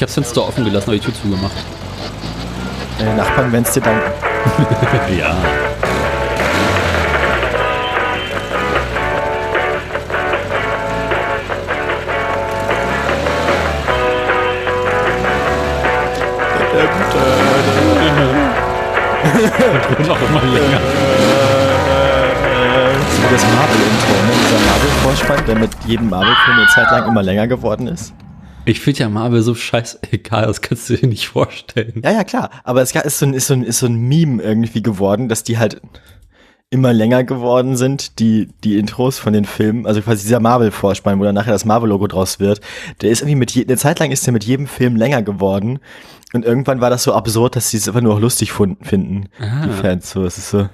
Ich hab's Fenster offen gelassen, aber die Tür zugemacht. Deine Nachbarn werden es dir danken. ja. Und auch immer länger. Das ist wie das Marvel-Intro, ne? Dieser Marvel-Vorspann, der mit jedem Marvel-Film eine Zeit lang immer länger geworden ist. Ich finde ja Marvel so scheißegal, das kannst du dir nicht vorstellen. Ja, ja, klar. Aber es ist so ein, ist so ein, ist so ein Meme irgendwie geworden, dass die halt immer länger geworden sind, die, die Intros von den Filmen, also quasi dieser Marvel-Vorspann, wo dann nachher das Marvel-Logo draus wird, der ist irgendwie mit je, eine Zeit lang ist der mit jedem Film länger geworden. Und irgendwann war das so absurd, dass sie es einfach nur auch lustig finden, Ah. die Fans. So, es ist so.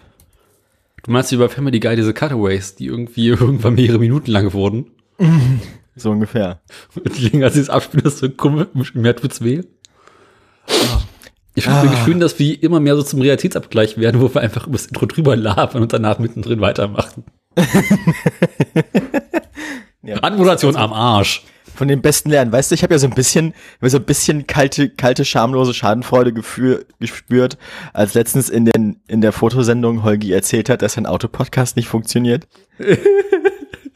Du meinst bei Family Guy diese Cutaways, die irgendwie irgendwann mehrere Minuten lang wurden? So ungefähr. Und je länger sie es abspielen, desto mehr tut's weh. Ich finde Ah. ah. schön, dass wir immer mehr so zum Realitätsabgleich werden, wo wir einfach über das Intro drüber labern und danach mittendrin weitermachen. Ja. Anmoderation am Arsch. Von den besten lernen. Weißt du, ich habe ja so ein bisschen, so ein bisschen kalte, kalte, schamlose Schadenfreude gefühl, gespürt, als letztens in den, in der Fotosendung Holgi erzählt hat, dass sein Autopodcast nicht funktioniert.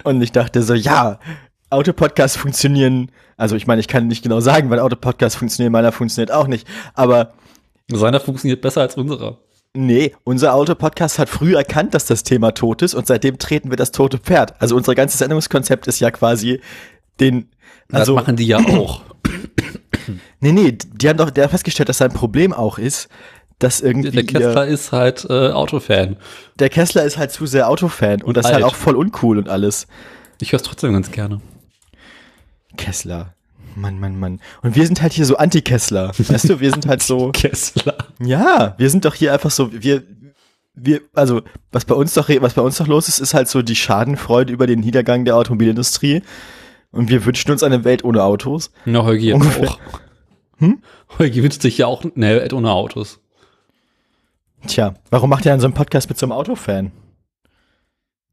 Und ich dachte so, ja, Autopodcasts funktionieren. Also ich meine, ich kann nicht genau sagen, weil Autopodcasts funktionieren, meiner funktioniert auch nicht. Aber Seiner funktioniert besser als unserer. nee, unser Autopodcast hat früh erkannt, dass das Thema tot ist und seitdem treten wir das tote Pferd. Also unser ganzes Sendungskonzept ist ja quasi den, also das machen die ja auch. Nee, nee, die haben doch der hat festgestellt, dass sein Problem auch ist, dass irgendwie Der Kessler ihr, ist halt äh, Autofan. der Kessler ist halt zu sehr Autofan und, das ist halt alt. auch voll uncool und alles. Ich höre es trotzdem ganz gerne. Kessler. Mann, Mann, Mann. Und wir sind halt hier so Anti-Kessler. Weißt du, wir sind halt so, Kessler. ja, wir sind doch hier einfach so, wir, wir, also, was bei uns doch, was bei uns doch los ist, ist halt so die Schadenfreude über den Niedergang der Automobilindustrie. Und wir wünschen uns eine Welt ohne Autos. Na, Holgi jetzt Ungefähr. auch. Hm? Holgi wünscht sich ja auch eine Welt ohne Autos. Tja, warum macht ihr dann so einen Podcast mit so einem Autofan?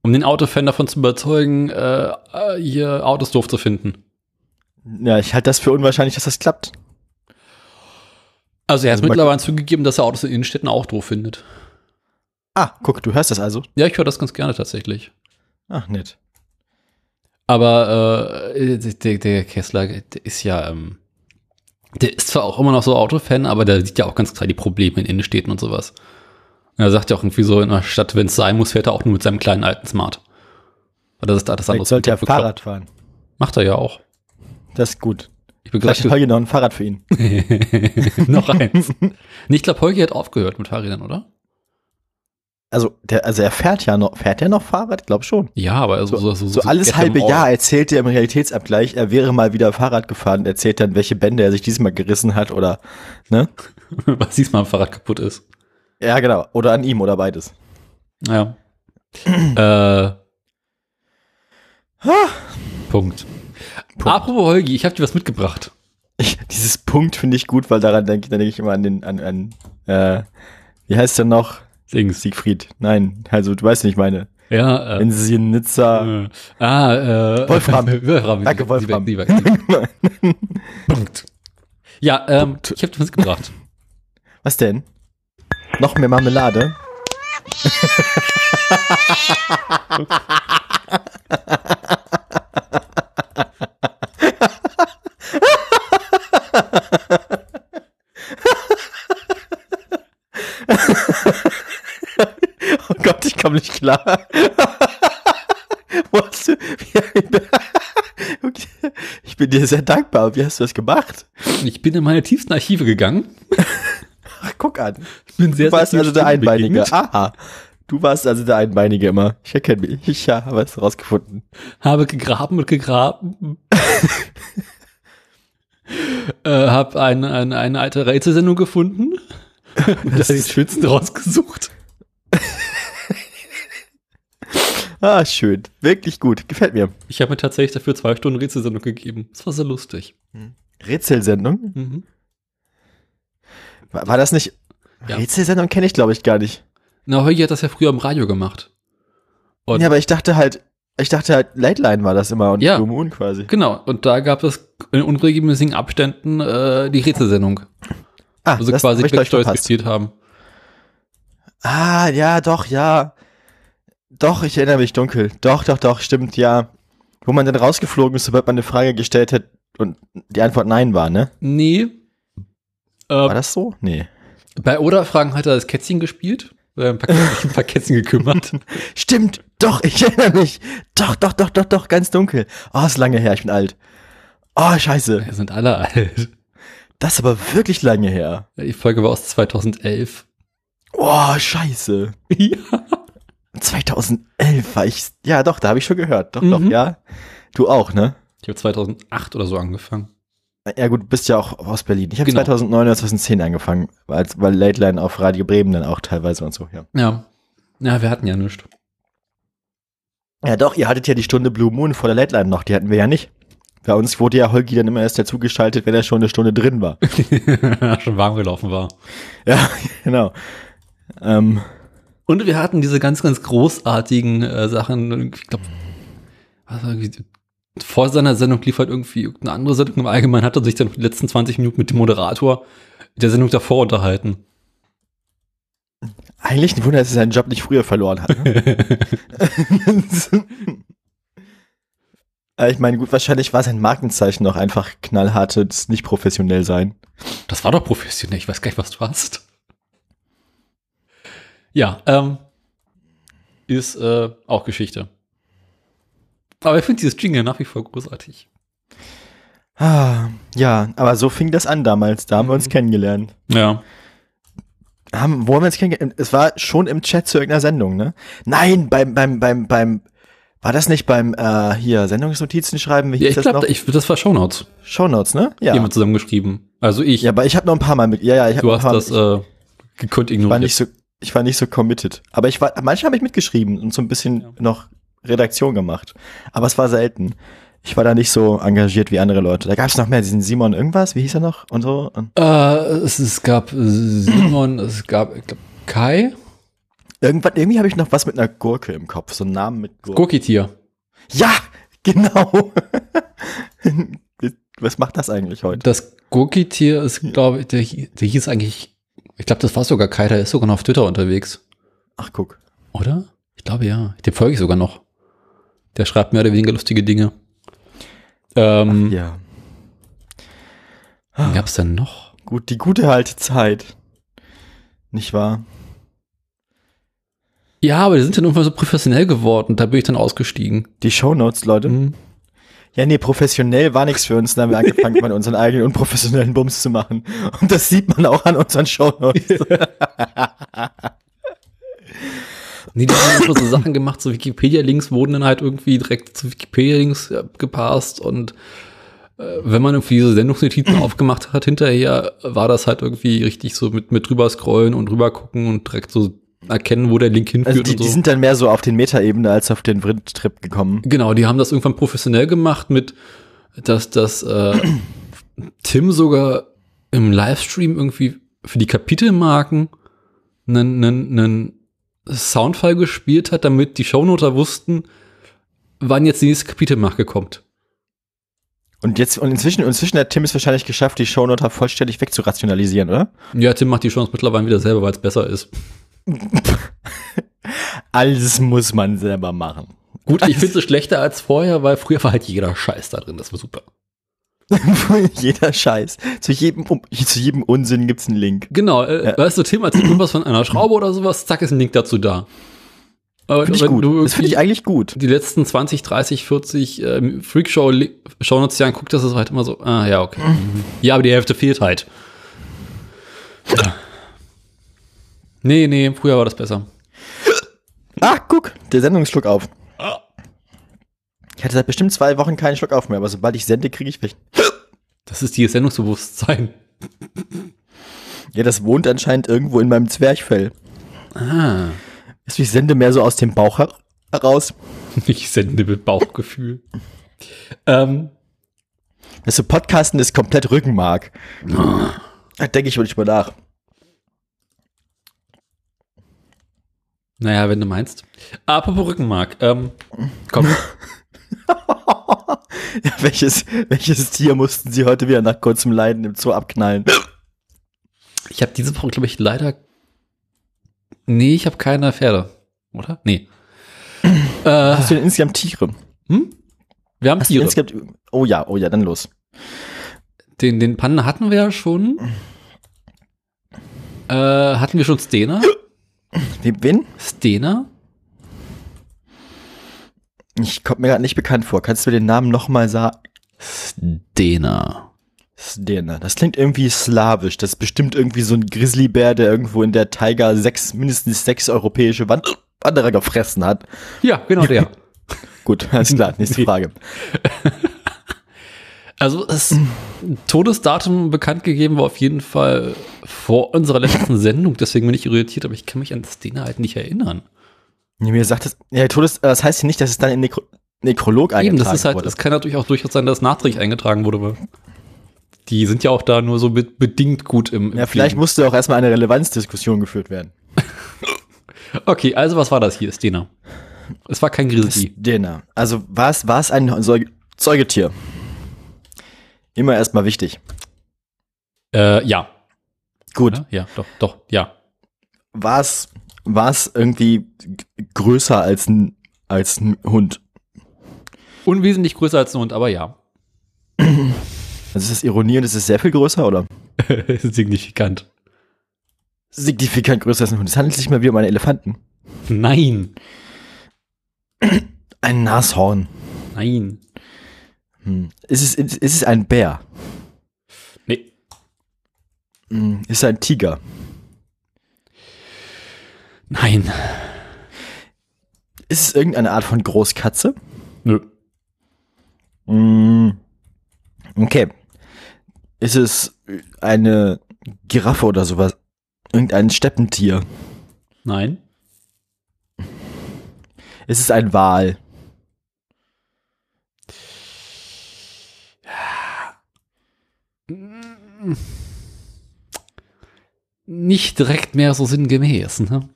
Um den Autofan davon zu überzeugen, äh, äh, hier Autos doof zu finden. Ja, ich halte das für unwahrscheinlich, dass das klappt. Also er hat Also mittlerweile zugegeben, dass er Autos in Innenstädten auch doof findet. Ah, guck, du hörst das also. Ja, ich höre das ganz gerne tatsächlich. Ach, nett. Aber äh, der, der Kessler, der ist ja, ähm, der ist zwar auch immer noch so Autofan, aber der sieht ja auch ganz klar die Probleme in Innenstädten und sowas. Und er sagt ja auch irgendwie so in der Stadt, wenn es sein muss, fährt er auch nur mit seinem kleinen alten Smart. Weil das ist da das Vielleicht sollte er Fahrrad fahren. Macht er ja auch. Das ist gut. Ich Vielleicht begleite Holgi noch ein Fahrrad für ihn. noch eins. Ich glaube, Holgi hat aufgehört mit Fahrrädern, oder? Also, der, also er fährt ja noch, fährt er noch Fahrrad? Glaub schon. Ja, aber also so, so, So alles Gestern halbe. Jahr erzählt er im Realitätsabgleich, er wäre mal wieder Fahrrad gefahren, erzählt dann, welche Bände er sich diesmal gerissen hat oder, ne? Was diesmal am Fahrrad kaputt ist. Ja, genau. Oder an ihm oder beides. Ja. äh, Ah. Punkt. Apropos Holgi, ich habe dir was mitgebracht. Ich, dieses Punkt finde ich gut, weil daran denke dann denke ich immer an den, an, an, äh, wie heißt der noch? Dings. Siegfried. Nein, also du weißt nicht meine. Ja, äh, Wenn sie in Nizza. äh, ah, äh, Wolfram. Wolfram. Danke, Wolfram. Lieber, lieber. Punkt. Ja, ähm, Punkt. ich habe dir was mitgebracht. Was denn? Noch mehr Marmelade? oh Gott, ich komme nicht klar. Ich bin dir sehr dankbar. Wie hast du das gemacht? Ich bin in meine tiefsten Archive gegangen. Ach, guck an. Ich bin sehr, Du warst sehr also der Einbeinige. begegnet. Aha. Du warst also der Einbeinige immer. Ich erkenne mich. Ich habe es rausgefunden. Habe gegraben und gegraben. äh, habe eine, eine, eine alte Rätselsendung gefunden. und da die schönsten rausgesucht. Ah, schön. Wirklich gut. Gefällt mir. Ich habe mir tatsächlich dafür zwei Stunden Rätselsendung gegeben. Das war sehr lustig. Rätselsendung? Mhm. War, war das nicht. Ja. Rätselsendung kenne ich, glaube ich, gar nicht. Na, Holgi hat das ja früher im Radio gemacht. Und ja, aber ich dachte halt, Ich dachte halt, Late Line war das immer und Ja. Blue Moon quasi. Genau, und da gab es in unregelmäßigen Abständen äh, die Rätselsendung, Ah, sie das quasi hab ich, glaub ich, Backstories verpasst. gespielt haben. Ah, ja, doch, ja. Doch, ich erinnere mich dunkel. Doch, doch, doch, stimmt, ja. Wo man dann rausgeflogen ist, sobald man eine Frage gestellt hat und die Antwort nein war, ne? Nee. War Äh, das so? Nee. bei Oder-Fragen hat er das Kätzchen gespielt, äh, ein paar, ein paar Kätzchen gekümmert. Stimmt, doch, ich erinnere mich. Doch, doch, doch, doch, doch, ganz dunkel. Oh, ist lange her, ich bin alt. Oh, scheiße. Wir sind alle alt. Das ist aber wirklich lange her. Die Folge war aus 2011. Oh, scheiße. Ja. 2011 war ich, ja doch, da habe ich schon gehört. Doch, doch, Mhm. ja. Du auch, ne? Ich habe 2008 oder so angefangen. Ja gut, du bist ja auch aus Berlin. Ich habe Genau. 2009 oder 2010 angefangen, weil, weil Late Line auf Radio Bremen dann auch teilweise und so, ja. Ja. Ja, wir hatten ja nichts. Ja doch, ihr hattet ja die Stunde Blue Moon vor der Late Line noch, die hatten wir ja nicht. Bei uns wurde ja Holgi dann immer erst dazugeschaltet, wenn er schon eine Stunde drin war. Schon warm gelaufen war. ja, genau. Ähm, Und wir hatten diese ganz, ganz großartigen äh, Sachen, ich glaube, was war irgendwie, vor seiner Sendung lief halt irgendwie irgendeine andere Sendung im Allgemeinen, hat er sich dann die letzten 20 Minuten mit dem Moderator der Sendung davor unterhalten. Eigentlich ein Wunder, dass er seinen Job nicht früher verloren hat. Ne? Äh, ich meine, gut, wahrscheinlich war sein Markenzeichen noch einfach knallhartes, nicht professionell sein. Das war doch professionell, ich weiß gar nicht, was du hast. Ja, ähm, ist äh, auch Geschichte. Aber ich finde dieses Jingle nach wie vor großartig. Ah, ja, aber so fing das an damals. Da haben wir Mhm. uns kennengelernt. Ja. Haben, wo haben wir uns kennengelernt? Es war schon im Chat zu irgendeiner Sendung, ne? Nein, beim, beim, beim, beim, war das nicht beim, äh, hier, Sendungsnotizen schreiben? Wie Ja, ich das glaube, ich, das war Shownotes. Shownotes, ne? Ja. Jemand zusammengeschrieben. Also ich, Ja, aber ich habe noch ein paar Mal mit, ja, ja, ich habe du noch ein hast paar das Mal, äh, gekonnt ich war ignoriert. nicht so, ich war nicht so committed. Aber ich war, manchmal habe ich mitgeschrieben und so ein bisschen Ja. noch Redaktion gemacht. Aber es war selten. Ich war da nicht so engagiert wie andere Leute. Da gab es noch mehr, diesen Simon irgendwas, wie hieß er noch? Und so. Und Äh, es, es gab Simon, es gab glaub, Kai, irgendwann, irgendwie habe ich noch was mit einer Gurke im Kopf, so einen Namen mit Gurke. Gurkitier. Ja, genau. Was macht das eigentlich heute? Das Gurkitier ist, glaube ich, der, der hieß eigentlich, ich glaube, das war sogar Kai, der ist sogar noch auf Twitter unterwegs. Ach, guck. Oder? Ich glaube ja. Dem folge ich sogar noch. Der schreibt mehr oder weniger lustige Dinge. Ähm, Ja. wen gab's denn noch? Gut, die gute alte Zeit. Nicht wahr? Ja, aber die sind dann irgendwann so professionell geworden. Da bin ich dann ausgestiegen. Die Shownotes, Leute. Hm. Ja, nee, professionell war nichts für uns. Dann haben wir angefangen, mal unseren eigenen unprofessionellen Bums zu machen. Und das sieht man auch an unseren Shownotes. Nee, die haben immer so Sachen gemacht, so Wikipedia-Links wurden dann halt irgendwie direkt zu Wikipedia-Links äh, gepasst und äh, wenn man irgendwie diese Sendungsnotizen aufgemacht hat, hinterher war das halt irgendwie richtig so mit, mit drüber scrollen und rüber gucken und direkt so erkennen, wo der Link hinführt Also die, und so. die sind dann mehr so auf den Meta-Ebene als auf den Vrind-Trip gekommen. Genau, die haben das irgendwann professionell gemacht mit, dass das äh, Tim sogar im Livestream irgendwie für die Kapitelmarken einen, einen, einen Soundfile gespielt hat, damit die Shownoter wussten, wann jetzt die nächste Kapitelmarke kommt. Und jetzt, und inzwischen, inzwischen hat Tim es wahrscheinlich geschafft, die Shownoter vollständig wegzurationalisieren, oder? Ja, Tim macht die Chance mittlerweile wieder selber, weil es besser ist. Alles muss man selber machen. Gut, ich finde es schlechter als vorher, weil früher war halt jeder Scheiß da drin. Das war super. Jeder Scheiß. Zu jedem, zu jedem Unsinn gibt's einen Link. Genau, äh, Ja. weißt du, erzählt irgendwas von einer Schraube oder sowas, zack, ist ein Link dazu da. Aber Finde ich gut. du Das finde ich eigentlich gut. die letzten 20, 30, 40 ähm, Freakshow-Shownotes dir anguckt, das ist halt immer so, ah ja, okay. Mhm. Ja, aber die Hälfte fehlt halt. Ja. Nee, nee, früher war das besser. Ah, guck, der Sendungsschluck auf. Ich hatte seit bestimmt zwei Wochen keinen Schluck auf mehr, aber sobald ich sende, kriege ich welchen. Das ist dieses Sendungsbewusstsein. Ja, das wohnt anscheinend irgendwo in meinem Zwerchfell. Ah. Ist, ich sende mehr so aus dem Bauch her- heraus. Ich sende mit Bauchgefühl. ähm, Das so Podcasten ist komplett Rückenmark. Da denke ich wirklich mal nach. Naja, wenn du meinst. Apropos Rückenmark. Ähm, komm. Welches, welches Tier mussten sie heute wieder nach kurzem Leiden im Zoo abknallen? Ich habe diese Woche, glaube ich, leider. Nee, ich habe keine Pferde. Oder? Nee. äh, Hast du denn insgesamt Tiere? hm? Wir haben Hast Tiere. oh ja, oh ja, dann los. Den, den Pannen hatten wir ja schon. Äh, hatten wir schon Stena? Wie, wen? Stena? Ich komme mir gerade nicht bekannt vor. Kannst du mir den Namen nochmal sagen? Stena. Stena. Das klingt irgendwie slawisch. Das ist bestimmt irgendwie so ein Grizzlybär, der irgendwo in der Taiga sechs, mindestens sechs europäische Wand Wanderer gefressen hat. Ja, genau der. Gut, alles klar. Nächste Frage. Also das Todesdatum bekannt gegeben war auf jeden Fall vor unserer letzten Sendung, deswegen bin ich irritiert, aber ich kann mich an Stena halt nicht erinnern. Nee, Mir sagt das, ja, Todes, das heißt ja nicht, dass es dann in Nekro Nekrolog Eben, eingetragen das ist halt, wurde. es kann natürlich auch durchaus sein, dass nachträglich eingetragen wurde. aber Die sind ja auch da nur so be bedingt gut im, im ja, vielleicht Pflegen. musste auch erstmal eine Relevanzdiskussion geführt werden. Okay, also was war das hier, Stena? Es war kein Grizzly. Stena. Also war es, war es ein Säug Säugetier? Immer erstmal wichtig. Äh, ja. Gut. Ja, ja, doch, doch, ja. War es, war es irgendwie größer als ein, als ein Hund? Unwesentlich größer als ein Hund, aber ja. Also ist das Ironie und ist es sehr viel größer oder? Signifikant. Signifikant größer als ein Hund. Es handelt sich mal wieder um einen Elefanten. Nein. Ein Nashorn. Nein. Hm. Ist es, ist, ist es ein Bär? Nee. Hm. Ist es ein Tiger? Nein. Ist es irgendeine Art von Großkatze? Nö. Mm, Okay. Ist es eine Giraffe oder sowas? Irgendein Steppentier? Nein. Ist es ein Wal? Nicht direkt mehr so sinngemäß, ne?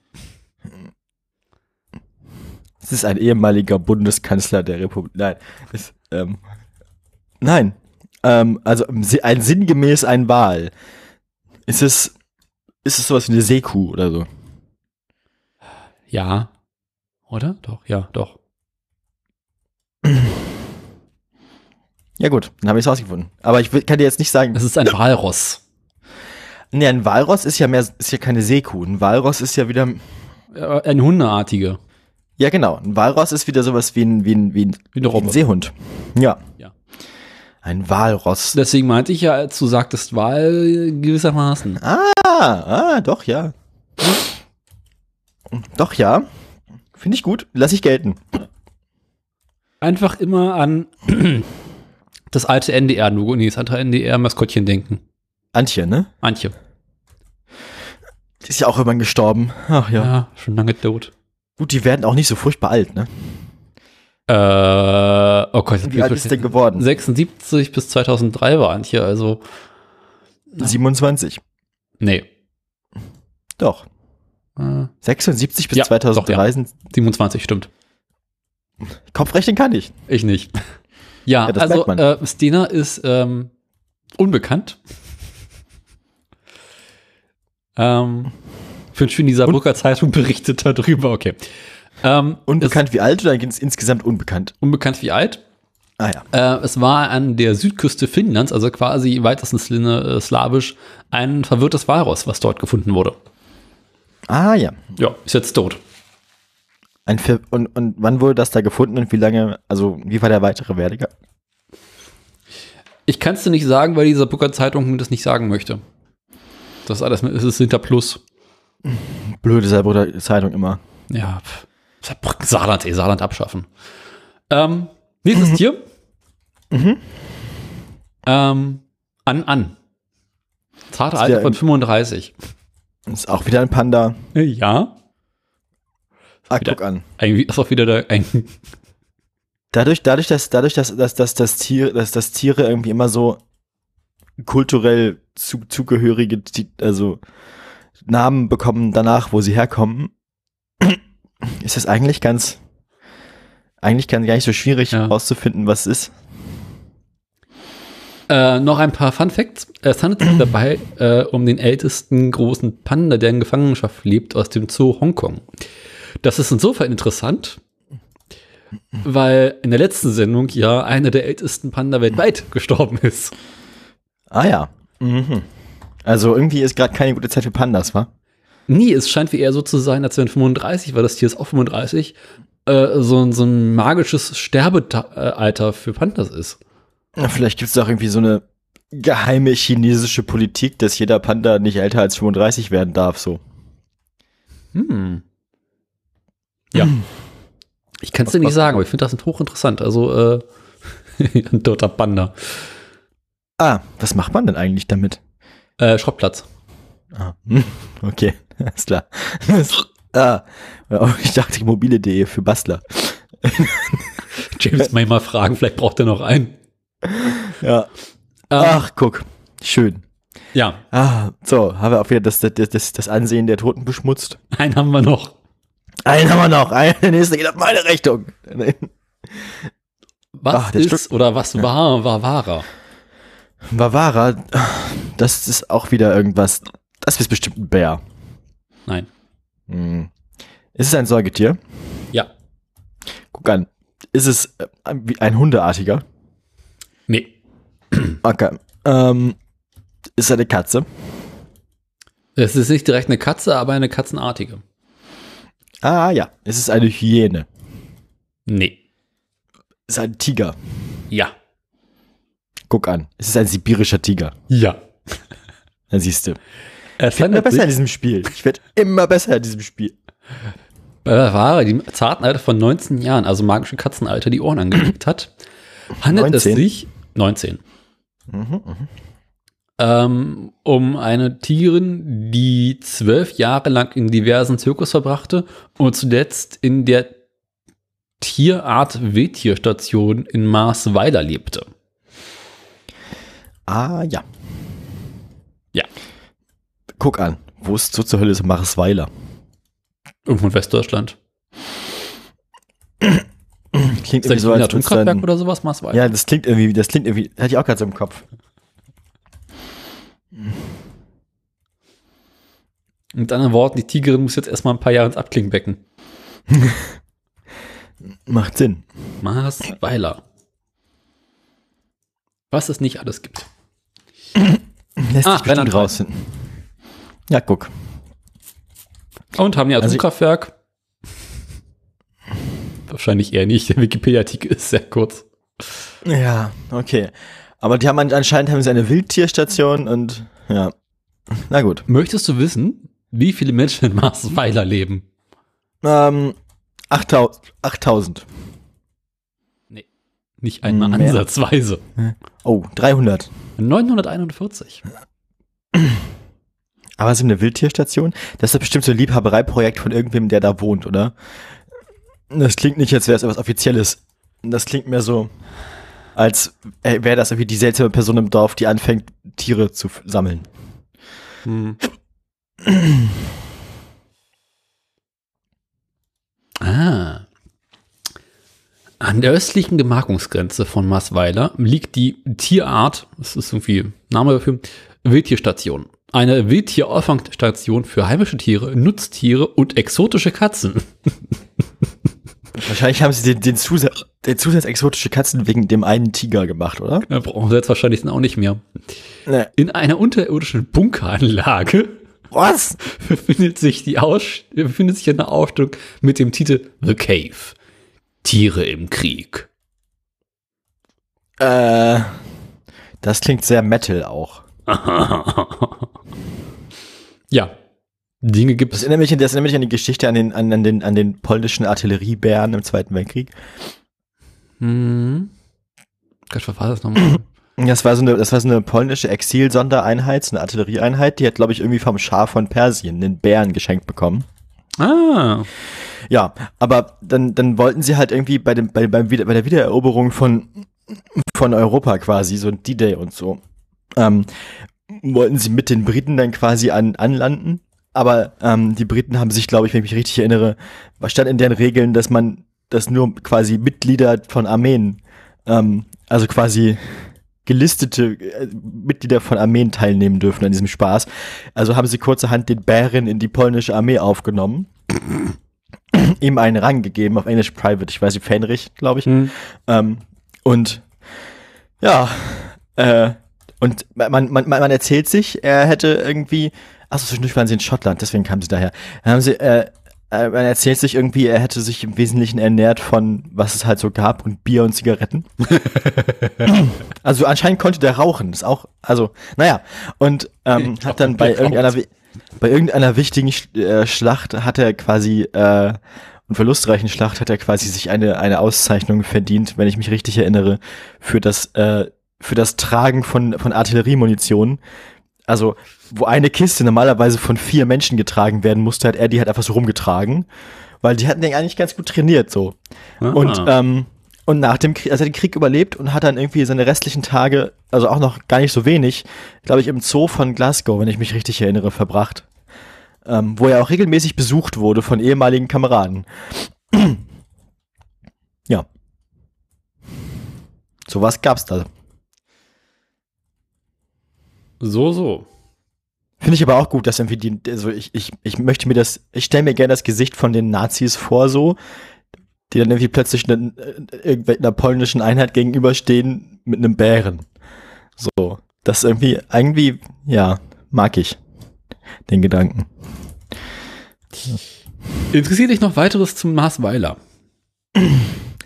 Ist es ein ehemaliger Bundeskanzler der Republik? Nein. Ist, ähm, nein. Ähm, also ein sinngemäß ein Wal. Ist es, ist es sowas wie eine Seekuh oder so? Ja. Oder? Doch, ja, doch. Ja gut, dann habe ich es rausgefunden. Aber ich will, kann dir jetzt nicht sagen, Es ist ein Walross. nee, ein Walross ist ja mehr, ist ja keine Seekuh. Ein Walross ist ja wieder, Äh, Eine Hundeartige. Ja genau, ein Walross ist wieder sowas wie ein, wie ein, wie ein, Wie ein. Seehund. Ja. Ja. Ein Walross. Deswegen meinte ich ja, als du sagtest Wal gewissermaßen. Ah, ah, doch, ja. Doch, ja. Finde ich gut. Lass ich gelten. Einfach immer an das alte NDR-Logo, nee, das andere NDR-Maskottchen denken. Antje, ne? Antje. Die ist ja auch irgendwann gestorben. Ach ja. Ja, schon lange tot. Gut, die werden auch nicht so furchtbar alt, ne? Äh, oh Gott, Wie alt ist denn geworden? 76 bis 2003 war Antje, also, 27. nee. Doch. Äh, 76 bis Ja, 2003 doch, ja. sind. 27, stimmt. Kopfrechnen kann ich. Ich nicht. Ja, Ja, also äh, Stena ist ähm, unbekannt. ähm, für in dieser Brücker Zeitung berichtet darüber, okay. Ähm, Unbekannt wie alt oder ins, insgesamt unbekannt? Unbekannt wie alt. Ah ja. Äh, es war an der Südküste Finnlands, also quasi im weitesten Sinne äh, slawisch, ein verwirrtes Walross, was dort gefunden wurde. Ah ja. Ja, ist jetzt tot. Ein Ver und, und wann wurde das da gefunden und wie lange, also wie war der weitere Werdegang? Ich kann es dir nicht sagen, weil diese Brücker Zeitung mir das nicht sagen möchte. Das ist alles, es ist hinter Plus. Blöde Saarbrücker Zeitung immer. Ja. Saarbrücken, Saarland, ey, Saarland abschaffen. Ähm, nächstes Tier. Ähm, an, an. Zarte Alter von im- 35. Ist auch wieder ein Panda. Ja. Ah, Wieder- guck an. Irgendwie ist auch wieder der, ein, Dadurch, dadurch, dass, dadurch, dass, dass, dass, dass, Tier, dass, dass Tiere irgendwie immer so kulturell zu, zugehörige, also Namen bekommen danach, wo sie herkommen, ist es eigentlich ganz, eigentlich ganz gar nicht so schwierig Ja. herauszufinden, was es ist. Äh, noch ein paar Fun Facts. Es handelt sich dabei äh, um den ältesten großen Panda, der in Gefangenschaft lebt, aus dem Zoo Hongkong. Das ist insofern interessant, weil in der letzten Sendung ja einer der ältesten Panda weltweit gestorben ist. Ah ja. Mhm. Also irgendwie ist gerade keine gute Zeit für Pandas, wa? Nie, es scheint wie eher so zu sein, als wenn 35, weil das Tier ist auch 35, äh, so, ein- so ein magisches Sterbealter für Pandas ist. Na, Vielleicht gibt es auch irgendwie so eine geheime chinesische Politik, dass jeder Panda nicht älter als 35 werden darf, so. Hm. Ja. Ich kann es dir nicht sagen, aber ich finde das hochinteressant. Also, äh, ein toter Panda. Ah, was macht man denn eigentlich damit? Äh, Schrottplatz. Ah, okay, alles klar. ah, oh, ich dachte mobile.de für Bastler. James may mal fragen, vielleicht braucht er noch einen. Ja. Ähm, Ach, guck, schön. Ja, Ah, so, haben wir auch wieder das, das, das, das Ansehen der Toten beschmutzt. einen haben wir noch. Einen haben wir noch, einen, der nächste geht auf meine Rechnung. Was Ach, ist Stück- oder was war Vavara? Vavara, das ist auch wieder irgendwas, das ist bestimmt ein Bär. Nein. Hm. Ist es ein Säugetier? Ja. Guck an. Ist es äh, ein Hundeartiger? Nee. Okay. Ähm, ist es eine Katze? Es ist nicht direkt eine Katze, aber eine katzenartige. Ah ja. Ist es eine Hyäne? Nee. Ist es ein Tiger? Ja. Guck an. Ist es ein sibirischer Tiger? Ja. Dann siehst du. Ich werde immer besser in diesem Spiel. Ich werde immer besser in diesem Spiel. Vavara, die zarten Alter von 19 Jahren, also magische Katzenalter, die Ohren angelegt hat, handelt 19? es sich 19. Mhm, ähm, um eine Tierin, die zwölf Jahre lang in diversen Zirkus verbrachte und zuletzt in der Tierart Wildtierstation in Marsweiler lebte. Ah ja. Ja. Guck an. Wo ist so zur Hölle ist Marisweiler? Irgendwo in Westdeutschland. Klingt irgendwie so, ein als Atomkraftwerk oder sowas? Marsweiler. Ja, das klingt irgendwie, das klingt irgendwie, hatte ich auch gerade so im Kopf. Mit anderen Worten, die Tigerin muss jetzt erstmal ein paar Jahre ins Abklingbecken. Macht Sinn. Marsweiler. Was es nicht alles gibt. Lässt Ah, sich Rheinland-Pfalz. rausfinden. Ja, guck. Und haben die Also Atomkraftwerk? Wahrscheinlich eher nicht. Der Wikipedia-Artikel ist sehr kurz. Ja, okay. Aber die haben an- anscheinend haben sie eine Wildtierstation und ja. Na gut. Möchtest du wissen, wie viele Menschen in Marsweiler leben? Ähm, 8000. 8000. Nicht einmal Mehr. ansatzweise. Oh, 300. 941. Aber es ist eine Wildtierstation? Das ist bestimmt so ein Liebhabereiprojekt von irgendwem, der da wohnt, oder? Das klingt nicht, als wäre es etwas Offizielles. Das klingt mehr so, als äh, wäre das irgendwie die seltsame Person im Dorf, die anfängt, Tiere zu sammeln. Hm. Ah. An der östlichen Gemarkungsgrenze von Marsweiler liegt die Tierart, das ist irgendwie Name dafür, Wildtierstation. Eine Wildtierauffangstation für heimische Tiere, Nutztiere und exotische Katzen. Wahrscheinlich haben sie den, den, Zusatz, den Zusatz exotische Katzen wegen dem einen Tiger gemacht, oder? Da brauchen wir jetzt wahrscheinlich auch nicht mehr. Ne. In einer unterirdischen Bunkeranlage Was? befindet sich die Aus befindet sich eine Ausstellung mit dem Titel The Cave. Tiere im Krieg. Äh, das klingt sehr Metal auch. ja. Dinge gibt Das es. erinnert mich, das erinnert mich an die Geschichte an den, an, an den, an den polnischen Artilleriebären im Zweiten Weltkrieg. Hm. Gott, was war das nochmal? Das war so eine, das war so eine polnische Exil-Sondereinheit, so eine Artillerieeinheit, die hat, glaube ich, irgendwie vom Schah von Persien einen Bären geschenkt bekommen. ah. Ja, aber dann, dann wollten sie halt irgendwie bei dem, bei, beim bei der Wiedereroberung von, von Europa quasi, so ein D-Day und so, ähm, wollten sie mit den Briten dann quasi an, anlanden aber ähm, die Briten haben sich, glaube ich, wenn ich mich richtig erinnere, stand in deren Regeln, dass man, dass nur quasi Mitglieder von Armeen, ähm, also quasi gelistete äh, Mitglieder von Armeen teilnehmen dürfen an diesem Spaß. Also haben sie kurzerhand den Bären in die polnische Armee aufgenommen, ihm einen Rang gegeben, auf Englisch Private, ich weiß nicht, Fähnrich, glaube ich. Hm. Ähm, und ja, äh, und man, man, man, man erzählt sich, er hätte irgendwie, achso, zwischendurch waren sie in Schottland, deswegen kamen sie daher. Dann haben sie, äh, äh, man erzählt sich irgendwie, er hätte sich im Wesentlichen ernährt von, was es halt so gab, und Bier und Zigaretten. also anscheinend konnte der rauchen, ist auch, also, naja, und ähm, hat dann bei irgendeiner, raucht. Bei irgendeiner wichtigen Sch äh, Schlacht hat er quasi, äh, und verlustreichen Schlacht hat er quasi sich eine, eine Auszeichnung verdient, wenn ich mich richtig erinnere, für das, äh, für das Tragen von, von Artilleriemunition. Also, wo eine Kiste normalerweise von vier Menschen getragen werden musste, hat er die halt einfach so rumgetragen, weil die hatten den eigentlich ganz gut trainiert, so. Ah. Und, ähm, und nach dem Krieg, also er den Krieg überlebt und hat dann irgendwie seine restlichen Tage, also auch noch gar nicht so wenig, glaube ich, im Zoo von Glasgow, wenn ich mich richtig erinnere, verbracht. Ähm, wo er auch regelmäßig besucht wurde von ehemaligen Kameraden. ja. Sowas gab's da. so, so. Finde ich aber auch gut, dass irgendwie die, also ich, ich, ich möchte mir das, ich stelle mir gerne das Gesicht von den Nazis vor, so, die dann irgendwie plötzlich einer, einer polnischen Einheit gegenüberstehen mit einem Bären. So, das irgendwie, irgendwie, ja, mag ich den Gedanken. Interessiert dich noch weiteres zum Mars Weiler?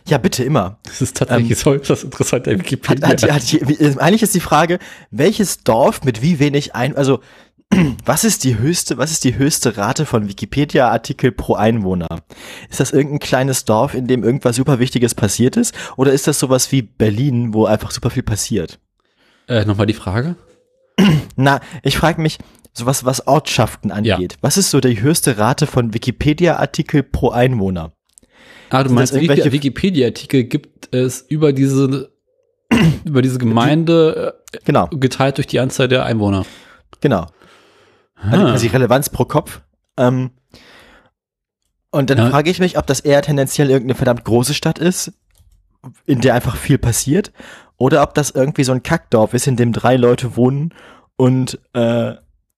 Ja, bitte immer. Das ist tatsächlich so das interessante Wikipedia. hat, hat, wie- eigentlich ist die Frage, welches Dorf mit wie wenig ein, also was ist die höchste, was ist die höchste Rate von Wikipedia-Artikel pro Einwohner? Ist das irgendein kleines Dorf, in dem irgendwas super Wichtiges passiert ist? Oder ist das sowas wie Berlin, wo einfach super viel passiert? äh, Nochmal die Frage. Na, ich frage mich, sowas, was Ortschaften angeht. Was ist so die höchste Rate von Wikipedia-Artikel pro Einwohner? Ah, du Sind meinst, irgendwelche- Wikipedia-Artikel gibt es über diese, über diese Gemeinde Genau, äh, geteilt durch die Anzahl der Einwohner? genau. Also Ah. quasi Relevanz pro Kopf. Ähm, und dann Ja. frage ich mich, ob das eher tendenziell irgendeine verdammt große Stadt ist, in der einfach viel passiert, oder ob das irgendwie so ein Kackdorf ist, in dem drei Leute wohnen und, äh,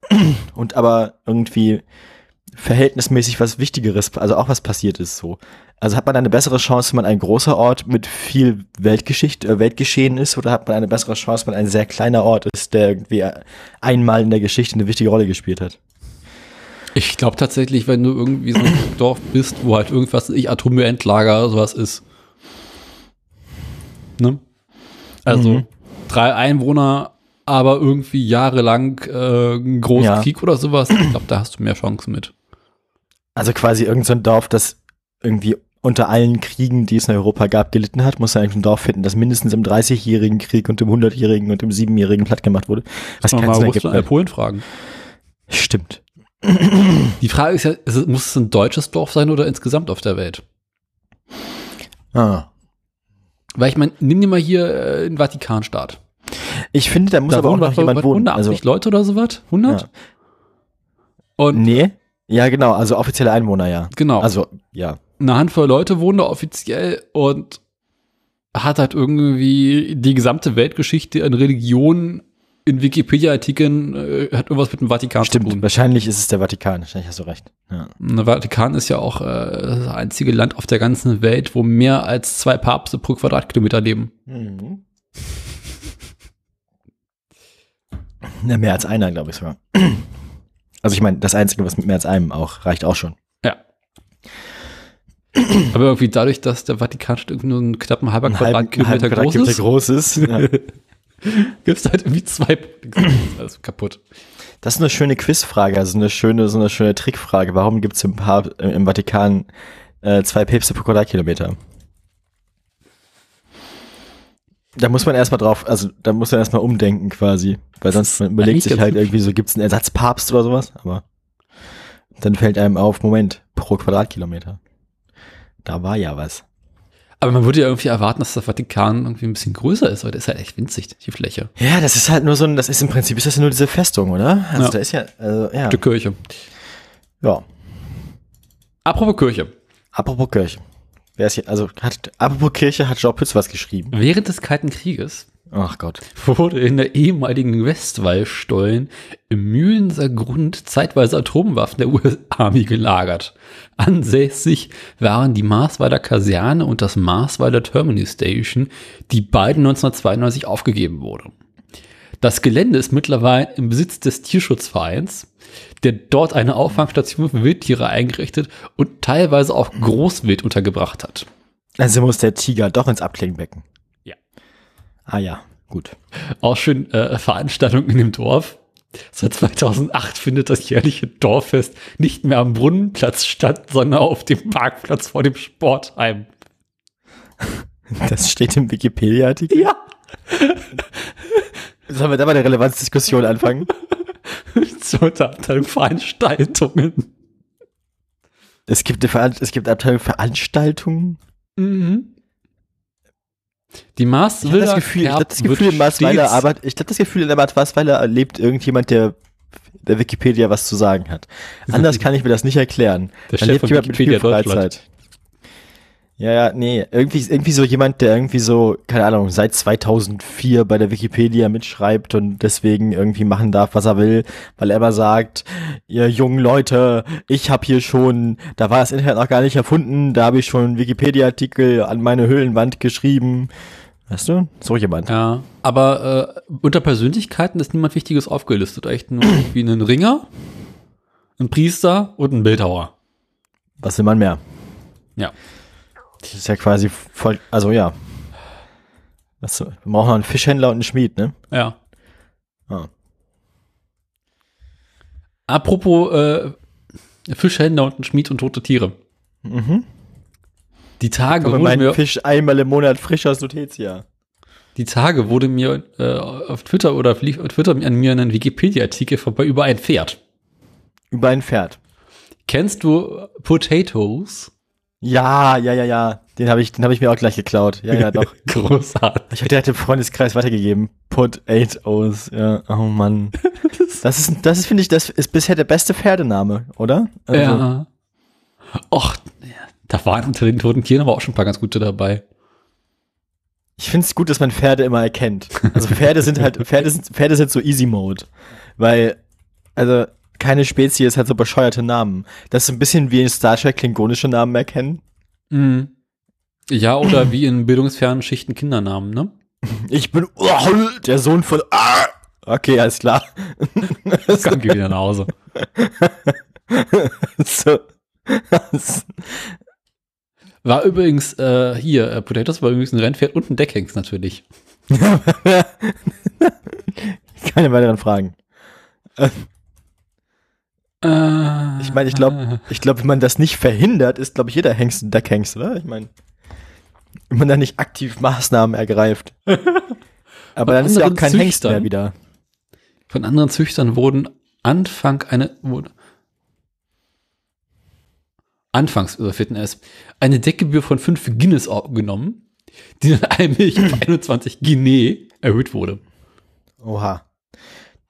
und aber irgendwie verhältnismäßig was Wichtigeres, also auch was passiert ist so. Also hat man eine bessere Chance, wenn man ein großer Ort mit viel Weltgeschichte, äh, Weltgeschehen ist, oder hat man eine bessere Chance, wenn man ein sehr kleiner Ort ist, der irgendwie einmal in der Geschichte eine wichtige Rolle gespielt hat? Ich glaube tatsächlich, wenn du irgendwie so ein Dorf bist, wo halt irgendwas, ich Atommüllendlager oder sowas ist. Ne? Also Mhm. drei Einwohner, aber irgendwie jahrelang äh, ein großer Ja. Krieg oder sowas. Ich glaube, da hast du mehr Chancen mit. Also quasi irgendein so ein Dorf, das irgendwie unter allen Kriegen, die es in Europa gab, gelitten hat, muss ja eigentlich ein Dorf finden, das mindestens im 30-jährigen Krieg und im 100-jährigen und im 7-jährigen platt gemacht wurde. Was keinen Sinn ergibt. Russland, Polen fragen. Stimmt. Die Frage ist ja, es, muss es ein deutsches Dorf sein oder insgesamt auf der Welt? Ah. Weil ich meine, nimm dir mal hier äh, den Vatikanstaat. Ich finde, da muss Da aber auch noch jemand wohnen. 180 Also, Leute oder sowas? 100? Ja. Und nee. Ja, genau, also offizielle Einwohner, ja. genau. Also, ja. Eine Handvoll Leute wohnen da offiziell und hat halt irgendwie die gesamte Weltgeschichte an Religion in Wikipedia-Artikeln äh, hat irgendwas mit dem Vatikan zu Stimmt, tun. wahrscheinlich ist es der Vatikan, wahrscheinlich hast du recht. Ja. Der Vatikan ist ja auch äh, das einzige Land auf der ganzen Welt, wo mehr als zwei Papste pro Quadratkilometer leben. Mhm. Ja, mehr als einer, glaube ich sogar. Also ich meine, das Einzige, was mit mehr als einem auch, reicht auch schon. Aber irgendwie dadurch, dass der Vatikanstadt irgendwie nur einen knappen halben- Quadratkilometer groß ist, groß ist. Ja. gibt es halt irgendwie zwei. Alles kaputt. Das ist eine schöne Quizfrage, also eine schöne, so eine schöne Trickfrage. Warum gibt es im, äh, im Vatikan äh, zwei Päpste pro Quadratkilometer? Da muss man erstmal drauf, also da muss man erstmal umdenken quasi. Weil sonst man überlegt sich halt irgendwie so, gibt es einen Ersatzpapst oder sowas? Aber dann fällt einem auf, Moment, pro Quadratkilometer. Da war ja was. Aber man würde ja irgendwie erwarten, dass der Vatikan irgendwie ein bisschen größer ist, weil der ist halt echt winzig, die Fläche. Ja, das ist halt nur so ein, das ist im Prinzip ist das ja nur diese Festung, oder? Also Ja. da ist ja, also ja. Die Kirche. Ja. Apropos Kirche. Apropos Kirche. Wer ist hier, also hat, apropos Kirche hat Joe Pütz was geschrieben. Während des Kalten Krieges Ach Gott. wurde in der ehemaligen Westwallstollen im Mühlenser Grund zeitweise Atomwaffen der US-Army gelagert. Ansässig waren die Marsweiler Kaserne und das Marsweiler Terminal Station, die beiden 1992 aufgegeben wurden. Das Gelände ist mittlerweile im Besitz des Tierschutzvereins, der dort eine Auffangstation für Wildtiere eingerichtet und teilweise auch Großwild untergebracht hat. Also muss der Tiger doch ins Abklingbecken. Ah ja, gut. Auch schön äh, Veranstaltungen in dem Dorf. Seit 2008 findet das jährliche Dorffest nicht mehr am Brunnenplatz statt, sondern auf dem Parkplatz vor dem Sportheim. Das steht im Wikipedia-Artikel. Ja. Sollen wir da mal eine Relevanzdiskussion anfangen? Zur Abteilung Veranstaltungen. Es gibt eine Veran es gibt eine Abteilung Veranstaltungen. Mhm. Die Ich Marswilder habe das Gefühl, ich hab das Gefühl in Marsweiler arbeitet, ich habe das Gefühl, in der Marsweiler erlebt irgendjemand, der der Wikipedia was zu sagen hat. Anders kann ich mir das nicht erklären. Der Da Chef lebt von jemand mit Wikipedia viel Deutschland. Freizeit. Ja, ja, nee, irgendwie, irgendwie so jemand, der irgendwie so, keine Ahnung, seit 2004 bei der Wikipedia mitschreibt und deswegen irgendwie machen darf, was er will, weil er immer sagt, ihr jungen Leute, ich habe hier schon, da war das Internet noch gar nicht erfunden, da habe ich schon einen Wikipedia-Artikel an meine Höhlenwand geschrieben. Weißt du? So jemand. Ja, aber äh, unter Persönlichkeiten ist niemand Wichtiges aufgelistet. Echt nur irgendwie einen Ringer, ein Priester und ein Bildhauer. Was will man mehr? Ja. Das ist ja quasi voll, also ja. Was, wir brauchen noch einen Fischhändler und einen Schmied, ne? Ja. Ah. Apropos äh, Fischhändler und ein Schmied und tote Tiere. Mhm. Die Tage, wurde mein mir, Fisch einmal im Monat frisch aus Lutetia. die Tage wurde mir äh, auf Twitter oder auf Twitter an mir ein Wikipedia-Artikel vorbei über ein Pferd. Über ein Pferd. Kennst du Potatoes? Ja, ja, ja, ja. Den habe ich, den habe ich mir auch gleich geklaut. Ja, ja, doch. Großartig. Ich habe direkt im Freundeskreis weitergegeben. Put eight O's. Ja, oh Mann. Das ist, das ist, finde ich, das ist bisher der beste Pferdename, oder? Also, Ja. Och, da waren unter den toten Tieren aber auch schon ein paar ganz gute dabei. Ich finde es gut, dass man Pferde immer erkennt. Also Pferde sind halt, Pferde sind, Pferde sind so Easy Mode. Weil, also, keine Spezies hat so bescheuerte Namen. Das ist ein bisschen wie in Star Trek klingonische Namen erkennen. Mhm. Ja, oder wie in bildungsfernen Schichten Kindernamen, ne? Ich bin Urhol, der Sohn von. Ah! Okay, alles klar. Dann geh wieder nach Hause. so. War übrigens äh, hier, äh, Potatoes war übrigens ein Rennpferd und ein Deckhengst natürlich. Keine weiteren Fragen. Äh, Ich meine, ich glaube, ich glaube, wenn man das nicht verhindert, ist, glaube ich, jeder Hengst ein Deckhengst, oder? Ich meine, wenn man da nicht aktiv Maßnahmen ergreift. Aber dann ist ja auch kein Hengst Züchtern. mehr wieder. Von anderen Züchtern wurden Anfang eine wurde, Anfangs überfitten es eine Deckgebühr von 5 Guinness genommen, die dann allmählich auf 21 Guinea erhöht wurde. Oha.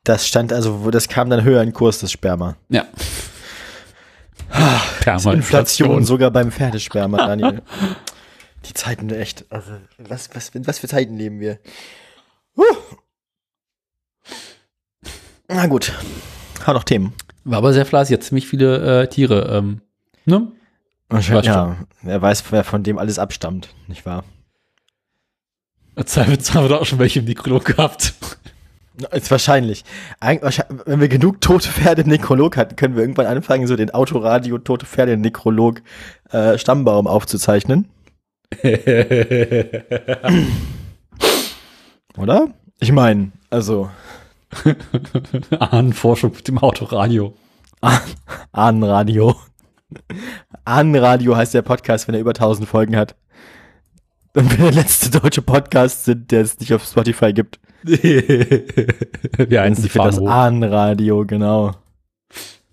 Das stand also, das kam dann höher in Kurs, das Sperma. Ja. Inflation sogar beim Pferdesperma, Daniel. Die Zeiten echt, also, was, was, was für Zeiten leben wir? Huh. Na gut. Hau noch Themen. War aber sehr fleißig, hat ziemlich viele äh, Tiere. Ähm, ne? Wahrscheinlich, ja, wer weiß, wer von dem alles abstammt, nicht wahr? Jetzt haben wir da auch schon welche im Nekrolog gehabt. Ist wahrscheinlich. Wenn wir genug tote Pferde im Nekrolog hatten, können wir irgendwann anfangen, so den Autoradio Tote Pferde im Nekrolog äh, Stammbaum aufzuzeichnen. Oder? Ich meine, also Ahnenforschung mit dem Autoradio. Ahnenradio. Ahnenradio heißt der Podcast, wenn er über 1000 Folgen hat. Und wir der letzte deutsche Podcast sind, der es nicht auf Spotify gibt. Wir eins die für das. Ahnenradio, genau.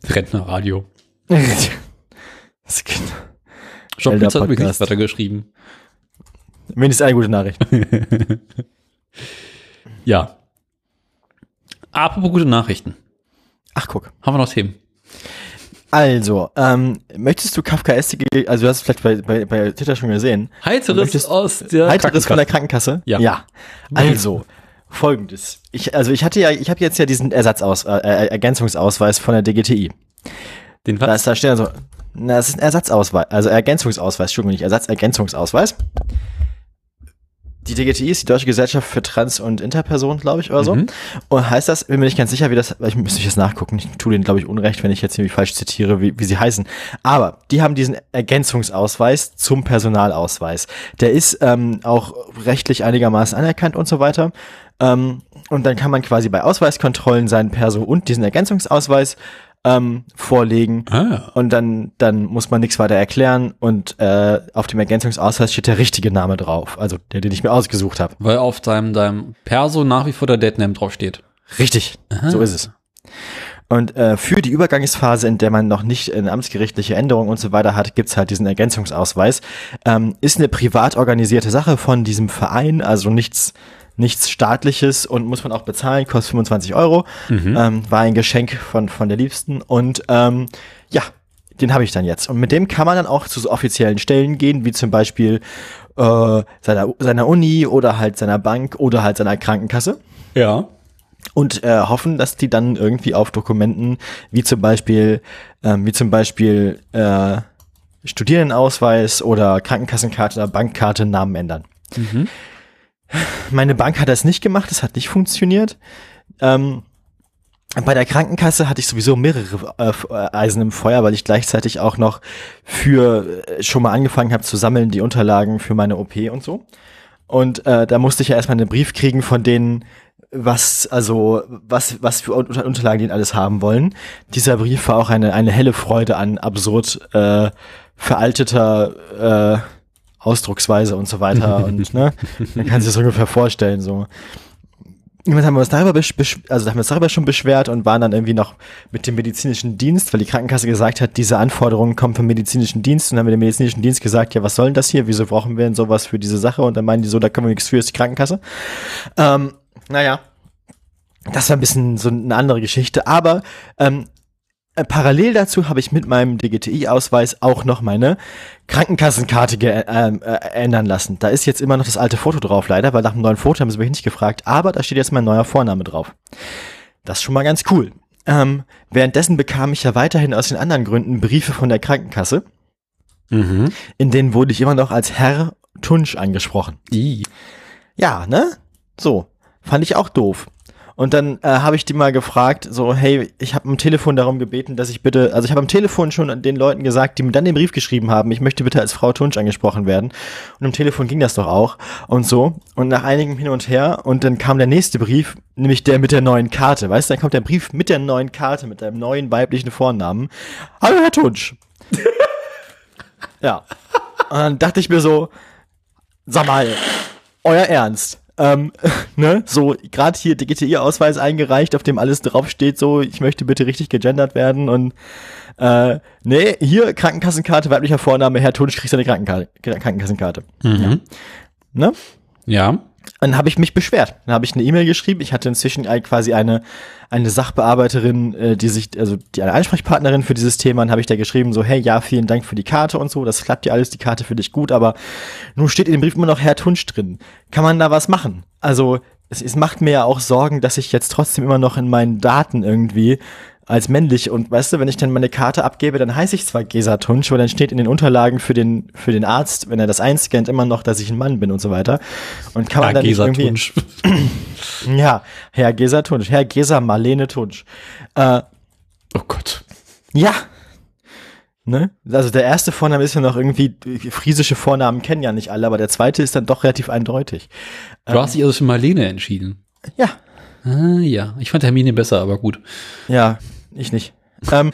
Rentnerradio. Das genau- John Pizza hat übrigens Podcast. nicht weitergeschrieben. Wenigstens eine gute Nachricht. Ja. Apropos gute Nachrichten. Ach, guck. Haben wir noch Themen? Also, ähm, möchtest du Kafkaestige, also du hast es vielleicht bei, bei, bei Twitter schon gesehen. Heiteres Möchtest- aus der Heiteres von der Krankenkasse. Ja. Ja. Also, folgendes. Ich, also ich hatte ja, ich habe jetzt ja diesen Ersatzaus, äh, äh, Ergänzungsausweis von der DGTI. Den Da was? ist da steht also, na, das ist ein Ersatzausweis, also Ergänzungsausweis, Entschuldigung, nicht Ersatzergänzungsausweis. Die DGTI ist die Deutsche Gesellschaft für Trans- und Interpersonen, glaube ich, oder so. Mhm. Und heißt das, bin mir nicht ganz sicher, wie das, ich müsste jetzt nachgucken, ich tue denen, glaube ich, Unrecht, wenn ich jetzt irgendwie falsch zitiere, wie, wie sie heißen. Aber die haben diesen Ergänzungsausweis zum Personalausweis. Der ist ähm, auch rechtlich einigermaßen anerkannt und so weiter. Ähm, und dann kann man quasi bei Ausweiskontrollen seinen Perso und diesen Ergänzungsausweis ähm, vorlegen. Ah, Und dann, dann muss man nichts weiter erklären und äh, auf dem Ergänzungsausweis steht der richtige Name drauf, also der, den ich mir ausgesucht habe. weil auf deinem, deinem Perso nach wie vor der Deadname draufsteht. Richtig, so ist es. Und äh, für die Übergangsphase, in der man noch nicht eine amtsgerichtliche Änderung und so weiter hat, gibt's halt diesen Ergänzungsausweis. Ähm, ist eine privat organisierte Sache von diesem Verein, also nichts, nichts staatliches und muss man auch bezahlen, kostet 25 Euro. Ähm, war ein Geschenk von, von der Liebsten und ähm, ja, den habe ich dann jetzt. Und mit dem kann man dann auch zu so offiziellen Stellen gehen, wie zum Beispiel äh, seiner, seiner Uni oder halt seiner Bank oder halt seiner Krankenkasse Ja. und äh, hoffen, dass die dann irgendwie auf Dokumenten wie zum Beispiel ähm, wie zum Beispiel äh, Studierendenausweis oder Krankenkassenkarte oder Bankkarte Namen ändern. Meine Bank hat das nicht gemacht, das hat nicht funktioniert. Ähm, bei der Krankenkasse hatte ich sowieso mehrere äh, äh, Eisen im Feuer, weil ich gleichzeitig auch noch für äh, schon mal angefangen habe zu sammeln die Unterlagen für meine OP und so. Und äh, da musste ich ja erstmal einen Brief kriegen von denen, was, also, was, was für Unter Unterlagen die alles haben wollen. Dieser Brief war auch eine, eine helle Freude an absurd äh, veralteter äh, Ausdrucksweise und so weiter. und ne, man kann sich das ungefähr vorstellen. so. Irgendwann haben wir uns darüber, also da haben wir uns darüber schon beschwert und waren dann irgendwie noch mit dem medizinischen Dienst, weil die Krankenkasse gesagt hat, diese Anforderungen kommen vom medizinischen Dienst und haben wir dem medizinischen Dienst gesagt, ja, was soll denn das hier? Wieso brauchen wir denn sowas für diese Sache? Und dann meinen die so, da können wir nichts für, ist die Krankenkasse. Ähm, naja, das war ein bisschen so eine andere Geschichte, aber ähm, äh, parallel dazu habe ich mit meinem DGTI-Ausweis auch noch meine Krankenkassenkarte ähm, äh, ändern lassen. Da ist jetzt immer noch das alte Foto drauf, leider, weil nach dem neuen Foto haben sie mich nicht gefragt, aber da steht jetzt mein neuer Vorname drauf. Das ist schon mal ganz cool. Ähm, währenddessen bekam ich ja weiterhin aus den anderen Gründen Briefe von der Krankenkasse, Mhm. in denen wurde ich immer noch als Herr Tunsch angesprochen. I. Ja, ne? So. Fand ich auch doof. Und dann äh, habe ich die mal gefragt, so, hey, ich habe am Telefon darum gebeten, dass ich bitte, also ich habe am Telefon schon an den Leuten gesagt, die mir dann den Brief geschrieben haben, ich möchte bitte als Frau Tunsch angesprochen werden. Und am Telefon ging das doch auch und so. Und nach einigem Hin und Her und dann kam der nächste Brief, nämlich der mit der neuen Karte. Weißt du, dann kommt der Brief mit der neuen Karte, mit deinem neuen weiblichen Vornamen. Hallo, Herr Tunsch. ja. Und dann dachte ich mir so, sag mal, euer Ernst. Ähm, ne, so gerade hier DGTI-Ausweis eingereicht, auf dem alles draufsteht, so ich möchte bitte richtig gegendert werden und äh, nee, hier Krankenkassenkarte, weiblicher Vorname, Herr Tunsch, kriegst du eine Krankenkarte, Krankenkassenkarte. Mhm. Ne? Ja. Dann habe ich mich beschwert. Dann habe ich eine E-Mail geschrieben. Ich hatte inzwischen quasi eine eine Sachbearbeiterin, äh, die sich, also die eine Ansprechpartnerin für dieses Thema, dann habe ich da geschrieben, so, hey, ja, vielen Dank für die Karte und so, das klappt ja alles, die Karte für dich gut, aber nun steht in dem Brief immer noch Herr Tunsch drin. Kann man da was machen? Also, es, es macht mir ja auch Sorgen, dass ich jetzt trotzdem immer noch in meinen Daten irgendwie als männlich und weißt du, wenn ich dann meine Karte abgebe, dann heiße ich zwar Gesa Tunsch, aber dann steht in den Unterlagen für den für den Arzt, wenn er das einscannt, immer noch, dass ich ein Mann bin und so weiter. Und kann man Ja, dann nicht Gesa irgendwie Tunsch. ja, Herr Gesa Tunsch, Herr Gesa Marlene Tunsch. Äh, Oh Gott. ja. Ne? Also der erste Vorname ist ja noch irgendwie, friesische Vornamen kennen ja nicht alle, aber der zweite ist dann doch relativ eindeutig. Du hast dich also für Marlene entschieden. Ja, Ah, ja. Ich fand Hermine besser, aber gut. ja, ich nicht. ähm,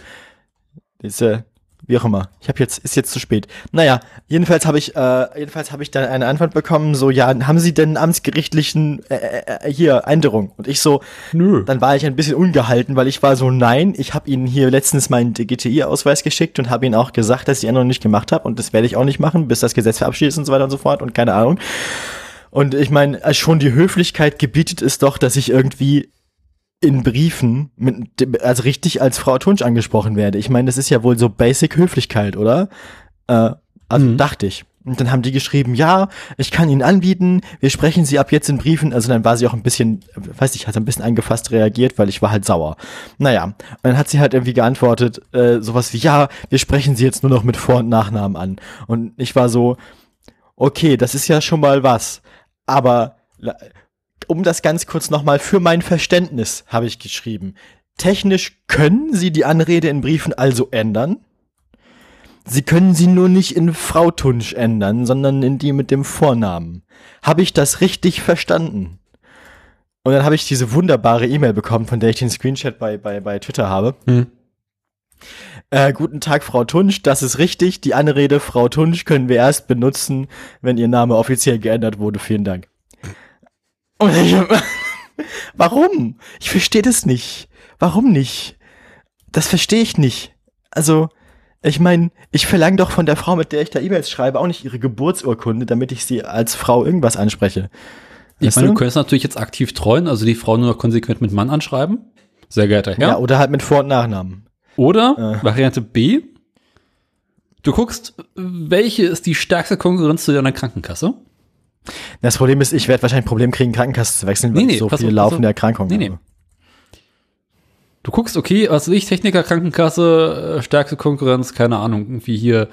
diese, wie auch immer. Ich habe jetzt, ist jetzt zu spät. Naja, jedenfalls habe ich, äh, jedenfalls habe ich dann eine Antwort bekommen, so, ja, haben Sie denn amtsgerichtlichen, äh, äh, hier, Änderung? Und ich so, Nö. Dann war ich ein bisschen ungehalten, weil ich war so, nein, ich habe Ihnen hier letztens meinen DGTI-Ausweis geschickt und habe Ihnen auch gesagt, dass ich die Änderung nicht gemacht habe und das werde ich auch nicht machen, bis das Gesetz verabschiedet ist und so weiter und so fort und keine Ahnung. Und ich meine, äh, schon die Höflichkeit gebietet es doch, dass ich irgendwie in Briefen mit, also richtig als Frau Tunsch angesprochen werde. Ich meine, das ist ja wohl so Basic Höflichkeit, oder? Äh, also Mhm. dachte ich. Und dann haben die geschrieben, ja, ich kann Ihnen anbieten, wir sprechen Sie ab jetzt in Briefen. Also dann war sie auch ein bisschen, weiß ich, hat ein bisschen angefasst reagiert, weil ich war halt sauer. Naja, und dann hat sie halt irgendwie geantwortet, äh, sowas wie, ja, wir sprechen Sie jetzt nur noch mit Vor- und Nachnamen an. Und ich war so, okay, das ist ja schon mal was. Aber um das ganz kurz nochmal für mein Verständnis habe ich geschrieben. Technisch können Sie die Anrede in Briefen also ändern. Sie können sie nur nicht in Frau Tunsch ändern, sondern in die mit dem Vornamen. Habe ich das richtig verstanden? Und dann habe ich diese wunderbare E-Mail bekommen, von der ich den Screenshot bei, bei, bei Twitter habe. Hm. Äh, guten Tag, Frau Tunsch, das ist richtig. Die Anrede Frau Tunsch können wir erst benutzen, wenn Ihr Name offiziell geändert wurde. Vielen Dank. Und ich, warum? Ich verstehe das nicht. Warum nicht? Das verstehe ich nicht. Also, ich meine, ich verlange doch von der Frau, mit der ich da E-Mails schreibe, auch nicht ihre Geburtsurkunde, damit ich sie als Frau irgendwas anspreche. Ich Weißt meine, du? du könntest natürlich jetzt aktiv treuen, also die Frau nur noch konsequent mit Mann anschreiben. Sehr geehrter Herr. Ja, oder halt mit Vor- und Nachnamen. Oder Äh. Variante B, du guckst, welche ist die stärkste Konkurrenz zu deiner Krankenkasse? Das Problem ist, ich werde wahrscheinlich ein Problem kriegen, Krankenkasse zu wechseln, weil Nee, nee, ich so viele auf, laufende auf. Erkrankungen Nee, nee. habe. Du guckst, okay, was weiß ich, Techniker, Krankenkasse, äh, stärkste Konkurrenz, keine Ahnung, irgendwie hier,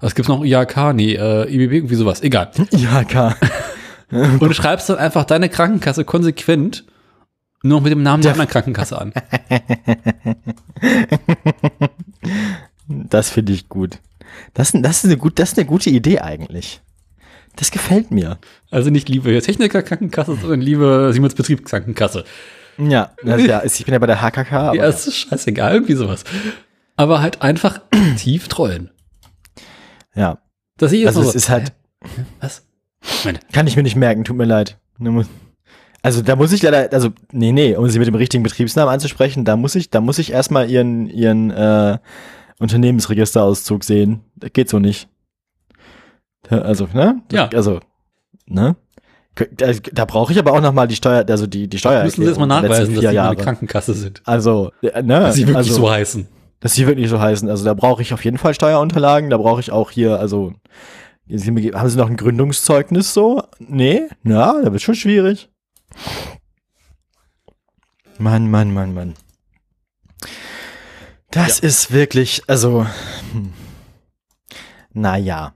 was gibt's noch, IHK, nee, äh, IBB, irgendwie sowas, egal. Klar. Und du schreibst dann einfach deine Krankenkasse konsequent nur noch mit dem Namen der anderen Krankenkasse an. Das finde ich gut. Das, das, ist eine gut. das ist eine gute Idee eigentlich. Das gefällt mir. Also nicht liebe Techniker, Krankenkasse, sondern liebe Siemens Betriebskrankenkasse. Ja, das, ja ich bin ja bei der HKK. Aber Ja, ist scheißegal, irgendwie sowas. Aber halt einfach tief trollen. ja. Das hier Also ist es so, ist halt? Was? Kann ich mir nicht merken, tut mir leid. Also da muss ich leider, also nee, nee, um sie mit dem richtigen Betriebsnamen anzusprechen, da muss ich, da muss ich erstmal ihren, ihren äh, Unternehmensregisterauszug sehen. Das geht so nicht. Also, ne? Ja. Also, ne? Da, da brauche ich aber auch nochmal die Steuer, also die, die Steuer. müssen Sie jetzt mal nachweisen, dass Sie eine Jahre. Krankenkasse sind. Also, äh, ne? Dass sie wirklich also, so heißen. dass sie wirklich so heißen. Also da brauche ich auf jeden Fall Steuerunterlagen. Da brauche ich auch hier, also Sie, haben Sie noch ein Gründungszeugnis so? Nee? Ja, da wird schon schwierig. Mann, Mann, Mann, Mann. Das ist wirklich, also, hm. naja.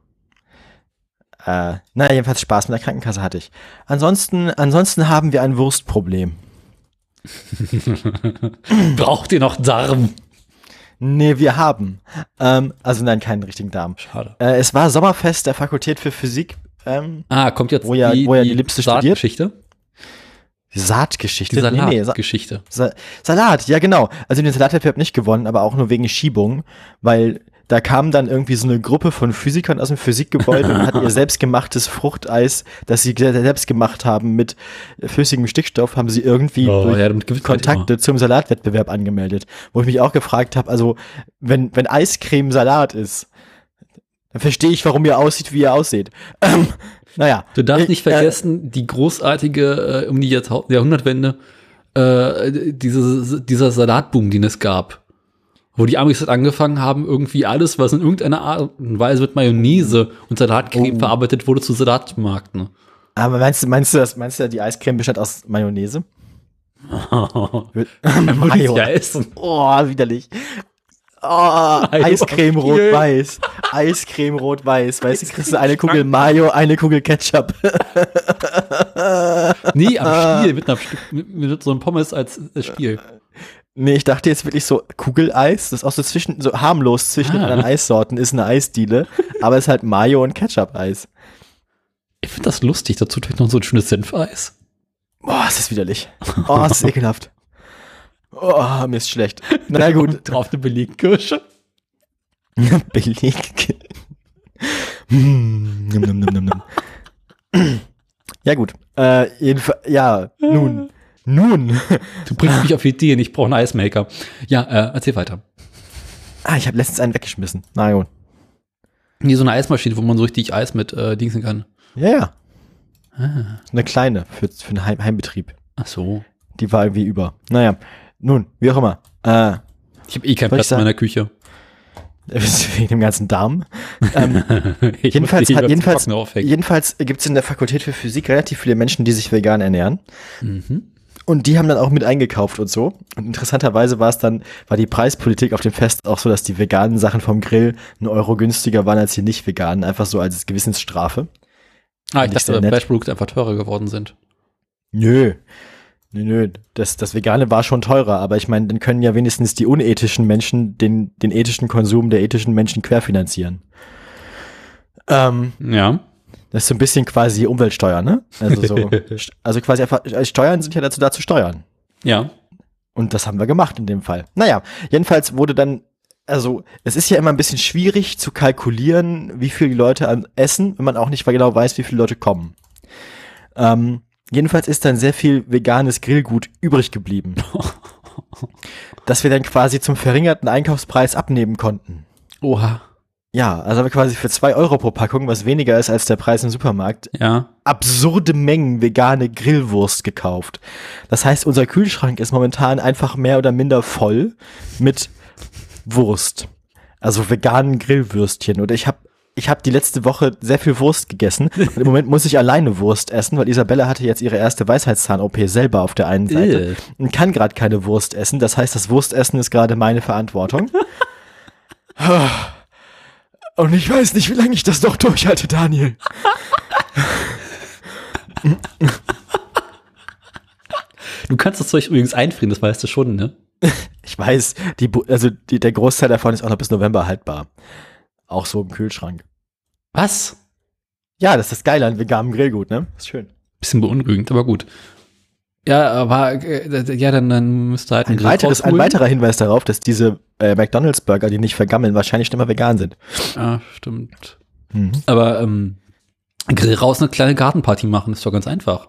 Äh, na, jedenfalls Spaß mit der Krankenkasse hatte ich. Ansonsten, ansonsten haben wir ein Wurstproblem. Braucht ihr noch Darm? Nee, wir haben. Ähm, also nein, keinen richtigen Darm. Schade. Äh, es war Sommerfest der Fakultät für Physik. Ähm, Ah, kommt jetzt Wo ja- wo ja die Liebste studiert. Saatgeschichte? Saatgeschichte. Die Nee, nee, Sa Salatgeschichte. Sa Salat, ja genau. Also den Salatwettbewerb nicht gewonnen, aber auch nur wegen Schiebung, weil da kam dann irgendwie so eine Gruppe von Physikern aus dem Physikgebäude und hat ihr selbstgemachtes Fruchteis, das sie se- selbst gemacht haben mit flüssigem Stickstoff, haben sie irgendwie Oh, durch ja, Kontakte zum Salatwettbewerb angemeldet. Wo ich mich auch gefragt habe, also wenn, wenn Eiscreme Salat ist, dann verstehe ich, warum ihr aussieht, wie ihr aussieht. Ähm, naja. Du darfst Ich- nicht äh, vergessen, die großartige, äh, um die Jahrhundertwende, äh, diese, dieser Salatboom, den es gab. Wo die Amis halt angefangen haben, irgendwie alles, was in irgendeiner Art und Weise mit Mayonnaise und Salatcreme Oh. verarbeitet wurde, zu Salat zu markten. Aber meinst du, meinst du, das, meinst du, die Eiscreme besteht aus Mayonnaise? Würde Mayo. ja essen. Oh, widerlich. Oh, Mayo Eiscreme rot-weiß. Eiscreme rot-weiß. Weißt du, kriegst du eine Kugel Mayo, eine Kugel Ketchup. Nee, am Stiel, mit, einer, mit, mit so einem Pommes als Stiel. Nee, ich dachte jetzt wirklich so Kugeleis, das ist auch so zwischen, so harmlos zwischen den Ah. anderen Eissorten, ist eine Eisdiele, aber ist halt Mayo und Ketchup-Eis. Ich finde das lustig, dazu vielleicht noch so ein schönes Senfeis. Boah, ist das widerlich. Oh, das ist ekelhaft. Oh, mir ist schlecht. Na gut. Und drauf eine Belegkirsche. Beleg. Num, num, num, num, num. Ja, gut. Äh, jedenfalls, ja, nun. Nun. Du bringst mich auf Ideen, ich brauche einen Eismaker. Ja, äh, erzähl weiter. Ah, ich habe letztens einen weggeschmissen. Na gut. Nee, so eine Eismaschine, wo man so richtig Eis mit äh, dingsen kann. Ja, ja. Ah. Eine kleine für, für einen Heim Heimbetrieb. Ach so. Die war irgendwie über. Naja, nun, wie auch immer. Äh, Ich habe eh keinen Platz in meiner Küche. wegen dem ganzen Darm. Ähm, Ich jedenfalls, hat, jedenfalls, jedenfalls gibt es in der Fakultät für Physik relativ viele Menschen, die sich vegan ernähren. Mhm. Und die haben dann auch mit eingekauft und so. Und interessanterweise war es dann, war die Preispolitik auf dem Fest auch so, dass die veganen Sachen vom Grill einen Euro günstiger waren als die nicht veganen, einfach so als Gewissensstrafe. Ah, ich dachte, nett. Fleischprodukte einfach teurer geworden sind. Nö. Nö, nö. Das, das Vegane war schon teurer, aber ich meine, dann können ja wenigstens die unethischen Menschen den, den ethischen Konsum der ethischen Menschen querfinanzieren. Ähm, Ja. Das ist so ein bisschen quasi Umweltsteuer, ne? Also so, also quasi einfach, äh, Steuern sind ja dazu da zu steuern. Ja. Und das haben wir gemacht in dem Fall. Naja, jedenfalls wurde dann, also es ist ja immer ein bisschen schwierig zu kalkulieren, wie viel die Leute essen, wenn man auch nicht genau weiß, wie viele Leute kommen. Ähm, jedenfalls ist dann sehr viel veganes Grillgut übrig geblieben, das wir dann quasi zum verringerten Einkaufspreis abnehmen konnten. Oha. Ja, also haben wir quasi für zwei Euro pro Packung, was weniger ist als der Preis im Supermarkt, Ja. absurde Mengen vegane Grillwurst gekauft. Das heißt, unser Kühlschrank ist momentan einfach mehr oder minder voll mit Wurst. Also veganen Grillwürstchen. Und ich habe ich hab die letzte Woche sehr viel Wurst gegessen. Und im Moment muss ich alleine Wurst essen, weil Isabelle hatte jetzt ihre erste Weisheitszahn-OP selber auf der einen Seite und kann gerade keine Wurst essen. Das heißt, das Wurstessen ist gerade meine Verantwortung. Und ich weiß nicht, wie lange ich das noch durchhalte, Daniel. Du kannst das Zeug übrigens einfrieren, das weißt du schon, ne? Ich weiß, die, also die, der Großteil davon ist auch noch bis November haltbar. Auch so im Kühlschrank. Was? Ja, das ist das Geile an veganem Grillgut, ne? Ist schön. Bisschen beunruhigend, aber gut. Ja, aber äh, ja, dann, dann müsste halt Ein, Grill weiteres, ein weiterer Hinweis darauf, dass diese äh, McDonalds-Burger, die nicht vergammeln, wahrscheinlich immer vegan sind. Ah, stimmt. Aber ähm, Grill raus eine kleine Gartenparty machen, ist doch ganz einfach.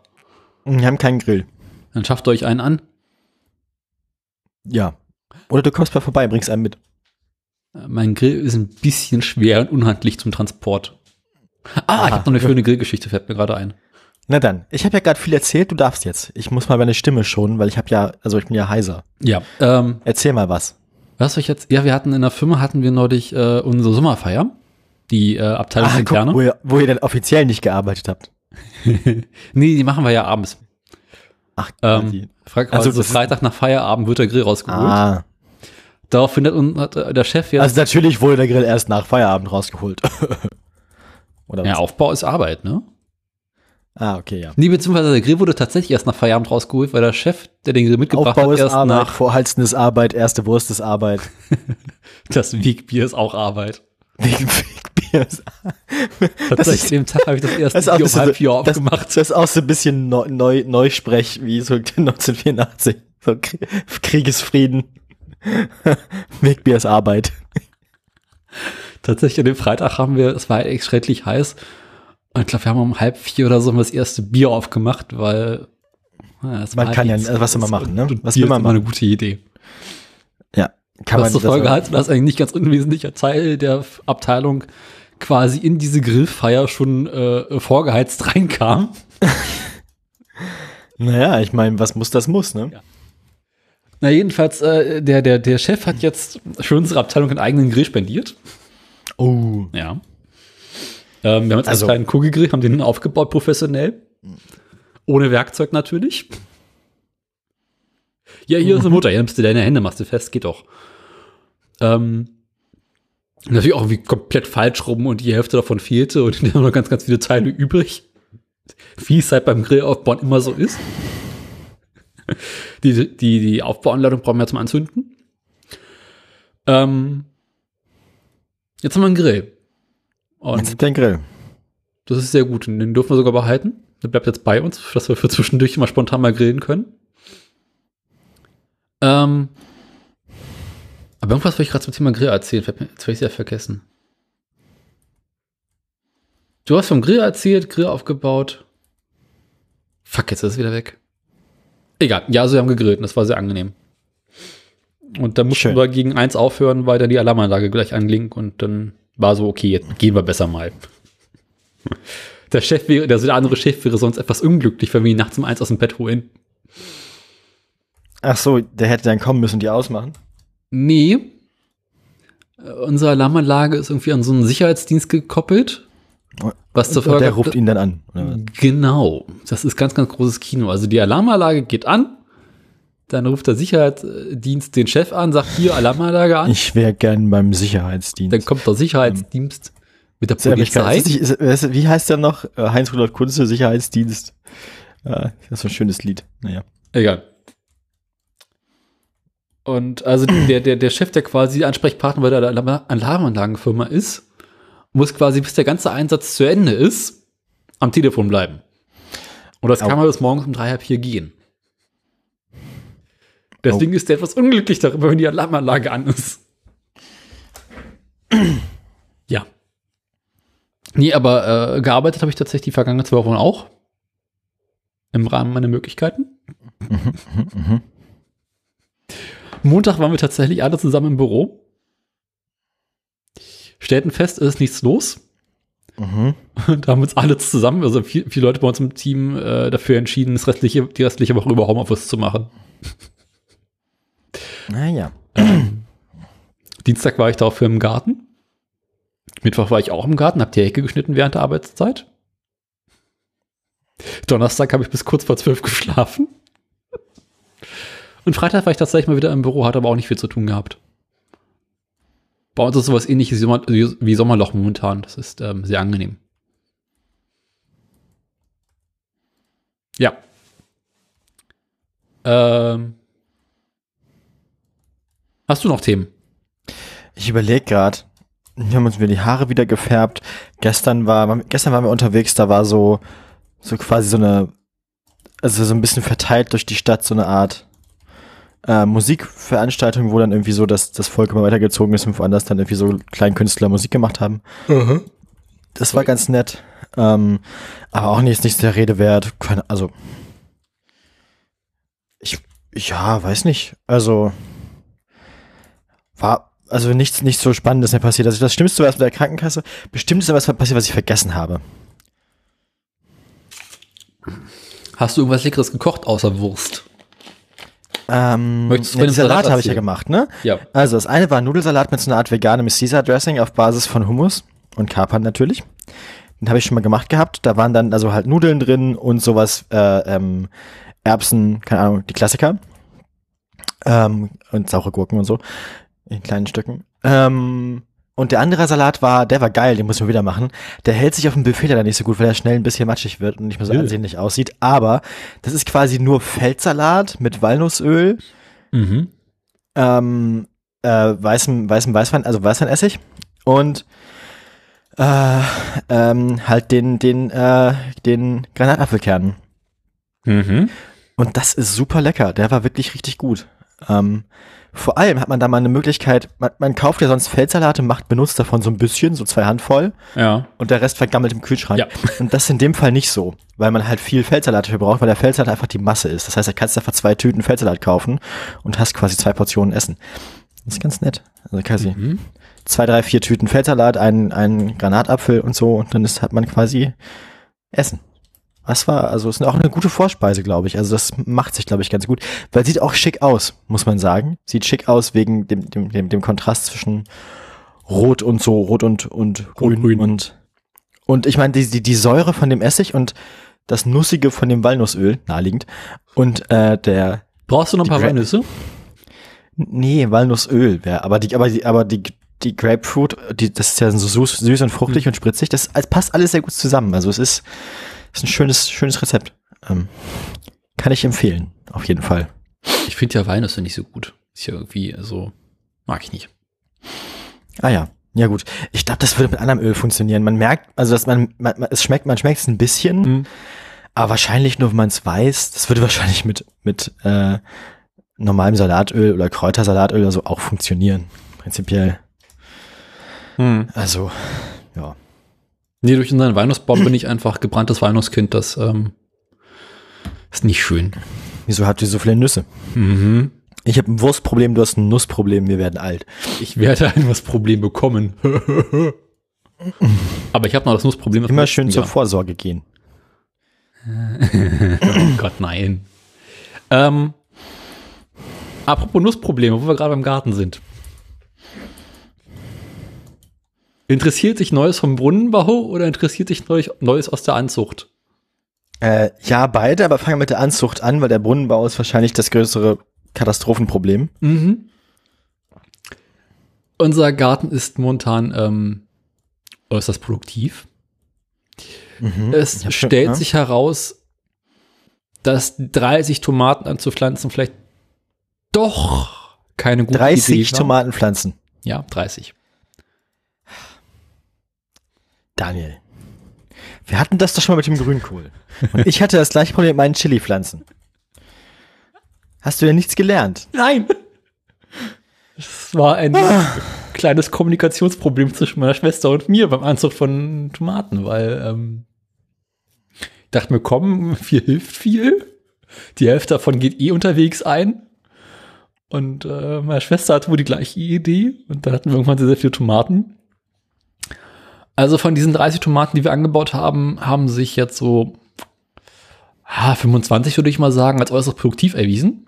Wir haben keinen Grill. Dann schafft euch einen an. Ja. Oder du kommst mal vorbei, bringst einen mit. Äh, Mein Grill ist ein bisschen schwer und unhandlich zum Transport. Ah, ich Aha. habe noch eine schöne Grillgeschichte, fällt mir gerade ein. Na dann, ich habe ja gerade viel erzählt, du darfst jetzt. Ich muss mal meine Stimme schonen, weil ich habe ja, also ich bin ja heiser. Ja, ähm, Erzähl mal was. was soll ich jetzt? Ja, wir hatten in der Firma hatten wir neulich äh, unsere Sommerfeier, die äh, Abteilung guck, interne. wo, ihr, wo ihr denn offiziell nicht gearbeitet habt. nee, die machen wir ja abends. Ach, Ähm, die- Freitag, Also also Freitag nach Feierabend wird der Grill rausgeholt. ah. Daraufhin hat, hat äh, der Chef ja, Also natürlich wurde der Grill erst nach Feierabend rausgeholt. Oder was? ja, Aufbau ist Arbeit, ne? Ah, okay, ja. Nee, beziehungsweise der Grill wurde tatsächlich erst nach Feierabend rausgeholt, weil der Chef, der den Grill mitgebracht Aufbau hat, erst Arbeit, nach Vorheizen ist Arbeit, erste Wurst ist Arbeit. das Wegbier ist auch Arbeit. Wegen ist Tatsächlich, ist- an dem Tag habe ich das erste das Bier um halb vier das, aufgemacht. das ist auch so ein bisschen neu, neu, Neusprech, wie so 1984. So Krie- Kriegesfrieden. Wegbier ist Arbeit. Tatsächlich an dem Freitag haben wir, es war echt schrecklich heiß. Und ich glaube, wir haben um halb vier oder so das erste Bier aufgemacht, weil ja, Man kann ja- nichts. was man machen, ne? Was Bier man ist immer eine gute Idee. Ja. Kann was zur das- Folge hat, dass ein nicht ganz unwesentlicher Teil der Abteilung quasi in diese Grillfeier schon äh, vorgeheizt reinkam. Naja, ich meine, was muss, das muss, ne? Ja. Na, jedenfalls, äh, der, der, der Chef hat jetzt für unsere Abteilung einen eigenen Grill spendiert. Oh. Ja. Ähm, wir haben jetzt Also- einen kleinen Kugelgrill, haben den aufgebaut professionell. Ohne Werkzeug natürlich. Ja, hier ist eine Mutter, hier nimmst du deine Hände, machst du fest, geht doch. Ähm, natürlich auch irgendwie komplett falsch rum und die Hälfte davon fehlte und wir haben noch ganz, ganz viele Teile übrig. Wie es halt beim Grillaufbauen immer so ist. Die, die, die Aufbauanleitung brauchen wir zum Anzünden. Ähm, jetzt haben wir einen Grill. Und Jetzt einen Grill. das ist sehr gut. Und den dürfen wir sogar behalten. Der bleibt jetzt bei uns, dass wir für zwischendurch immer spontan mal grillen können. Ähm, aber irgendwas wollte ich gerade zum Thema Grill erzählen. Jetzt habe ich es ja vergessen. Du hast vom Grill erzählt, Grill aufgebaut. Fuck, jetzt ist es wieder weg. Egal. Ja, also wir haben gegrillt und das war sehr angenehm. Und dann mussten Schön. wir gegen eins aufhören, weil dann die Alarmanlage gleich anging und dann war so, okay, jetzt gehen wir besser mal. Der Chef wäre, also der andere Chef wäre sonst etwas unglücklich, wenn wir ihn nachts um eins aus dem Bett holen. Ach so, der hätte dann kommen müssen und die ausmachen. Nee. Äh, Unsere Alarmanlage ist irgendwie an so einen Sicherheitsdienst gekoppelt. Was zur Und der Folge ruft ihn dann an. Genau. Das ist ganz, ganz großes Kino. Also die Alarmanlage geht an. Dann ruft der Sicherheitsdienst den Chef an, sagt hier Alarmanlage an. Ich wäre gern beim Sicherheitsdienst. Dann kommt der Sicherheitsdienst mit der Polizei. Ist nicht- ist- Wie heißt der noch? Äh, Heinz-Rudolf Kunze, Sicherheitsdienst. Äh, Das ist ein schönes Lied. Naja. Egal. Und also der, der, der Chef, der quasi Ansprechpartner bei der Alarm- Alarmanlagenfirma ist, muss quasi, bis der ganze Einsatz zu Ende ist, am Telefon bleiben. Und das kann man bis morgens um drei, halb vier gehen. Deswegen Oh. ist er etwas unglücklich darüber, wenn die Alarmanlage an ist. ja. Nee, aber äh, gearbeitet habe ich tatsächlich die vergangenen zwei Wochen auch. Im Rahmen meiner Möglichkeiten. Montag waren wir tatsächlich alle zusammen im Büro. Stellten fest, es ist nichts los. Mhm. Und haben uns alle zusammen, also vier, vier Leute bei uns im Team, äh, dafür entschieden, das restliche, die restliche Woche über Homeoffice zu machen. Naja. Dienstag war ich dafür im Garten. Mittwoch war ich auch im Garten, hab die Hecke geschnitten während der Arbeitszeit. Donnerstag habe ich bis kurz vor zwölf geschlafen. Und Freitag war ich tatsächlich mal wieder im Büro, hatte aber auch nicht viel zu tun gehabt. Bei uns ist sowas ähnliches wie Sommerloch momentan. Das ist ähm, sehr angenehm. Ja. Ähm. Hast du noch Themen? Ich überlege gerade. Wir haben uns wieder die Haare wieder gefärbt. Gestern war, gestern waren wir unterwegs, da war so, so quasi so eine, also so ein bisschen verteilt durch die Stadt, so eine Art äh, Musikveranstaltung, wo dann irgendwie so das, das Volk immer weitergezogen ist und woanders dann irgendwie so Kleinkünstler Musik gemacht haben. Das war ganz nett. Ähm, aber auch nicht, nicht der Rede wert. Also, ich, ja, weiß nicht. Also, war, also nichts, nichts so Spannendes mehr passiert. Also das Schlimmste war erst mit der Krankenkasse. Bestimmt ist da was passiert, was ich vergessen habe. Hast du irgendwas Leckeres gekocht außer Wurst? Ähm, Möchtest du ja, dem Salat Salat habe ich ja gemacht, ne? Ja. Also das eine war Nudelsalat mit so einer Art veganem Caesar Dressing auf Basis von Hummus und Kapern natürlich. Den habe ich schon mal gemacht gehabt. Da waren dann also halt Nudeln drin und sowas, äh, ähm, Erbsen, keine Ahnung, die Klassiker. Ähm, und saure Gurken und so. In kleinen Stücken. Ähm, und der andere Salat war, der war geil, den muss ich mal wieder machen. Der hält sich auf dem Buffet leider nicht so gut, weil er schnell ein bisschen matschig wird und nicht mehr so Ja. ansehnlich aussieht. Aber das ist quasi nur Feldsalat mit Walnussöl, Mhm. ähm, äh, weißem, weißem Weißwein, also Weißweinessig und äh, ähm, halt den, den, äh, den Granatapfelkernen. Mhm. Und das ist super lecker. Der war wirklich richtig gut. Ähm, vor allem hat man da mal eine Möglichkeit, man, man kauft ja sonst Feldsalate, macht, benutzt davon so ein bisschen, so zwei Handvoll Ja. und der Rest vergammelt im Kühlschrank. Ja. Und das ist in dem Fall nicht so, weil man halt viel Feldsalat dafür braucht, weil der Feldsalat einfach die Masse ist. Das heißt, da kannst du einfach zwei Tüten Feldsalat kaufen und hast quasi zwei Portionen Essen. Das ist ganz nett. Also quasi Mhm. zwei, drei, vier Tüten Feldsalat, einen, einen Granatapfel und so und dann ist, hat man quasi Essen. Was war, also ist auch eine gute Vorspeise, glaube ich. Also das macht sich, glaube ich, ganz gut. Weil sieht auch schick aus, muss man sagen. Sieht schick aus wegen dem, dem, dem, dem Kontrast zwischen Rot und so, Rot und, und Grün. grün. Und, und ich meine, die, die, die Säure von dem Essig und das Nussige von dem Walnussöl, naheliegend. Und äh, der, Brauchst du noch ein paar Gra- Walnüsse? Nee, Walnussöl wäre, aber die, aber die, aber die, die Grapefruit, die, das ist ja so süß, süß und fruchtig und spritzig, das, es passt alles sehr gut zusammen. Also es ist, ist ein schönes, schönes Rezept. Ähm, kann ich empfehlen, auf jeden Fall. Ich finde ja Walnüsse nicht so gut. Ist ja irgendwie so, mag ich nicht. Ah ja, ja gut. Ich glaube, das würde mit anderem Öl funktionieren. Man merkt, also dass man, man, es schmeckt, man schmeckt es ein bisschen, Mhm. aber wahrscheinlich nur, wenn man es weiß. Das würde wahrscheinlich mit mit äh, normalem Salatöl oder Kräutersalatöl oder so auch funktionieren, prinzipiell. Mhm. Also. Nee, durch unseren Walnussbaum bin ich einfach gebranntes Walnusskind. Das ähm, ist nicht schön. Wieso habt ihr so viele Nüsse? Mhm. Ich habe ein Wurstproblem, du hast ein Nussproblem, wir werden alt. Ich werde ein was Problem bekommen. Aber ich habe noch das Nussproblem. vom Immer schön zur Jahr. Vorsorge gehen. Oh Gott, nein. Ähm, Apropos Nussprobleme, wo wir gerade im Garten sind. Interessiert dich Neues vom Brunnenbau oder interessiert dich Neues, aus der Anzucht? Äh, ja, beide, aber fangen wir mit der Anzucht an, weil der Brunnenbau ist wahrscheinlich das größere Katastrophenproblem. Mhm. Unser Garten ist momentan ähm, äußerst produktiv. Mhm. Es schon- stellt ja. sich heraus, dass 30 Tomaten anzupflanzen vielleicht doch keine gute 30 Idee war. Tomatenpflanzen. Ja, 30. Daniel. Wir hatten das doch schon mal mit dem Grünkohl. Und ich hatte das gleiche Problem mit meinen Chili-Pflanzen. Hast du ja nichts gelernt? Nein! Es war ein kleines Kommunikationsproblem zwischen meiner Schwester und mir beim Anzug von Tomaten, weil ähm, ich dachte mir, komm, viel hilft viel. Die Hälfte davon geht eh unterwegs ein. Und äh, meine Schwester hatte wohl die gleiche Idee. Und dann hatten wir irgendwann sehr, sehr viele Tomaten. Also von diesen 30 Tomaten, die wir angebaut haben, haben sich jetzt so ah, 25, würde ich mal sagen, als äußerst produktiv erwiesen.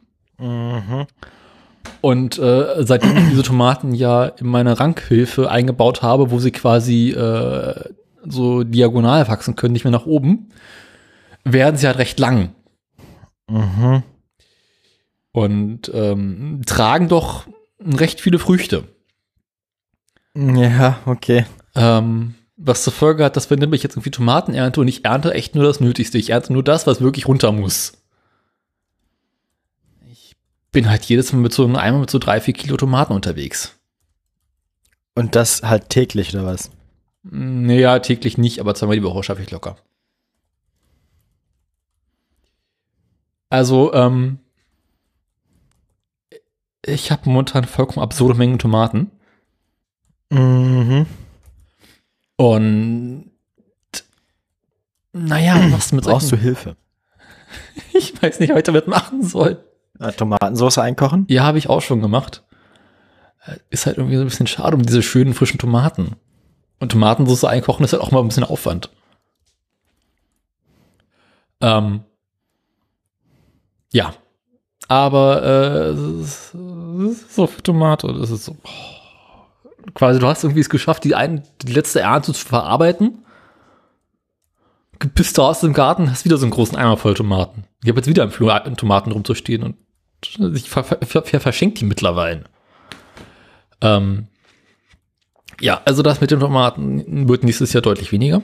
Und äh, seitdem ich diese Tomaten ja in meine Rankhilfe eingebaut habe, wo sie quasi äh, so diagonal wachsen können, nicht mehr nach oben, werden sie halt recht lang Mhm. und ähm, tragen doch recht viele Früchte. Ja, okay. Ähm, was zur Folge hat, dass wenn nämlich jetzt irgendwie Tomaten ernte und ich ernte echt nur das Nötigste. Ich ernte nur das, was wirklich runter muss. Ich bin halt jedes Mal mit so einem Eimer mit so drei, vier Kilo Tomaten unterwegs. Und das halt täglich oder was? Naja, täglich nicht, aber zweimal die Woche schaffe ich locker. Also, ähm, ich habe momentan vollkommen absurde Mengen Tomaten. Mhm. Und naja, was mit Brauchst du solchen- Hilfe? Ich weiß nicht, was ich damit machen soll. Äh, Tomatensauce einkochen? Ja, habe ich auch schon gemacht. Äh, Ist halt irgendwie so ein bisschen schade um diese schönen frischen Tomaten. Und Tomatensauce einkochen ist halt auch mal ein bisschen Aufwand. Ähm, ja. Aber äh, so für Tomate. Das ist so. oh. Quasi, du hast irgendwie es geschafft, die, ein, die letzte Ernte zu verarbeiten. Bist du aus dem Garten, hast wieder so einen großen Eimer voll Tomaten. Ich habe jetzt wieder im Flur äh, Tomaten rumzustehen und ich ver ver ver verschenkt die mittlerweile. Ähm, ja, also das mit den Tomaten wird nächstes Jahr deutlich weniger.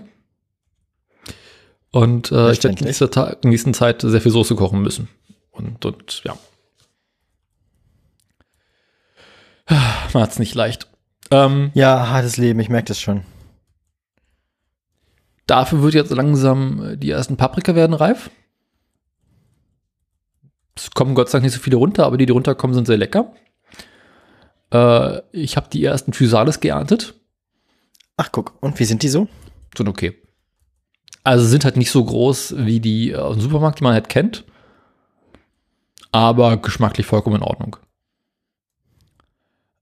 Und äh, ich werde in nächster, Ta- in nächsten Zeit sehr viel Soße kochen müssen. Und, und ja. Hat es nicht leicht. Ähm, Ja, hartes Leben, ich merke das schon. Dafür wird jetzt langsam äh, die ersten Paprika werden reif. Es kommen Gott sei Dank nicht so viele runter, aber die, die runterkommen, sind sehr lecker. Äh, ich habe die ersten Physalis geerntet. Ach, guck, und wie sind die so? Sind okay. Also sind halt nicht so groß wie die äh, aus dem Supermarkt, die man halt kennt. Aber geschmacklich vollkommen in Ordnung.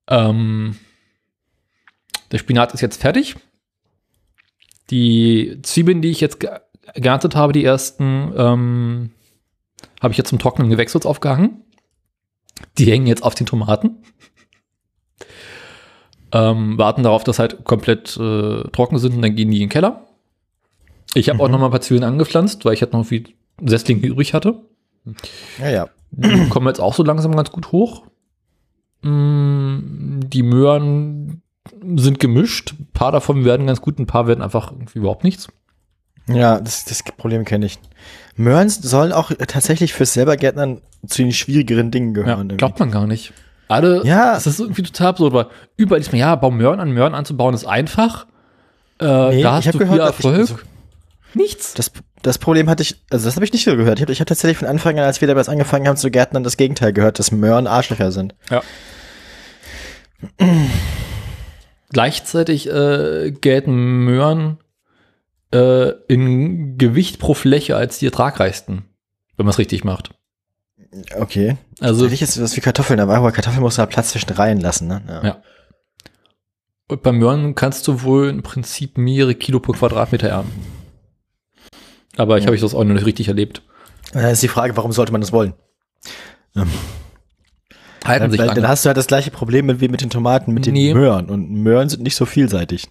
Ähm, der Spinat ist jetzt fertig. Die Zwiebeln, die ich jetzt ge geerntet habe, die ersten, ähm, habe ich jetzt zum Trocknen im Gewächshaus aufgehangen. Die hängen jetzt auf den Tomaten. Ähm, warten darauf, dass halt komplett äh, trocken sind und dann gehen die in den Keller. Ich habe auch noch mal ein paar Zwiebeln angepflanzt, weil ich halt noch viel Setzlinge übrig hatte. Ja, ja. Die kommen jetzt auch so langsam ganz gut hoch. Mm, Die Möhren sind gemischt. Ein paar davon werden ganz gut, ein paar werden einfach irgendwie überhaupt nichts. Ja, das, das Problem kenne ich. Möhren sollen auch tatsächlich fürs selbergärtnern zu den schwierigeren Dingen Ja, gehören. irgendwie. glaubt man gar nicht. Alle, Ja. das ist irgendwie total absurd, weil überall ist man, ja, Baum Möhren an, Möhren anzubauen ist einfach. Äh, Nee, da ich hast du gehört, viel dass ich- Erfolg. also- Nichts. Das, das Problem hatte ich, also das habe ich nicht so gehört. Ich habe ich hab tatsächlich von Anfang an, als wir damals angefangen haben zu gärtnern, das Gegenteil gehört, dass Möhren Arschlöcher sind. Ja. Gleichzeitig äh, gelten Möhren äh, in Gewicht pro Fläche als die ertragreichsten, wenn man es richtig macht. Okay. Also Hätte ich jetzt was wie Kartoffeln, aber Kartoffeln du halt Platz zwischen Reihen lassen, ne? Ja. und bei Möhren kannst du wohl im Prinzip mehrere Kilo pro Quadratmeter ernten. Aber ich Ja. habe ich das auch noch nicht richtig erlebt. Dann ist die Frage, warum sollte man das wollen? Ähm. Halten Dann, sich weil, lange. dann hast du halt das gleiche Problem mit, wie mit den Tomaten, mit den Nee. Möhren. Und Möhren sind nicht so vielseitig.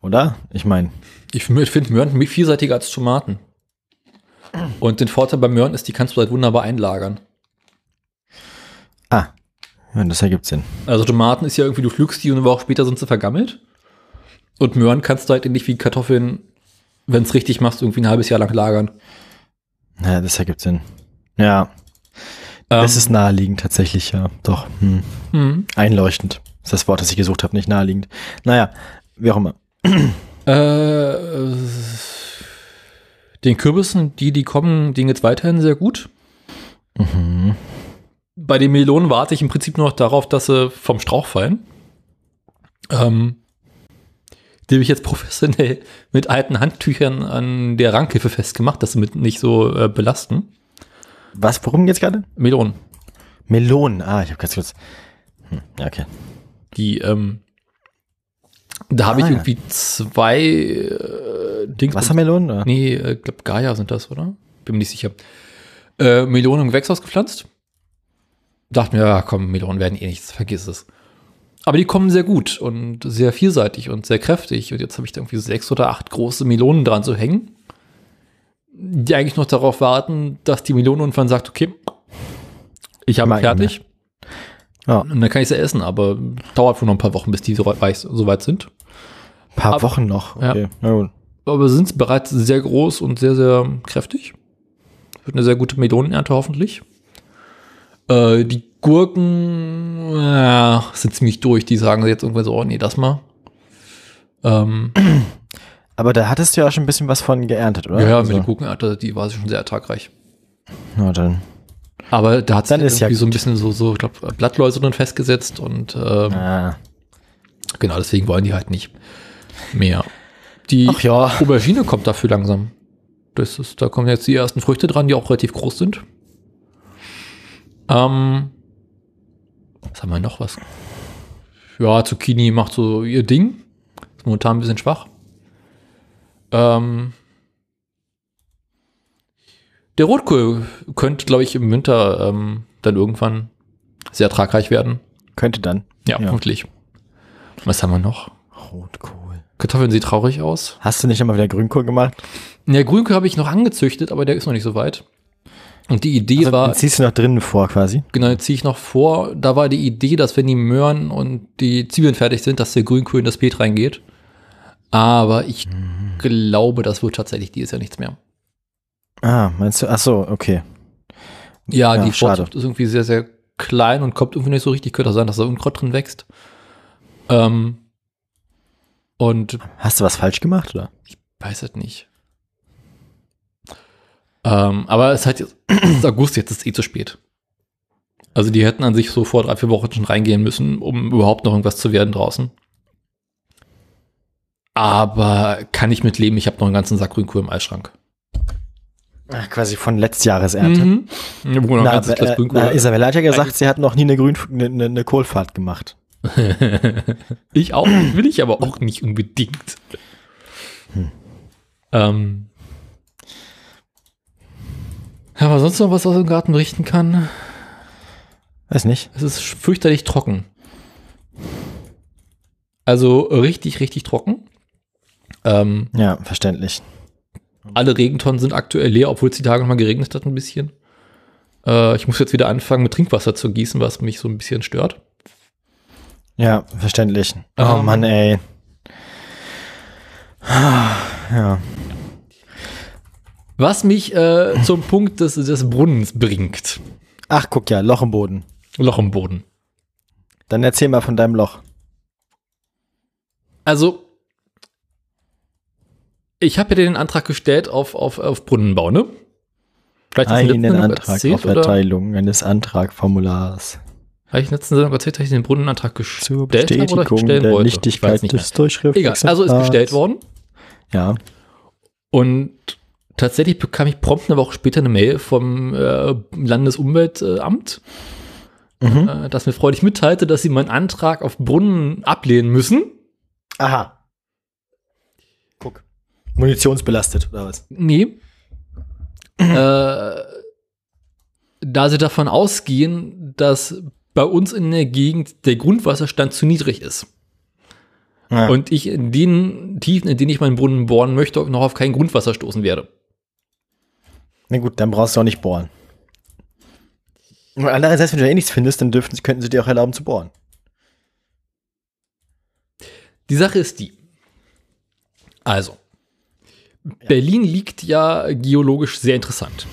Oder? Ich meine, Ich finde find Möhren vielseitiger als Tomaten. Und den Vorteil bei Möhren ist, die kannst du halt wunderbar einlagern. ah, ja, das ergibt Sinn. Also Tomaten ist ja irgendwie, du pflückst die und eine Woche später sind sie vergammelt. Und Möhren kannst du halt ähnlich wie Kartoffeln, wenn es richtig machst, irgendwie ein halbes Jahr lang lagern. Ja, das ergibt Sinn. Ja, das Ähm, ist naheliegend tatsächlich, ja. Doch. Hm. hm. Einleuchtend. Das ist das Wort, das ich gesucht habe, nicht naheliegend. Naja, wie auch immer. Äh, den Kürbissen, die, die kommen, denen geht's weiterhin sehr gut. Mhm. Bei den Melonen warte ich im Prinzip nur noch darauf, dass sie vom Strauch fallen. Ähm, die habe ich jetzt professionell mit alten Handtüchern an der Rankhilfe festgemacht, dass sie mit nicht so äh, belasten. Was, worum geht's gerade? Melonen. Melonen. Ah, ich habe ganz kurz. Hm, ja, okay. Die, ähm, da habe Ah, ich ja. irgendwie zwei äh, Dings. Wassermelonen? Oder? Nee, ich äh, glaube Gaia sind das, oder? Bin mir nicht sicher. Äh, Melonen im Gewächshaus gepflanzt. Dachte mir, ja komm, Melonen werden eh nichts, vergiss es. Aber die kommen sehr gut und sehr vielseitig und sehr kräftig. Und jetzt habe ich da irgendwie sechs oder acht große Melonen dran zu hängen, die eigentlich noch darauf warten, dass die Melone irgendwann sagt, okay, ich habe fertig. Ja. Und dann kann ich sie essen, aber dauert wohl noch ein paar Wochen, bis die so weit, so weit sind. paar Ab- Wochen noch. Ja. Okay. Gut. aber sind bereits sehr groß und sehr, sehr kräftig. Wird eine sehr gute Melonenernte hoffentlich. Äh, die Gurken äh, sind ziemlich durch. Die sagen jetzt irgendwann so, oh nee, das mal. Ähm, Aber da hattest du ja schon ein bisschen was von geerntet, oder? ja, ja, Also, mit der Gurkenernte, die war schon sehr ertragreich. na dann. Aber da hat sich ist ja irgendwie so ein bisschen so, so ich glaube, Blattläuse drin festgesetzt und ähm, Ah. genau, deswegen wollen die halt nicht mehr. Die Ach ja. Aubergine kommt dafür langsam. Das ist, da kommen jetzt die ersten Früchte dran, die auch relativ groß sind. Ähm, was haben wir noch? Was? Ja, Zucchini macht so ihr Ding. Ist momentan ein bisschen schwach. Ähm, der Rotkohl könnte, glaube ich, im Winter ähm, dann irgendwann sehr ertragreich werden. Könnte dann. Ja, Ja. vermutlich. Was haben wir noch? Rotkohl. Kartoffeln sieht traurig aus. Hast du nicht einmal wieder Grünkohl gemacht? Ja, Grünkohl habe ich noch angezüchtet, aber der ist noch nicht so weit. Und die Idee Also, war, den ziehst du noch drinnen vor quasi. genau, jetzt ziehe ich noch vor, da war die Idee, dass wenn die Möhren und die Zwiebeln fertig sind, dass der Grünkohl in das Beet reingeht. Aber ich glaube, das wird tatsächlich dieses Jahr nichts mehr. Ah, meinst du? Ach so, okay. Ja, Ja, die schade. Ist irgendwie sehr, sehr klein und kommt irgendwie nicht so richtig. Könnte auch sein, dass da Unkraut drin wächst. Ähm, und Hast du was falsch gemacht, oder? weiß es nicht. Ähm, aber es ist halt jetzt, es ist August, jetzt ist es eh zu spät. Also die hätten an sich so vor drei, vier Wochen schon reingehen müssen, um überhaupt noch irgendwas zu werden draußen. Aber kann ich mit leben, ich habe noch einen ganzen Sack Grünkohl im Eisschrank. Ach, quasi von Letztjahresernte. Mhm. Na, Glas äh, na, Isabella hat ja gesagt, sie hat noch nie eine, Grün, eine, eine, eine Kohlfahrt gemacht. ich auch, will ich aber auch nicht unbedingt. Ähm. Ja, aber sonst noch was aus dem Garten berichten kann? Weiß nicht. Es ist fürchterlich trocken. Also richtig, richtig trocken. Ähm, Ja, verständlich. alle Regentonnen sind aktuell leer, obwohl es die Tage noch mal geregnet hat ein bisschen. Äh, ich muss jetzt wieder anfangen mit Trinkwasser zu gießen, was mich so ein bisschen stört. Ja, verständlich. Oh Ähm. Mann, ey. Ja. Was mich äh, zum Punkt des, des Brunnens bringt. Ach, guck ja, Loch im Boden. Loch im Boden. Dann erzähl mal von deinem Loch. Also, ich habe ja den Antrag gestellt auf, auf, auf Brunnenbau, ne? Vielleicht hast du in der Einen letzten Sendung Antrag erzählt, auf oder? Erteilung eines Antragformulars Habe ich in der letzten Sendung erzählt, dass ich den Brunnenantrag zur gestellt habe oder Bestätigung stellen der wollte? Ich weiß Nichtigkeit nicht des Durchschrifts. Egal, also ist gestellt worden. Ja. Und tatsächlich bekam ich prompt eine Woche später eine Mail vom äh, Landesumweltamt, Mhm. äh, das mir freudig mitteilte, dass sie meinen Antrag auf Brunnen ablehnen müssen. Aha. Guck. Munitionsbelastet, oder was? Nee. äh, da sie davon ausgehen, dass bei uns in der Gegend der Grundwasserstand zu niedrig ist. Ja. Und ich in den Tiefen, in denen ich meinen Brunnen bohren möchte, noch auf kein Grundwasser stoßen werde. Na gut, dann brauchst du auch nicht bohren. Und andererseits, wenn du eh nichts findest, dann dürften, könnten sie dir auch erlauben zu bohren. Die Sache ist die. Also, Berlin liegt ja geologisch sehr interessant.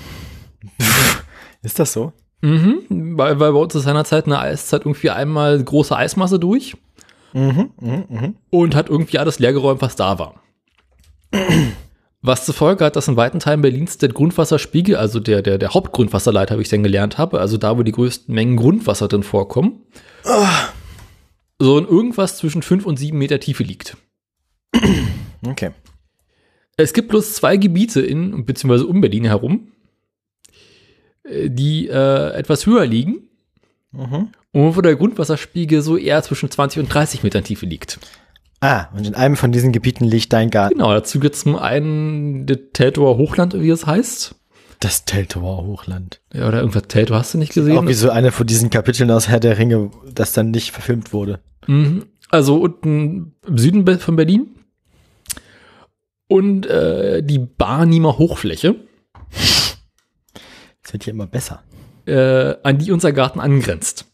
Ist das so? Mhm, weil, weil bei uns ist seinerzeit eine Eiszeit irgendwie einmal große Eismasse durch Mhm, mhm, mhm. und hat irgendwie alles leergeräumt, was da war. Was zur Folge hat, dass in weiten Teilen Berlins der Grundwasserspiegel, also der, der, der Hauptgrundwasserleiter, wie ich dann gelernt habe, also da, wo die größten Mengen Grundwasser drin vorkommen, so in irgendwas zwischen 5 und 7 Meter Tiefe liegt. Okay. Es gibt bloß zwei Gebiete in beziehungsweise um Berlin herum, äh, die äh, etwas höher liegen Mhm. und wo der Grundwasserspiegel so eher zwischen 20 und 30 Metern Tiefe liegt. Ah, und in einem von diesen Gebieten liegt dein Garten. Genau, dazu gibt es zum einen das Teltower Hochland, wie es heißt. Das Teltower Hochland. Ja, oder irgendwas Teltow hast du nicht gesehen? Auch wie so eine von diesen Kapiteln aus Herr der Ringe, das dann nicht verfilmt wurde. Mhm. Also unten im Süden von Berlin. Und äh, die Barnimer Hochfläche, Das wird hier immer besser. äh, an die unser Garten angrenzt.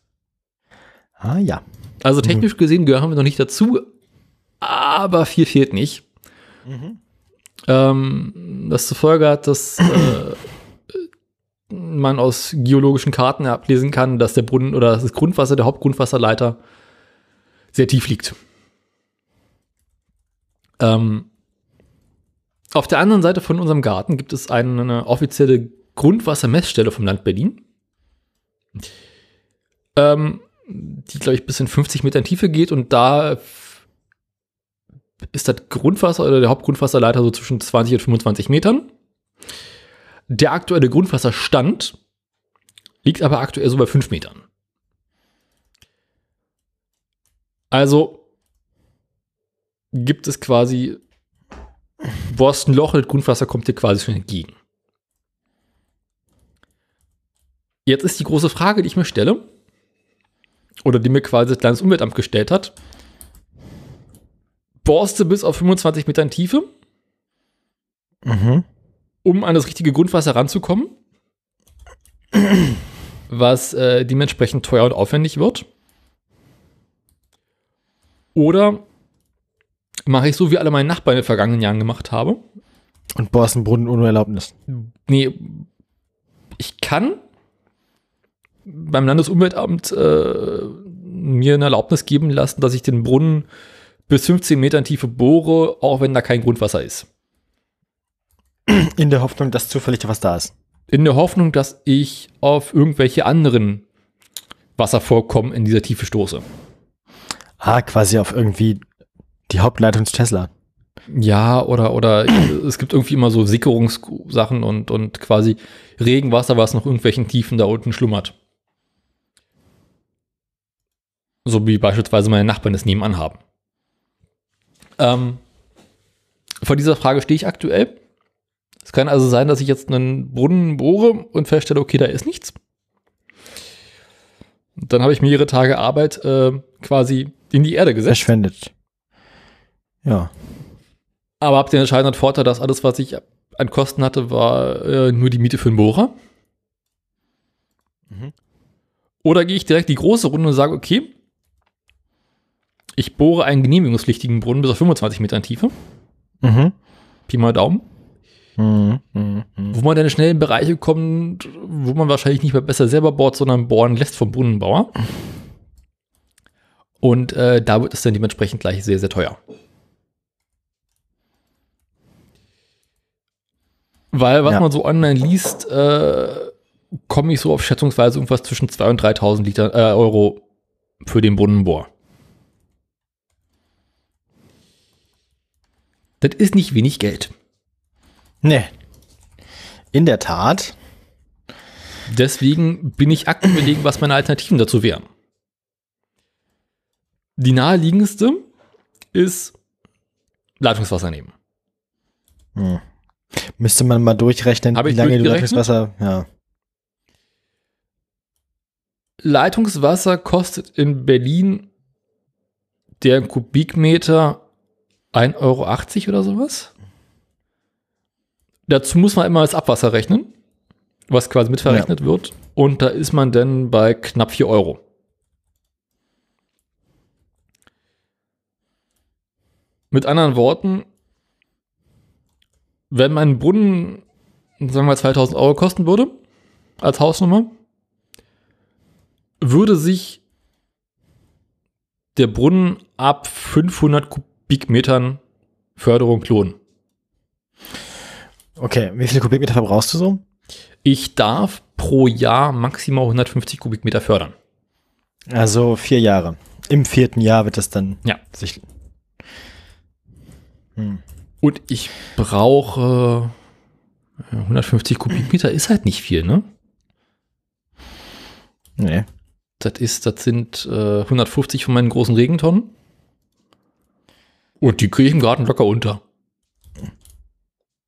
Ah ja. Also technisch gesehen gehören wir noch nicht dazu, aber viel fehlt nicht. Ähm, das zur Folge hat, dass äh, man aus geologischen Karten ablesen kann, dass der Brunnen oder das Grundwasser, der Hauptgrundwasserleiter, sehr tief liegt. Ähm, auf der anderen Seite von unserem Garten gibt es eine, offizielle Grundwassermessstelle vom Land Berlin. Ähm, die, glaube ich, bis in 50 Metern Tiefe geht und da ist das Grundwasser oder der Hauptgrundwasserleiter so zwischen 20 und 25 Metern. Der aktuelle Grundwasserstand liegt aber aktuell so bei 5 Metern. Also gibt es quasi bohrst ein Loch, das Grundwasser kommt dir quasi schon entgegen. Jetzt ist die große Frage, die ich mir stelle, oder die mir quasi das Landesumweltamt gestellt hat. Bohrst du bis auf 25 Metern Tiefe, Mhm. um an das richtige Grundwasser ranzukommen, was äh, dementsprechend teuer und aufwendig wird? Oder mache ich so, wie alle meine Nachbarn in den vergangenen Jahren gemacht habe? Und bohrst einen Brunnen ohne Erlaubnis. Nee, ich kann beim Landesumweltamt äh, mir eine Erlaubnis geben lassen, dass ich den Brunnen bis 15 Metern Tiefe bohre, auch wenn da kein Grundwasser ist. In der Hoffnung, dass zufällig was da ist. In der Hoffnung, dass ich auf irgendwelche anderen Wasservorkommen in dieser Tiefe stoße. Ah, quasi auf irgendwie die Hauptleitung zu Tesla. Ja, oder, oder es gibt irgendwie immer so Sickerungssachen und, und quasi Regenwasser, was noch irgendwelchen Tiefen da unten schlummert. So wie beispielsweise meine Nachbarn es nebenan haben. Ähm, vor dieser Frage stehe ich aktuell. Es kann also sein, dass ich jetzt einen Brunnen bohre und feststelle, okay, da ist nichts. Dann habe ich mehrere Tage Arbeit äh, quasi in die Erde gesetzt. Verschwendet. Ja. Aber habt den entscheidenden Vorteil, dass alles, was ich an Kosten hatte, war äh, nur die Miete für den Bohrer. Mhm. Oder gehe ich direkt die große Runde und sage, okay, ich bohre einen genehmigungspflichtigen Brunnen bis auf 25 Metern Tiefe. Mhm. Pi mal Daumen. Mhm. Mhm. Wo man dann schnell in Bereiche kommt, wo man wahrscheinlich nicht mehr besser selber bohrt, sondern bohren lässt vom Brunnenbauer. Und äh, da wird es dann dementsprechend gleich sehr, sehr teuer. Weil, was Ja. man so online liest, äh, komme ich so auf schätzungsweise irgendwas zwischen 2.000 und 3.000 Liter, äh, Euro für den Brunnenbohr. Das ist nicht wenig Geld. Nee. In der Tat. Deswegen bin ich aktuell überlegen, was meine Alternativen dazu wären. Die naheliegendste ist Leitungswasser nehmen. Hm. Müsste man mal durchrechnen, Hab wie ich lange du? Leitungswasser. Ja. Leitungswasser kostet in Berlin der Kubikmeter 1,80 Euro oder sowas. Dazu muss man immer das Abwasser rechnen, was quasi mitverrechnet ja. wird. Und da ist man dann bei knapp 4 Euro. Mit anderen Worten, wenn mein Brunnen, sagen wir 2000 Euro kosten würde, als Hausnummer, würde sich der Brunnen ab 500 Kubikmetern Förderung lohnen. Okay, wie viele Kubikmeter verbrauchst du so? Ich darf pro Jahr maximal 150 Kubikmeter fördern. Also vier Jahre. Im vierten Jahr wird das dann ja. sich. Hm. Und ich brauche 150 Kubikmeter ist halt nicht viel, ne? Nee. Das ist, das sind äh, 150 von meinen großen Regentonnen. Und die kriege ich im Garten locker unter.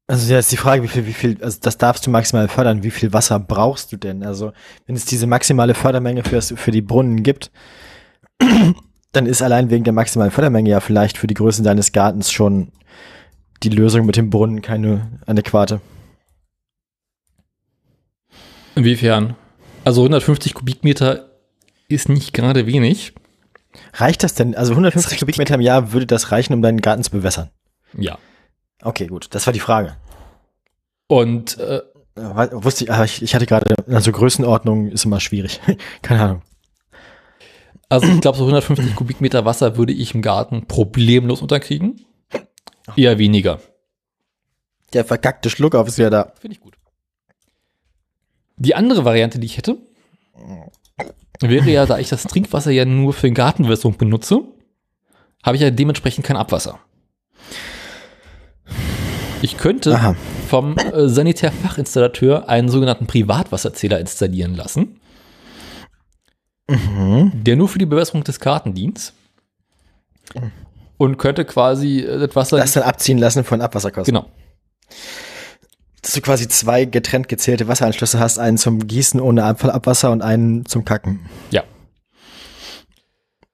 Also ja, ist die Frage, wie viel, wie viel, also das darfst du maximal fördern. Wie viel Wasser brauchst du denn? Also wenn es diese maximale Fördermenge für, für die Brunnen gibt, dann ist allein wegen der maximalen Fördermenge ja vielleicht für die Größe deines Gartens schon die Lösung mit dem Brunnen keine adäquate. Inwiefern? Also 150 Kubikmeter ist nicht gerade wenig. Reicht das denn? Also 150 Kubikmeter im Jahr würde das reichen, um deinen Garten zu bewässern? Ja. Okay, gut. Das war die Frage. Und äh, wusste ich, ich, ich hatte gerade, also Größenordnung ist immer schwierig. Keine Ahnung. Also ich glaube, so 150 Kubikmeter Wasser würde ich im Garten problemlos unterkriegen. Eher weniger. Der verkackte Schluckauf ist ja da. Finde ich gut. Die andere Variante, die ich hätte, wäre ja, da ich das Trinkwasser ja nur für Gartenwässerung benutze, habe ich ja dementsprechend kein Abwasser. Ich könnte Aha. vom äh, Sanitärfachinstallateur einen sogenannten Privatwasserzähler installieren lassen, mhm. der nur für die Bewässerung des Garten dient und könnte quasi äh, das Wasser. Das dann abziehen lassen von Abwasserkosten. Genau. Dass du quasi zwei getrennt gezählte Wasseranschlüsse hast, einen zum Gießen ohne Abfallabwasser und einen zum Kacken. Ja.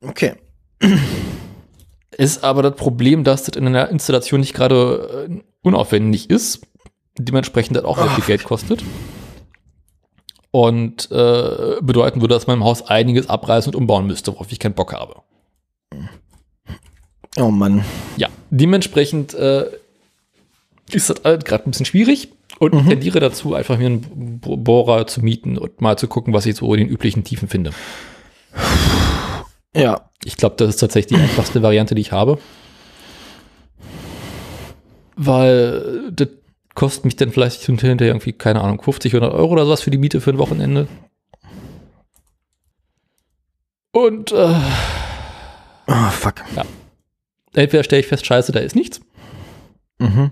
Okay. Ist aber das Problem, dass das in der Installation nicht gerade äh, unaufwendig ist, dementsprechend das auch oh. viel Geld kostet. Und äh, bedeuten würde, dass man im Haus einiges abreißen und umbauen müsste, worauf ich keinen Bock habe. Oh Mann. Ja, dementsprechend äh, ist das halt gerade ein bisschen schwierig und mhm. tendiere dazu, einfach mir einen Bohrer zu mieten und mal zu gucken, was ich so in den üblichen Tiefen finde. Ja. Ich glaube, das ist tatsächlich die einfachste Variante, die ich habe. Weil das kostet mich dann vielleicht hinterher irgendwie, keine Ahnung, 50, 100 Euro oder sowas für die Miete für ein Wochenende. Und, äh, oh, fuck. Ja. Entweder stelle ich fest, scheiße, da ist nichts. Mhm.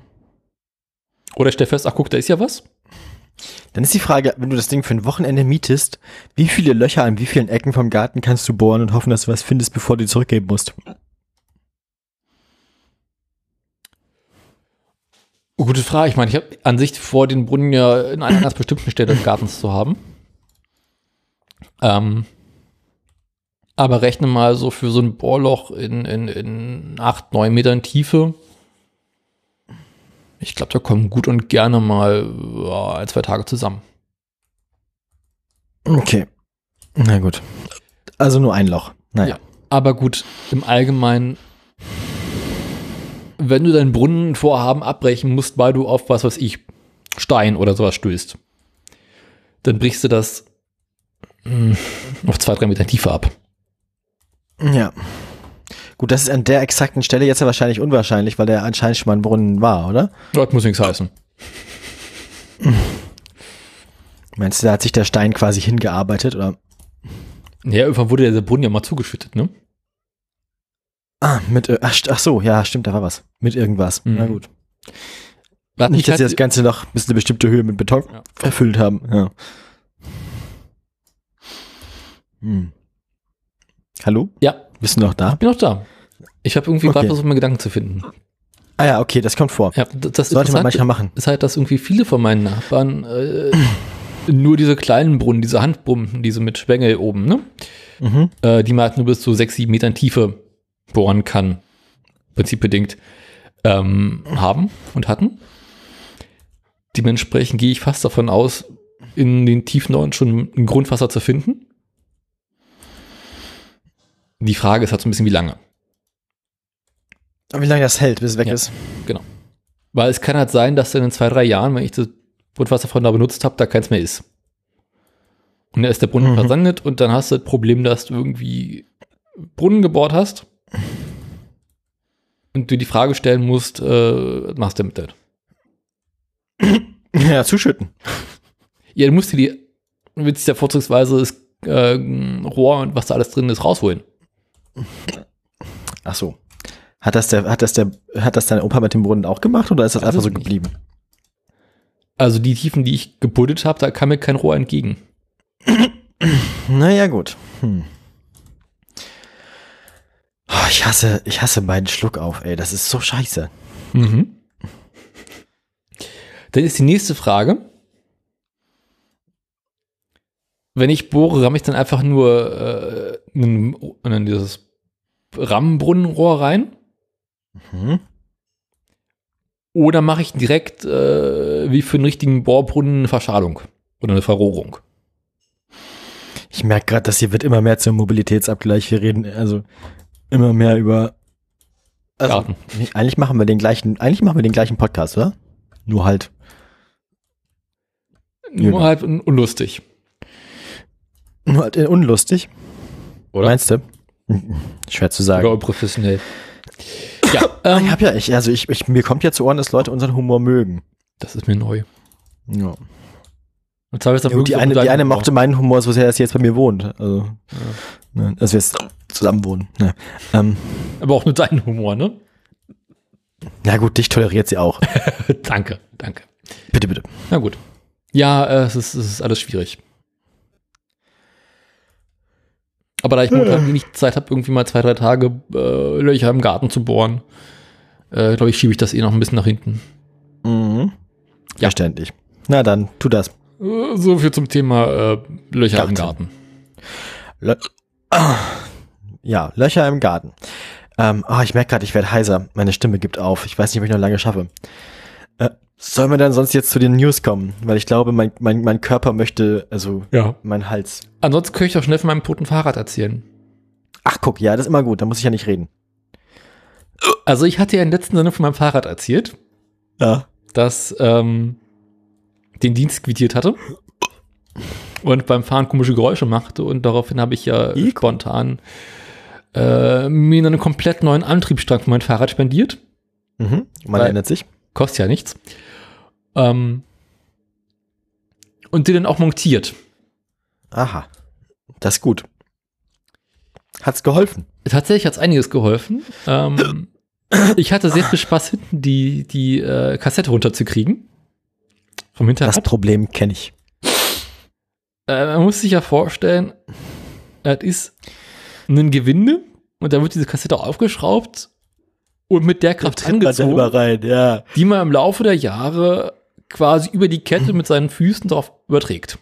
Oder ich stelle fest, ach guck, da ist ja was. Dann ist die Frage, wenn du das Ding für ein Wochenende mietest, wie viele Löcher an wie vielen Ecken vom Garten kannst du bohren und hoffen, dass du was findest, bevor du die zurückgeben musst? Gute Frage. Ich meine, ich habe an sich vor, den Brunnen ja in einer ganz bestimmten Stelle des Gartens zu haben. Ähm, aber rechne mal so für so ein Bohrloch in, in, in 8, 9 Metern Tiefe. Ich glaube, da kommen gut und gerne mal ja, ein, zwei Tage zusammen. Okay. Na gut. Also nur ein Loch. Naja. Ja, aber gut, im Allgemeinen, wenn du deinen Brunnenvorhaben abbrechen musst, weil du auf was weiß ich, Stein oder sowas stößt, dann brichst du das hm, auf zwei, drei Meter Tiefe ab. Ja. Gut, das ist an der exakten Stelle jetzt ja wahrscheinlich unwahrscheinlich, weil der anscheinend schon mal ein Brunnen war, oder? Das muss nichts heißen. Meinst du, da hat sich der Stein quasi hingearbeitet, oder? Ja, irgendwann wurde der Brunnen ja mal zugeschüttet, ne? Ah, mit, ach, ach so, ja, stimmt, da war was. Mit irgendwas. Mhm. Na gut. Warte, Nicht, dass sie das Ganze noch bis eine bestimmte Höhe mit Beton ja. erfüllt haben. Ja. Hm. Hallo? Ja. Bist du noch da? Ich bin noch da. Ich habe irgendwie okay. gerade versucht, mir Gedanken zu finden. Ah ja, okay, das kommt vor. Ja, das sollte man manchmal machen. Ist halt, dass irgendwie viele von meinen Nachbarn äh, nur diese kleinen Brunnen, diese Handbrunnen, diese mit Schwengel oben, ne? Mhm. Äh, die man halt nur bis zu sechs, sieben Metern Tiefe bohren kann, prinzipbedingt, ähm, haben und hatten. Dementsprechend gehe ich fast davon aus, in den Tiefen schon ein Grundwasser zu finden. Die Frage ist halt so ein bisschen, wie lange. Wie lange das hält, bis es weg Ja. ist. Weil es kann halt sein, dass dann in zwei, drei Jahren, wenn ich das Grundwasser von da benutzt habe, da keins mehr ist. Und da ist der Brunnen Mhm. versandet und dann hast du das Problem, dass du irgendwie Brunnen gebohrt hast und du die Frage stellen musst, äh, was machst du damit? das? Ja, zuschütten. Ja, du musst dir die, du willst ja vorzugsweise das äh, Rohr und was da alles drin ist, rausholen. Ach so. Hat das der, hat das der, hat das dein Opa mit dem Brunnen auch gemacht oder ist das Weiß einfach so geblieben? Also die Tiefen, die ich gebuddelt habe, da kam mir kein Rohr entgegen. Naja, gut. Hm. Oh, ich hasse, ich hasse meinen Schluck auf, ey. Das ist so scheiße. Mhm. Dann ist die nächste Frage. Wenn ich bohre, ramme ich dann einfach nur äh, einen, einen, dieses Rammbrunnenrohr rein? Hm? Oder mache ich direkt äh, wie für einen richtigen Bohrbrunnen eine Verschalung oder eine Verrohrung? Ich merke gerade, das hier wird immer mehr zum Mobilitätsabgleich. Wir reden also immer mehr über. Also, Garten. eigentlich machen wir den gleichen, eigentlich machen wir den gleichen Podcast, oder? Nur halt. Nur Genau. halt un unlustig. Nur halt unlustig. Oder? Meinst du? Schwer zu sagen. Oder unprofessionell. Ja, ähm, ich hab ja, ich, also ich, ich, mir kommt ja zu Ohren, dass Leute unseren Humor mögen. das ist mir neu. Ja. Und zwar ist Ja, die, eine, die eine mochte meinen Humor, so sehr, dass sie jetzt bei mir wohnt. Also, ne, dass wir jetzt zusammen wohnen. Ne. Ähm, Aber auch nur dein Humor, ne? na gut, dich toleriert sie auch. danke, danke. bitte, bitte. Na gut. Ja, äh, es, ist, es ist alles schwierig. Aber da ich momentan wenig Zeit habe, irgendwie mal zwei, drei Tage äh, Löcher im Garten zu bohren, äh, glaube ich, schiebe ich das eh noch ein bisschen nach hinten. Mhm. Ja. Verständlich. Na dann, tu das. Äh, so viel zum Thema äh, Löcher im Garten. Garten. Lö ja, Löcher im Garten. Ähm, oh, ich merke gerade, ich werde heiser. Meine Stimme gibt auf. Ich weiß nicht, ob ich noch lange schaffe. Äh, sollen wir dann sonst jetzt zu den News kommen? Weil ich glaube, mein, mein, mein Körper möchte, also Ja. mein Hals. Ansonsten könnte ich doch schnell von meinem toten Fahrrad erzählen. Ach, guck, ja, das ist immer gut. Da muss ich ja nicht reden. Also ich hatte ja in letzten Sendung von meinem Fahrrad erzählt, Ja. das ähm, den Dienst quittiert hatte und beim Fahren komische Geräusche machte und daraufhin habe ich ja Ich- spontan äh, mir einen komplett neuen Antriebsstrang für mein Fahrrad spendiert. Mhm. Man erinnert sich. Kostet ja nichts. Ähm, und den dann auch montiert. Aha. Das ist gut. Hat's geholfen? Tatsächlich hat es einiges geholfen. Ähm, ich hatte sehr viel Spaß, hinten die, die äh, Kassette runterzukriegen. Vom Hinterrad. Das Problem kenne ich. Äh, man muss sich ja vorstellen, es ist ein Gewinde und da wird diese Kassette aufgeschraubt und mit der Kraft angezogen, rein, ja. die man im Laufe der Jahre quasi über die Kette mit seinen Füßen drauf überträgt.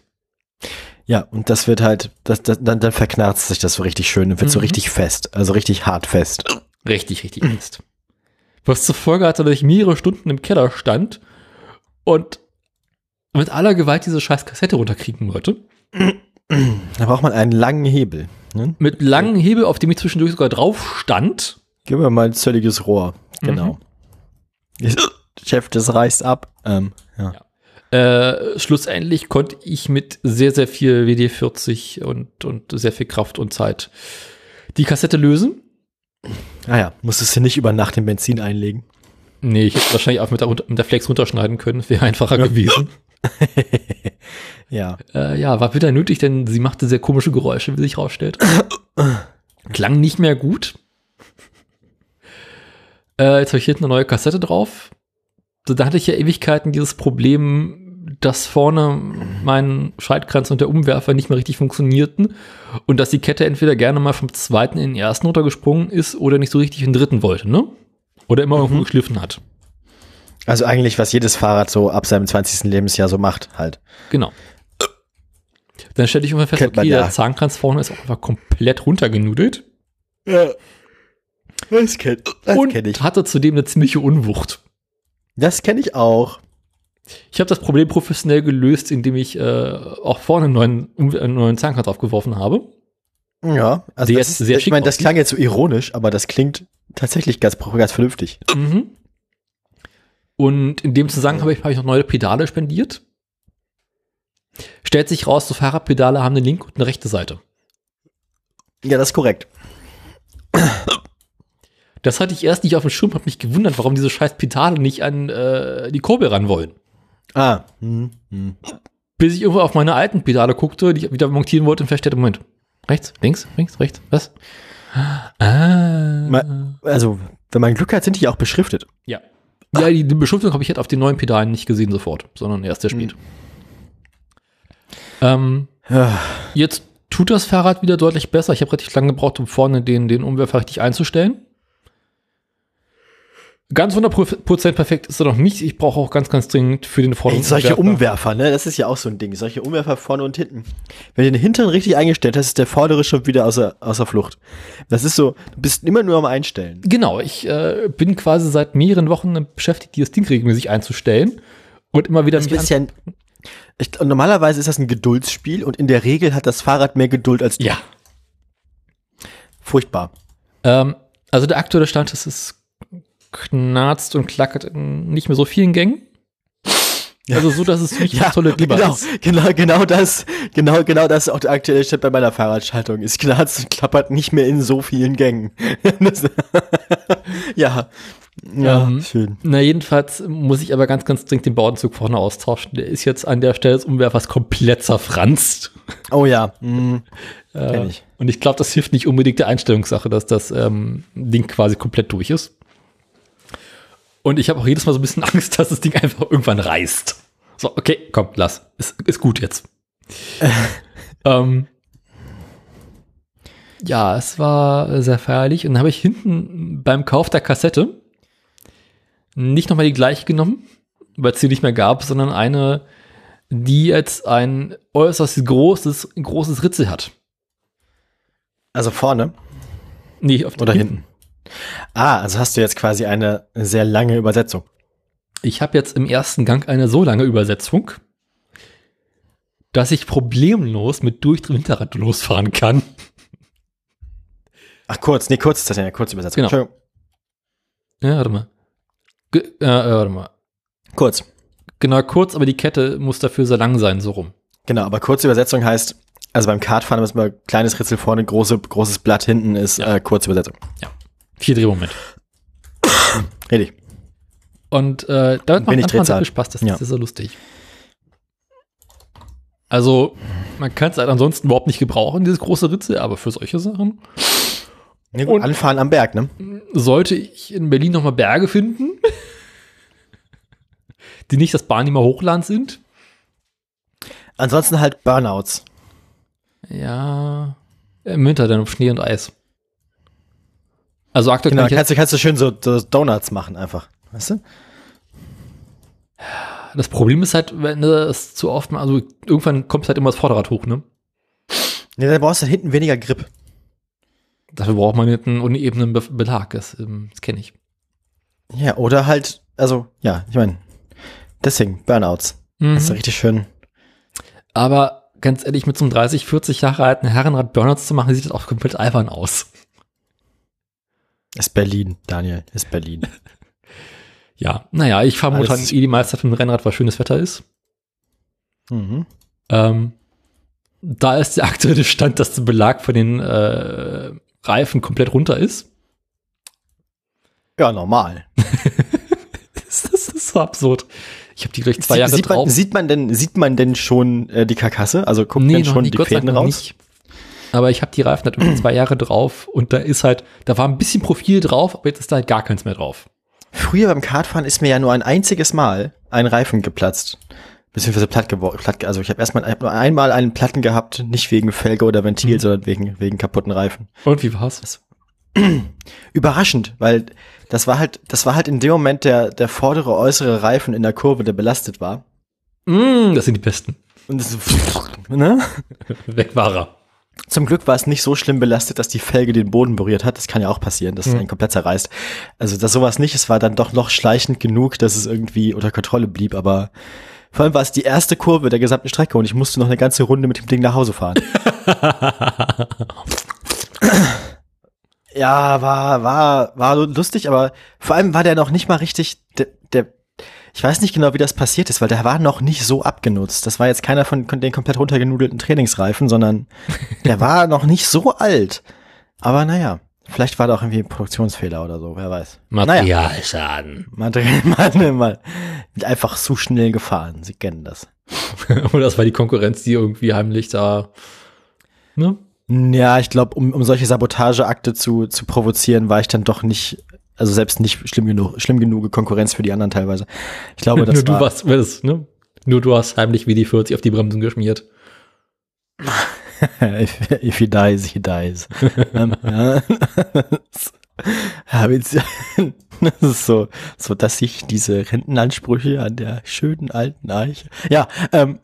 Ja, und das wird halt, das, das, dann, dann verknarzt sich das so richtig schön und wird so Mhm. richtig fest. Also richtig hart fest. Richtig, richtig fest. Was zur Folge hatte, dass ich mehrere Stunden im Keller stand und mit aller Gewalt diese scheiß Kassette runterkriegen wollte. Da braucht man einen langen Hebel. Ne? Mit langen Hebel, auf dem ich zwischendurch sogar drauf stand. Gib mir mal ein zölliges Rohr. Mhm. Chef, das reißt ab. Ähm, ja. Äh, schlussendlich konnte ich mit sehr, sehr viel WD-40 und, und sehr viel Kraft und Zeit die Kassette lösen. Ah ja, musstest du nicht über Nacht den Benzin einlegen. Nee, ich hätte wahrscheinlich auch mit der, mit der Flex runterschneiden können. Wäre einfacher Ja. gewesen. ja. Äh, ja, war wieder nötig, denn sie machte sehr komische Geräusche, wie sich rausstellt. Klang nicht mehr gut. Äh, jetzt habe ich hinten eine neue Kassette drauf. So, da hatte ich ja Ewigkeiten dieses Problem, dass vorne mein Schaltkranz und der Umwerfer nicht mehr richtig funktionierten und dass die Kette entweder gerne mal vom zweiten in den ersten runtergesprungen ist oder nicht so richtig in den dritten wollte, ne? Oder immer irgendwo geschliffen hat. Also eigentlich, was jedes Fahrrad so ab seinem 20. Lebensjahr so macht, halt. Genau. Dann stelle ich immer fest, Kennt man okay, ja. der Zahnkranz vorne ist auch einfach komplett runtergenudelt Ja. Das kenne und kenn ich. hatte zudem eine ziemliche Unwucht. Das kenne ich auch. Ich habe das Problem professionell gelöst, indem ich äh, auch vorne einen neuen, einen neuen Zahnkranz aufgeworfen habe. Ja, also das ist, ich meine, das klang jetzt so ironisch, aber das klingt tatsächlich ganz, ganz vernünftig. Mhm. Und in dem Zusammenhang habe ich, hab ich noch neue Pedale spendiert. Stellt sich raus, so Fahrradpedale haben eine linke und eine rechte Seite. Ja, das ist korrekt. Das hatte ich erst nicht auf dem Schirm, habe mich gewundert, warum diese scheiß Pedale nicht an äh, die Kurbel ran wollen. Ah. Hm, hm. Bis ich irgendwo auf meine alten Pedale guckte, die ich wieder montieren wollte und feststellte, Moment, rechts, links, links, rechts, was? Ah. Ma- Also, wenn man Glück hat, sind die auch beschriftet. Ja. Ja, die, die Beschriftung habe ich jetzt auf den neuen Pedalen nicht gesehen sofort, sondern erst sehr spät. Ähm, Ja. jetzt tut das Fahrrad wieder deutlich besser. Ich habe relativ lange gebraucht, um vorne den, den Umwerfer richtig einzustellen. Ganz 100% perfekt ist er noch nicht. Ich brauche auch ganz, ganz dringend für den vorderen solche Umwerfer- ne? Das ist ja auch so ein Ding. Solche Umwerfer vorne und hinten. Wenn du den hinteren richtig eingestellt hast, ist der vordere schon wieder außer, außer Flucht. Das ist so, du bist immer nur am Einstellen. Genau, ich äh, bin quasi seit mehreren Wochen beschäftigt, dieses Ding regelmäßig einzustellen und immer wieder Das mich ist ja ein, ich, normalerweise ist das ein Geduldsspiel und in der Regel hat das Fahrrad mehr Geduld als du. Ja. Furchtbar. Ähm, also der aktuelle Stand ist, es knarzt und klackert in nicht mehr so vielen Gängen. Also so, dass es nicht Ja, tolle Lieber genau, ist. genau, genau das, genau, genau das ist auch der aktuelle Stand bei meiner Fahrradschaltung. Es knarzt und klappert nicht mehr in so vielen Gängen. Das, ja, ja, Ähm, schön. Na, jedenfalls muss ich aber ganz, ganz dringend den Bauenzug vorne austauschen. Der ist jetzt an der Stelle des Umwerfers komplett zerfranst. Oh ja, kenn Äh, ich. und ich glaube, das hilft nicht unbedingt der Einstellungssache, dass das ähm, Ding quasi komplett durch ist. Und ich habe auch jedes Mal so ein bisschen Angst, dass das Ding einfach irgendwann reißt. So, okay, komm, lass. Ist, ist gut jetzt. ähm, ja, es war sehr feierlich. Und dann habe ich hinten beim Kauf der Kassette nicht nochmal die gleiche genommen, weil es die nicht mehr gab, sondern eine, die jetzt ein äußerst großes, großes Ritzel hat. Also vorne Nee, auf oder hinten? Ah, also hast du jetzt quasi eine sehr lange Übersetzung. Ich habe jetzt im ersten Gang eine so lange Übersetzung, dass ich problemlos mit durchdrehtem Hinterrad losfahren kann. Ach, kurz, nee, kurz ist das ja eine Kurzübersetzung. Genau. Entschuldigung. Ja, warte mal. Ge äh, äh, warte mal. Kurz. Genau, kurz, aber die Kette muss dafür sehr lang sein, so rum. Genau, aber Kurzübersetzung heißt, also beim Kartfahren ist mal kleines Ritzel vorne, große, großes Blatt hinten ist Ja. äh, Kurzübersetzung. Vier Drehmoment. Richtig. Und äh, damit macht Wenig Anfahren sehr Drehzahl. viel Spaß, das Ja. ist sehr lustig. Also, man kann es halt ansonsten überhaupt nicht gebrauchen, dieses große Ritzel, aber für solche Sachen Ja, gut, Anfahren am Berg, ne? sollte ich in Berlin nochmal Berge finden, die nicht das Barnimer Hochland sind. Ansonsten halt Burnouts. Ja, im Winter dann auf Schnee und Eis. Also aktuell Genau, kann kannst du, kannst du schön so, so Donuts machen einfach. Weißt du? das Problem ist halt, wenn du es zu oft, also irgendwann kommt halt immer das Vorderrad hoch, ne? Nee, da brauchst du hinten weniger Grip. Dafür braucht man einen unebenen Be Belag, das, ähm, das kenne ich. Ja, oder halt, also, ja, ich meine, deswegen, Burnouts. Mhm. Das ist richtig schön. Aber ganz ehrlich, mit so einem 30, 40 Jahre alten Herrenrad Burnouts zu machen, sieht das auch komplett albern aus. Ist Berlin, Daniel, ist Berlin. Ja, naja, ich fahre momentan eh die meiste Zeit mit dem Rennrad, weil schönes Wetter ist. mhm. Ähm, da ist der aktuelle Stand, dass der Belag von den äh, Reifen komplett runter ist. Ja, normal. Das, das ist so absurd. Ich habe die gleich zwei Sie- Jahre sieht, man, drauf. sieht man denn, sieht man denn schon äh, die Karkasse? Also guckt denn schon die Gott Fäden raus? nicht. Aber ich habe die Reifen halt irgendwie zwei Jahre drauf und da ist halt, da war ein bisschen Profil drauf, aber jetzt ist da halt gar keins mehr drauf. Früher beim Kartfahren ist mir ja nur ein einziges Mal ein Reifen geplatzt. Beziehungsweise platt geworden. Also ich habe erstmal hab nur einmal einen Platten gehabt, nicht wegen Felge oder Ventil, Mhm. sondern wegen, wegen kaputten Reifen. Und wie war's? Überraschend, weil das war halt, das war halt in dem Moment der, der vordere äußere Reifen in der Kurve, der belastet war. Mm, das sind die besten. Und das, ne? Weg war er. Zum Glück war es nicht so schlimm belastet, dass die Felge den Boden berührt hat. Das kann ja auch passieren, dass es Mhm. einen komplett zerreißt. Also das sowas nicht. Es war dann doch noch schleichend genug, dass es irgendwie unter Kontrolle blieb. Aber vor allem war es die erste Kurve der gesamten Strecke und ich musste noch eine ganze Runde mit dem Ding nach Hause fahren. ja, war war war lustig, aber vor allem war der noch nicht mal richtig ich weiß nicht genau, wie das passiert ist, weil der war noch nicht so abgenutzt. Das war jetzt keiner von den komplett runtergenudelten Trainingsreifen, sondern der war noch nicht so alt. Aber naja, vielleicht war da auch irgendwie ein Produktionsfehler oder so, wer weiß. Naja, Materialschaden. Material, mal, mal einfach zu schnell gefahren. Sie kennen das. Oder das war die Konkurrenz, die irgendwie heimlich da. Ne? Ja, ich glaube, um, um solche Sabotageakte zu, zu provozieren, war ich dann doch nicht, also selbst nicht schlimm genug, schlimm genug Konkurrenz für die anderen teilweise. Ich glaube, das Nur du war, warst, das, ne? Nur du hast heimlich wie die 40 auf die Bremsen geschmiert. if, if he dies, he dies. ähm, ja. Ja, witz- das ist so, so, dass sich diese Rentenansprüche an der schönen alten Eiche. Ja, ähm,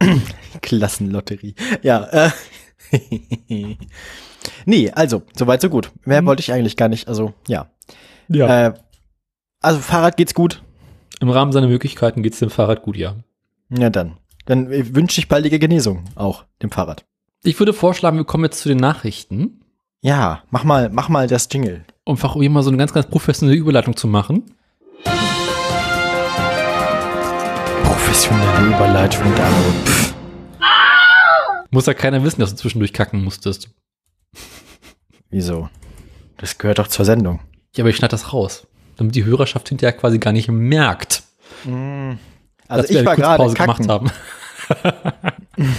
Klassenlotterie. Ja, äh, nee, also, soweit so gut. Mehr Mhm. wollte ich eigentlich gar nicht, also, ja. Ja. Äh, also, Fahrrad geht's gut. Im Rahmen seiner Möglichkeiten geht's dem Fahrrad gut, ja. Ja, dann. Dann äh, wünsche ich baldige Genesung auch dem Fahrrad. Ich würde vorschlagen, wir kommen jetzt zu den Nachrichten, Ja, mach mal, mach mal das Jingle. um einfach hier mal so eine ganz, ganz professionelle Überleitung zu machen. Professionelle Überleitung da. Muss ja keiner wissen, dass du zwischendurch kacken musstest. Wieso? Das gehört doch zur Sendung. Ja, aber ich schneide das raus. Damit die Hörerschaft hinterher quasi gar nicht merkt, Also dass wir ich war eine gerade Kurzpause kacken. gemacht haben.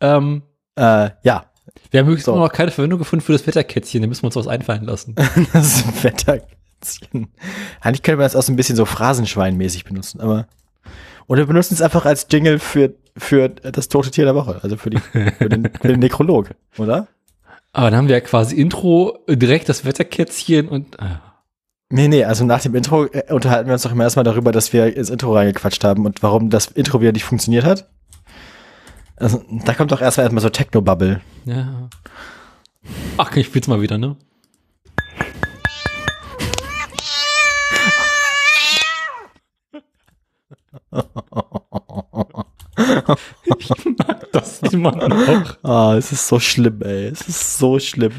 ähm, Äh, ja, wir haben höchstens So. noch keine Verwendung gefunden für das Wetterkätzchen. Da müssen wir uns was einfallen lassen. das ist ein Wetterkätzchen. Eigentlich könnte man das auch so ein bisschen so Phrasenschweinmäßig benutzen, aber oder wir benutzen es einfach als Jingle für für das tote Tier der Woche, also für die für den, für den Nekrolog, oder? Aber dann haben wir ja quasi Intro, äh, direkt das Wetterkätzchen und äh, Nee, nee, also nach dem Intro äh, unterhalten wir uns doch immer erstmal darüber, dass wir ins Intro reingequatscht haben und warum das Intro wieder nicht funktioniert hat. Also, da kommt doch erstmal erstmal so Techno-Bubble. ja. Ach, ich spiel's mal wieder, ne? Ich mag das immer noch. Ah, es ist so schlimm, ey. Es ist so schlimm.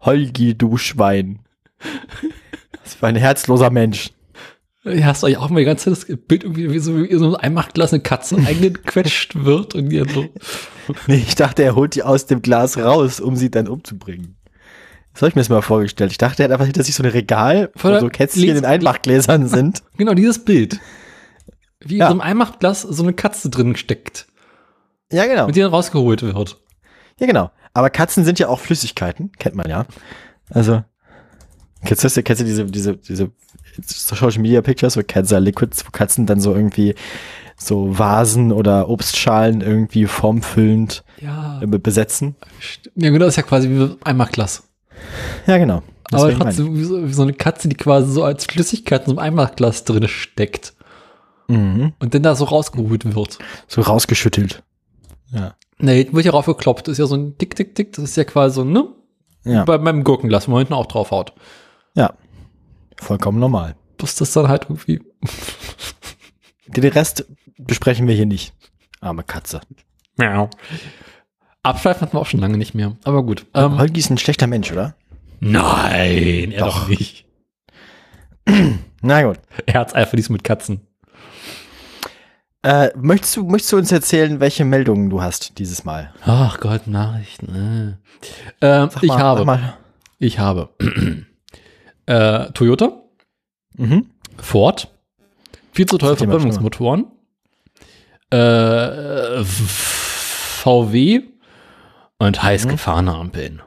Holgi, du Schwein. Was für ein herzloser Mensch. Ja, hast du euch auch mal die ganze Zeit das Bild irgendwie wie so, wie so eine einmachtgelassene Katze eingequetscht wird und dann so. Nee, ich dachte, er holt die aus dem Glas raus, um sie dann umzubringen. Das habe ich mir das mal vorgestellt. Ich dachte, er hat einfach hinter sich so ein Regal, wo so Kätzchen in Einmachgläsern sind. Genau, dieses Bild. Wie Ja. in so einem Einmachtglas so eine Katze drin steckt, Ja, genau. mit die dann rausgeholt wird. Ja, genau. Aber Katzen sind ja auch Flüssigkeiten, kennt man ja. Also, kennst du, kennst du diese, diese, diese Social Media Pictures, wo Cats are Liquids, wo Katzen dann so irgendwie so Vasen oder Obstschalen irgendwie formfüllend Ja. besetzen? Ja, genau, das ist ja quasi wie Einmachglas. Ja, genau. Aber Deswegen meine trotzdem wie so, wie so eine Katze, die quasi so als Flüssigkeit in so einem Einmachglas drin steckt. Mhm. und dann da so rausgeholt wird. So rausgeschüttelt. Ja. Ne, hinten wird ja raufgekloppt. Das ist ja so ein Tick, Tick, Tick. Das ist ja quasi so, ne? Ja. Bei meinem Gurkenglas, wo man hinten auch draufhaut. Ja. Vollkommen normal. Bis das dann halt irgendwie. Den Rest besprechen wir hier nicht. Arme Katze. Miau. Abschweifen hatten wir auch schon lange nicht mehr. Aber gut. Ähm, Holgi ist ein schlechter Mensch, oder? nein, er doch. Doch. nicht. Na gut. Herzeiferlies mit Katzen. Äh, möchtest, du, möchtest du uns erzählen, welche Meldungen du hast dieses Mal? Ach Gott, Nachrichten. Äh. Ähm, Sag ich mal, habe. Ich habe. äh, Toyota, Mhm. Ford, viel zu mal. Verbrennungsmotoren, äh, VW und heiß gefahrene Ampeln.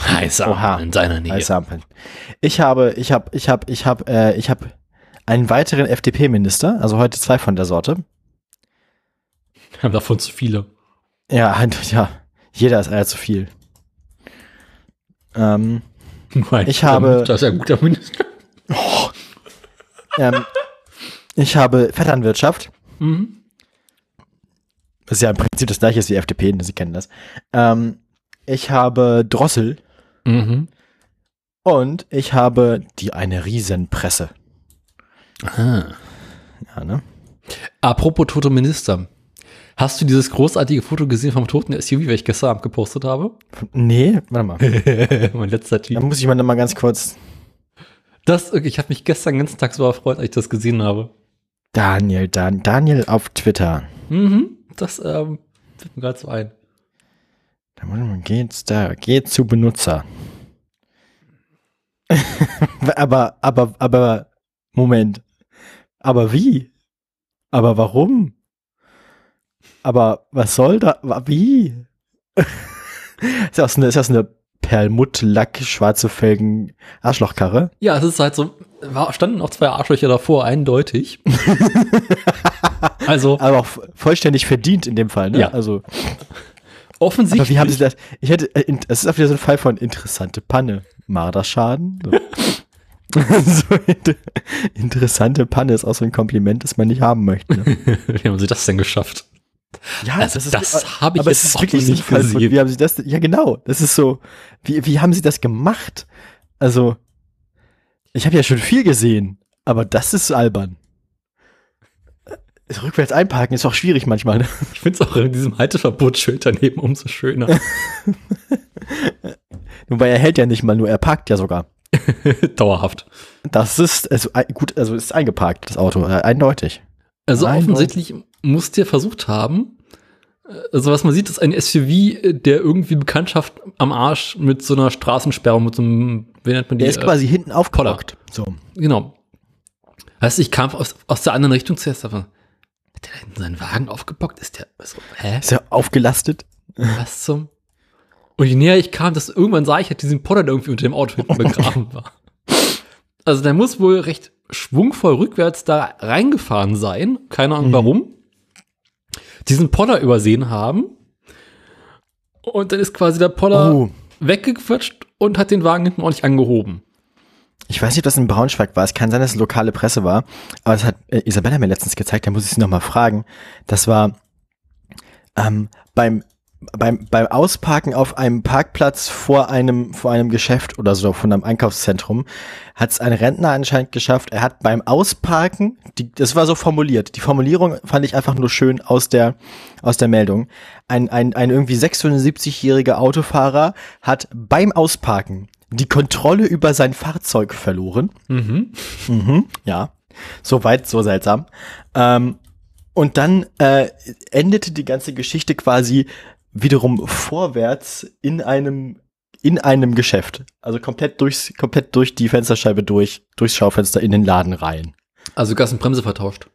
Heiße Mhm. Oha. Ampeln in seiner Nähe. Heiße Ampeln. Ich habe, ich habe, ich habe, ich habe, äh, ich habe einen weiteren FDP-Minister, also heute zwei von der Sorte. Wir haben davon zu viele. Ja, ein- ja, jeder ist einer zu viel. Ähm, Mein Ich habe- Das ist ja ein guter Minister. ähm, ich habe Vetternwirtschaft, Mhm. Das ist ja im Prinzip das gleiche wie FDP, Sie kennen das. Ähm, ich habe Drossel Mhm. und ich habe die eine Riesenpresse. Ah. Ja, ne? Apropos tote Minister. Hast du dieses großartige Foto gesehen vom toten SUV, welches ich gestern Abend gepostet habe? Nee, warte mal. mein letzter Da Tweet. muss ich mal mal ganz kurz. Das, ich habe mich gestern den ganzen Tag so erfreut, als ich das gesehen habe. Daniel, Dan, Daniel auf Twitter. Mhm. Das ähm, fällt mir gerade so ein. Da muss man geht's da, geht zu Benutzer. aber, aber, aber, Moment. Aber wie? Aber warum? Aber was soll da? Wie? ist das eine, ist das eine Perlmutt-Lack, schwarze Felgen, Arschlochkarre? Ja, es ist halt so, standen auch zwei Arschlöcher davor, eindeutig. also Aber auch vollständig verdient in dem Fall, ne? Ja. Also, offensichtlich. aber wie haben sie das? Ich hätte, äh, es ist auch wieder so ein Fall von interessante Panne. Marderschaden? So. so inter interessante Panne ist auch so ein Kompliment, das man nicht haben möchte. Ne? Wie haben sie das denn geschafft? Ja, Also das habe ich aber jetzt es ist auch wirklich nicht gesehen. wie haben sie das, ja genau, das ist so, wie, wie haben sie das gemacht? Also, ich habe ja schon viel gesehen, aber das ist albern. Äh, Rückwärts einparken ist auch schwierig manchmal. Ne? Ich finde es auch in diesem Halteverbotsschild daneben umso schöner. Wobei er hält ja nicht mal nur, er parkt ja sogar. Dauerhaft. Das ist, also gut, also ist eingeparkt, das Auto, äh, eindeutig. Also Eindeutig. offensichtlich muss der versucht haben, also was man sieht, ist ein SUV, der irgendwie Bekanntschaft am Arsch mit so einer Straßensperrung, mit so einem, wie nennt man die? Der ist äh, quasi hinten aufgelockt. So. Genau. Heißt, ich kam aus, aus der anderen Richtung zuerst, aber hat der da hinten seinen Wagen aufgebockt? Ist der, so, hä? Ist er aufgelastet? Was zum? Und je näher ich kam, desto irgendwann sah ich halt diesen Potter, der irgendwie unter dem Auto hinten begraben war. Also der muss wohl recht schwungvoll rückwärts da reingefahren sein. Keine Ahnung Mhm. warum. Diesen Potter übersehen haben. Und dann ist quasi der Potter Oh. weggequatscht und hat den Wagen hinten ordentlich angehoben. Ich weiß nicht, ob das in Braunschweig war. Es kann sein, dass es lokale Presse war. Aber das hat äh, Isabella mir letztens gezeigt. Da muss ich sie nochmal fragen. Das war ähm, beim, beim, beim Ausparken auf einem Parkplatz vor einem, vor einem Geschäft oder so, von einem Einkaufszentrum, hat es ein Rentner anscheinend geschafft. Er hat beim Ausparken, die, das war so formuliert. Die Formulierung fand ich einfach nur schön aus der, aus der Meldung. Ein, ein, ein irgendwie 76-jähriger Autofahrer hat beim Ausparken die Kontrolle über sein Fahrzeug verloren. Mhm. Mhm, ja, soweit, so seltsam. Ähm, und dann äh, endete die ganze Geschichte quasi wiederum vorwärts in einem in einem Geschäft, also komplett durchs komplett durch die Fensterscheibe durch, durchs Schaufenster in den Laden rein. Also Gas und Bremse vertauscht.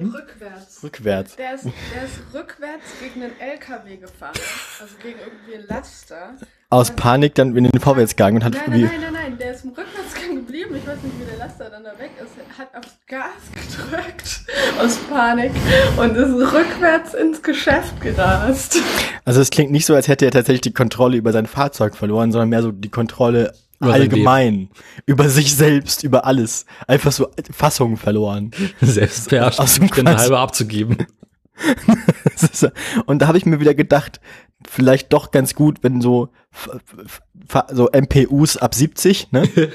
Rückwärts. Rückwärts. Der ist, der ist rückwärts gegen einen LKW gefahren. Also gegen irgendwie einen Laster. Aus Panik dann in den Vorwärtsgang und hat Nein, nein, wie nein, nein, nein. Der ist im Rückwärtsgang geblieben. Ich weiß nicht, wie der Laster dann da weg ist. Er hat aufs Gas gedrückt. Aus Panik. Und ist rückwärts ins Geschäft gerast. Also es klingt nicht so, als hätte er tatsächlich die Kontrolle über sein Fahrzeug verloren, sondern mehr so die Kontrolle Über allgemein, über sich selbst, über alles. Einfach so Fassung verloren. Selbst Aus dem sich eine Quatsch. halbe abzugeben. Und da habe ich mir wieder gedacht, vielleicht doch ganz gut, wenn so, so MPUs ab 70, ne?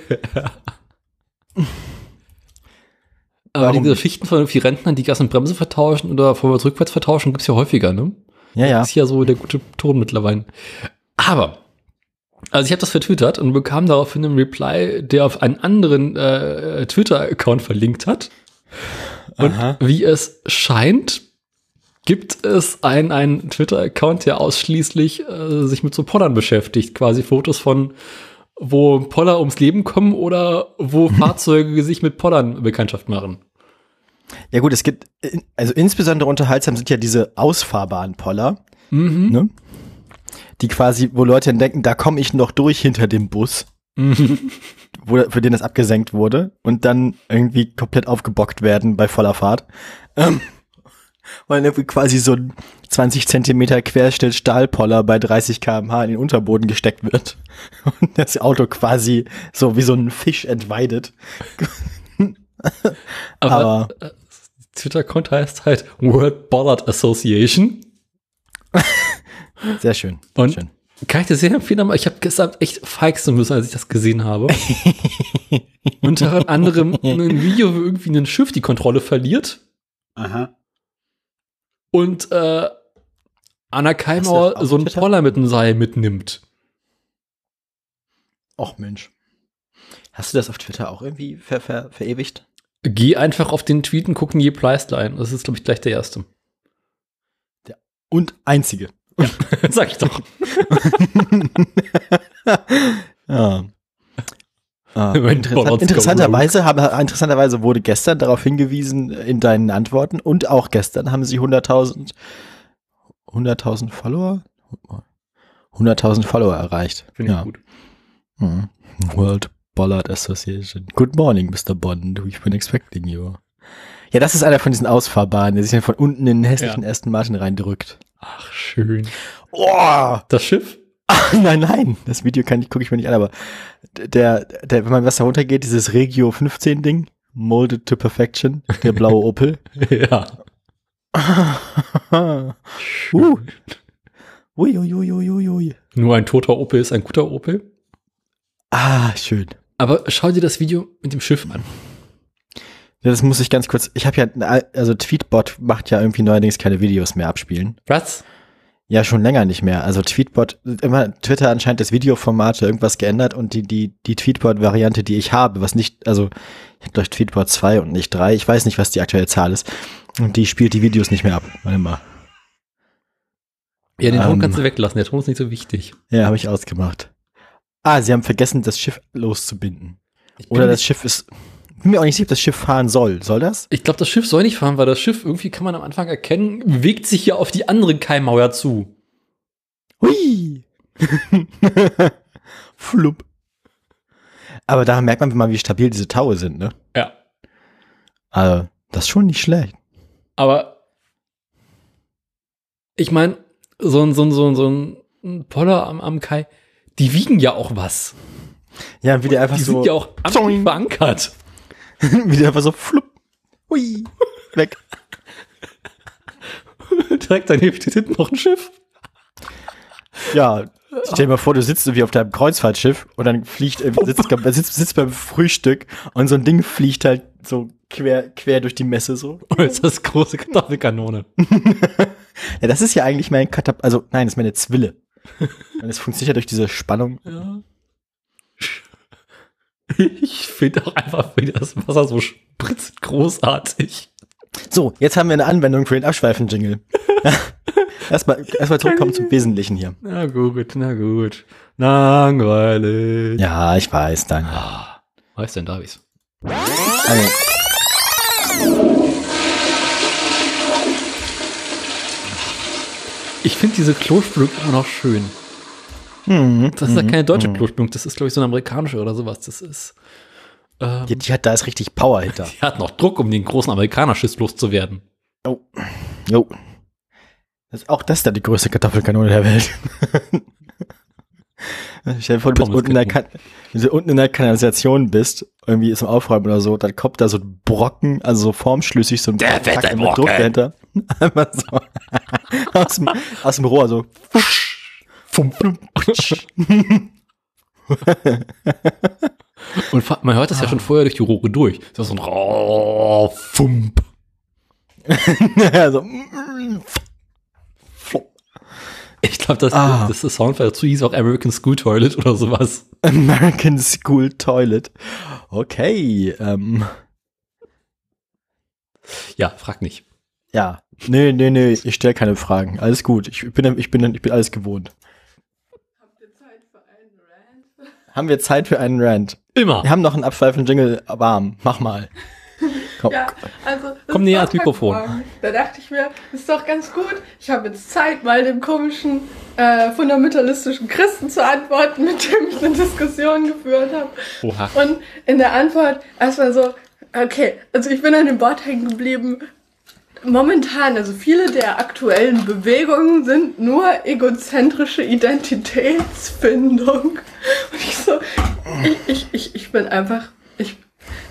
Aber Warum? diese Geschichten von irgendwie Rentnern, die Gas und Bremse vertauschen oder vorwärts rückwärts vertauschen, gibt's ja häufiger, ne? Ja, ja. Das ist ja so der gute Ton mittlerweile. Aber, also ich habe das vertwittert und bekam daraufhin einen Reply, der auf einen anderen äh, Twitter-Account verlinkt hat. Und Aha. wie es scheint, gibt es einen, einen Twitter-Account, der ausschließlich äh, sich mit so Pollern beschäftigt. Quasi Fotos von, wo Poller ums Leben kommen oder wo Fahrzeuge sich mit Pollern Bekanntschaft machen. Ja gut, es gibt, also insbesondere unterhaltsam sind ja diese ausfahrbaren Poller, Mhm. ne? Die quasi, wo Leute dann denken, da komme ich noch durch hinter dem Bus, Mhm. wo, für den das abgesenkt wurde und dann irgendwie komplett aufgebockt werden bei voller Fahrt. Ähm, und dann irgendwie quasi so ein 20 Zentimeter Querschnitt Stahlpoller bei 30 kmh in den Unterboden gesteckt wird und das Auto quasi so wie so ein Fisch entweidet. Aber, Aber- äh, Twitter-Account heißt halt World Bollard Association. Sehr schön. Und schön. kann ich dir sehr empfehlen, aber ich habe gestern echt feixen müssen, als ich das gesehen habe. Unter anderem ein Video, wo irgendwie ein Schiff die Kontrolle verliert Aha. Und äh, Anna Keimauer so einen? Poller mit einem Seil mitnimmt. Och Mensch. Hast du das auf Twitter auch irgendwie ver ver verewigt? Geh einfach auf den Tweet und gucken je Priceline. Das ist, glaube ich, gleich der erste. Und einzige. Sag ich doch. Ja. Ah, interessant, interessanterweise, haben, interessanterweise wurde gestern darauf hingewiesen in deinen Antworten und auch gestern haben sie 100.000 100.000 Follower 100.000 Follower erreicht. Finde ich ja. gut. Mhm. World Bollard Association. Good morning, Mr. Bond. We've been expecting you. Ja, das ist einer von diesen Ausfahrbahnen, der sich dann von unten in den hässlichen Ja. Aston Martin reindrückt. Ach, schön. Oh! Das Schiff? nein, nein, das Video kann ich, gucke ich mir nicht an, aber der, der, wenn man was da runtergeht, dieses Regio 15 Ding, molded to perfection, der blaue Opel. ja. uh. Ui, ui, ui, ui, ui. Nur ein toter Opel ist ein guter Opel. Ah, schön. Aber schau dir das Video mit dem Schiff an. Ja, Das muss ich ganz kurz, ich habe ja, also Tweetbot macht ja irgendwie neuerdings keine Videos mehr abspielen. Was? Ja, schon länger nicht mehr. Also Tweetbot, immer Twitter anscheinend das Videoformat irgendwas geändert und die, die, die Tweetbot-Variante, die ich habe, was nicht, also ich habe durch Tweetbot 2 und nicht 3, ich weiß nicht, was die aktuelle Zahl ist. Und die spielt die Videos nicht mehr ab. Warte mal. Ja, den Ton Ähm. kannst du weglassen. Der Ton ist nicht so wichtig. Ja, habe ich ausgemacht. Ah, sie haben vergessen, das Schiff loszubinden. Oder das Schiff ist, bin mir auch nicht sicher, ob das Schiff fahren soll. Soll das? Ich glaube, das Schiff soll nicht fahren, weil das Schiff irgendwie kann man am Anfang erkennen, bewegt sich ja auf die andere Keimmauer zu. Hui! Flupp. Aber da merkt man mal, wie stabil diese Taue sind, ne? Ja. Also, das ist schon nicht schlecht. Aber ich meine, so ein, so ein, so ein, so ein Poller am, am Kai, die wiegen ja auch was. Ja, wie der einfach Die so, sind ja auch verankert. wie der einfach so flupp. Hui. Weg. Direkt daneben steht hinten noch ein Schiff. Ja, stell dir mal vor, du sitzt irgendwie auf deinem Kreuzfahrtschiff und dann fliegt, äh, sitzt, sitzt, sitzt beim Frühstück und so ein Ding fliegt halt so quer, quer durch die Messe so. Und jetzt ist das große Kartoffelkanone. Ja, das ist ja eigentlich mein Katap, also nein, das ist meine Zwille. Und es funktioniert ja durch diese Spannung. Ja. Ich finde auch einfach, wie das Wasser so spritzt, großartig. So, jetzt haben wir eine Anwendung für den Abschweifen-Jingle. erstmal, erstmal zurückkommen zum Wesentlichen hier. Na gut, na gut. Langweilig. Ja, ich weiß, danke. Ah, Weiß denn Davies? Also, Ich finde diese Klospülung immer noch schön. Hm, Das ist ja hm, keine deutsche hm. Klospülung, das ist, glaube ich, so eine amerikanische oder sowas. Das ist. Ähm, Die, die hat, da ist richtig Power hinter. die hat noch Druck, um den großen Amerikanerschiss loszuwerden. Oh. Jo. Das ist auch das ist da die größte Kartoffelkanone der Welt. Stell dir vor, du bist unten in, der kan wenn du unten in der Kanalisation bist, irgendwie ist im Aufräumen oder so, dann kommt da so ein Brocken, also so formschlüssig, so ein Der Kack mit Druck dahinter. Einfach so. aus, dem, aus dem Rohr so. Und man hört das ja schon vorher durch die Rohre durch. Das ist so ein Ra- Fump. Ich glaube, das, Ah. das ist Soundfile dazu hieß auch American School Toilet oder sowas. American School Toilet. Okay, ähm, Ja, frag nicht. ja. Nee, nee, nee, ich stelle keine Fragen. Alles gut. Ich bin, ich bin, ich bin alles gewohnt. Habt ihr Zeit für einen Rant? Haben wir Zeit für einen Rant? Immer. Wir haben noch einen Abschweifen-Jingle warm. Mach mal. Komm. Ja, also. das Komm näher ans. Mikrofon. Da dachte ich mir, ist doch ganz gut. Ich habe jetzt Zeit, mal dem komischen äh, fundamentalistischen Christen zu antworten, mit dem ich eine Diskussion geführt habe. Oha. Und in der Antwort erstmal so, okay, also ich bin an dem Wort hängen geblieben. Momentan, also viele der aktuellen Bewegungen sind nur egozentrische Identitätsfindung. Und ich so, ich, ich, ich, ich bin einfach, ich,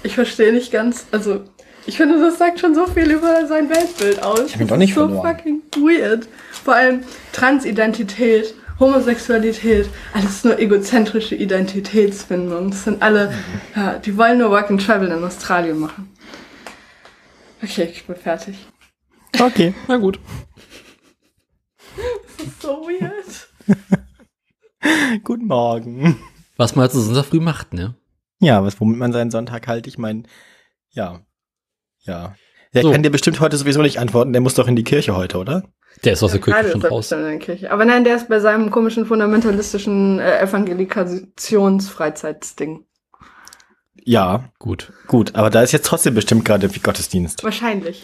ich verstehe nicht ganz, also Ich finde, das sagt schon so viel über sein Weltbild aus. Ich Das doch nicht so verloren. fucking weird. Vor allem Transidentität, Homosexualität, alles nur egozentrische Identitätsfindung. Das sind alle, Mhm. ja, die wollen nur Work and Travel in Australien machen. Okay, ich bin fertig. Okay. Na gut. So weird. Guten Morgen. Was man halt so Sonntag früh macht, ne? Ja, was, womit man seinen Sonntag halt, ich meine, ja. Ja. Der So. kann dir bestimmt heute sowieso nicht antworten, der muss doch in die Kirche heute, oder? Der ist aus der Kirche Gerade schon ist er raus. bestimmt in der Kirche. Aber nein, der ist bei seinem komischen fundamentalistischen äh, Evangelikations-Freizeitsding. Ja, Gut. gut, aber da ist jetzt trotzdem bestimmt gerade irgendwie Gottesdienst. Wahrscheinlich.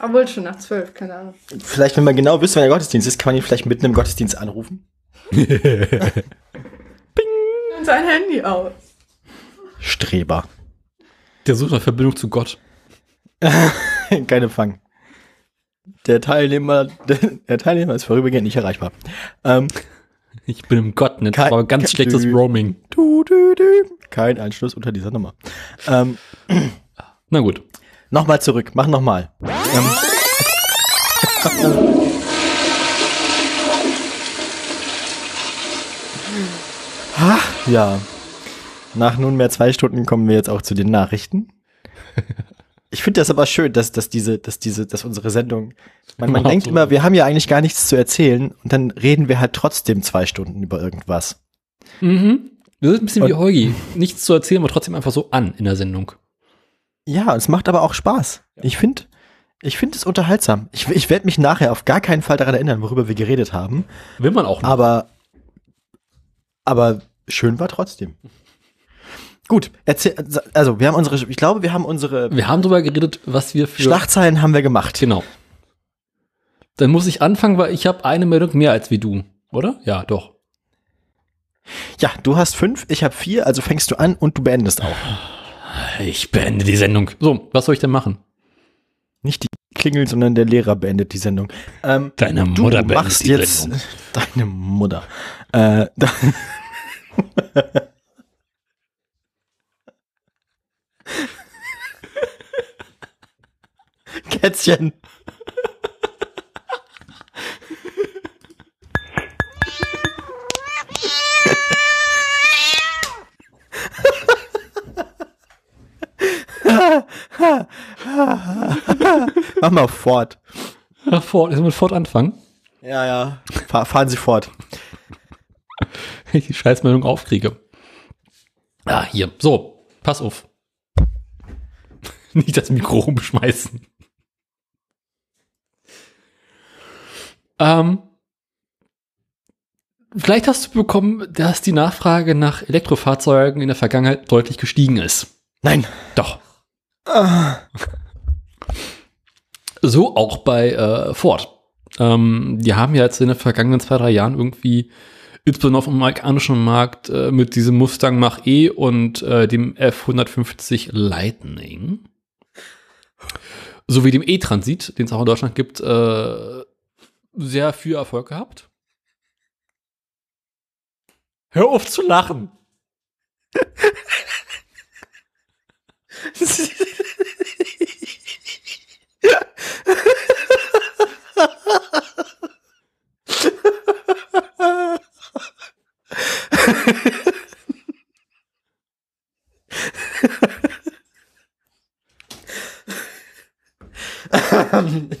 Obwohl schon nach zwölf, keine Ahnung. Vielleicht, wenn man genau wüsste, wann der Gottesdienst ist, kann man ihn vielleicht mitten im Gottesdienst anrufen. Und sein Handy aus. Streber. Der sucht eine Verbindung zu Gott. Keine Fang. Der Teilnehmer, der, der Teilnehmer ist vorübergehend nicht erreichbar. Ähm, Ich bin im Gottnetz, Kein- aber ganz kein- schlechtes Dü- Roaming. du, du, du. Kein Anschluss unter dieser Nummer. Ähm, Na gut. Nochmal zurück, mach nochmal. Ähm, Ah, ja. Nach nunmehr zwei Stunden kommen wir jetzt auch zu den Nachrichten. Ich finde das aber schön, dass, dass diese, dass diese, dass unsere Sendung, man, man denkt immer, wir haben ja eigentlich gar nichts zu erzählen und dann reden wir halt trotzdem zwei Stunden über irgendwas. Mhm. Wir sind ein bisschen wie Und- Heugi. Nichts zu erzählen, aber trotzdem einfach so an in der Sendung. Ja, es macht aber auch Spaß. Ich finde, ich finde es unterhaltsam. Ich, ich werde mich nachher auf gar keinen Fall daran erinnern, worüber wir geredet haben. Will man auch nicht. Aber, aber schön war trotzdem. Gut, erzähl, also wir haben unsere, ich glaube, wir haben unsere Wir haben darüber geredet, was wir für. Schlachtzeilen haben wir gemacht. Genau. Dann muss ich anfangen, weil ich habe eine Meldung mehr als wie du, oder? Ja, doch. Ja, du hast fünf, ich habe vier, also fängst du an und du beendest auch. Ich beende die Sendung. So, was soll ich denn machen? Nicht die Klingel, sondern der Lehrer beendet die Sendung. Ähm, Deine du Mutter beendet machst die jetzt Sendung. deine Mutter. Äh, da, Kätzchen. Mach mal fort. Ja, fort, jetzt mit fort anfangen. Ja, ja. Fahr, fahren Sie fort. Wenn ich die Scheißmeldung aufkriege. Ah, hier. So, pass auf. Nicht das Mikro rumschmeißen. Ähm, vielleicht hast du bekommen, dass die Nachfrage nach Elektrofahrzeugen in der Vergangenheit deutlich gestiegen ist. Nein. Doch. Ah. So auch bei äh, Ford. Ähm, die haben ja jetzt in den vergangenen zwei, drei Jahren irgendwie, insbesondere auf dem amerikanischen Markt, äh, mit diesem Mustang Mach-E und äh, dem F-150 Lightning sowie dem E-Transit, den es auch in Deutschland gibt, äh, sehr viel Erfolg gehabt. Hör auf zu lachen.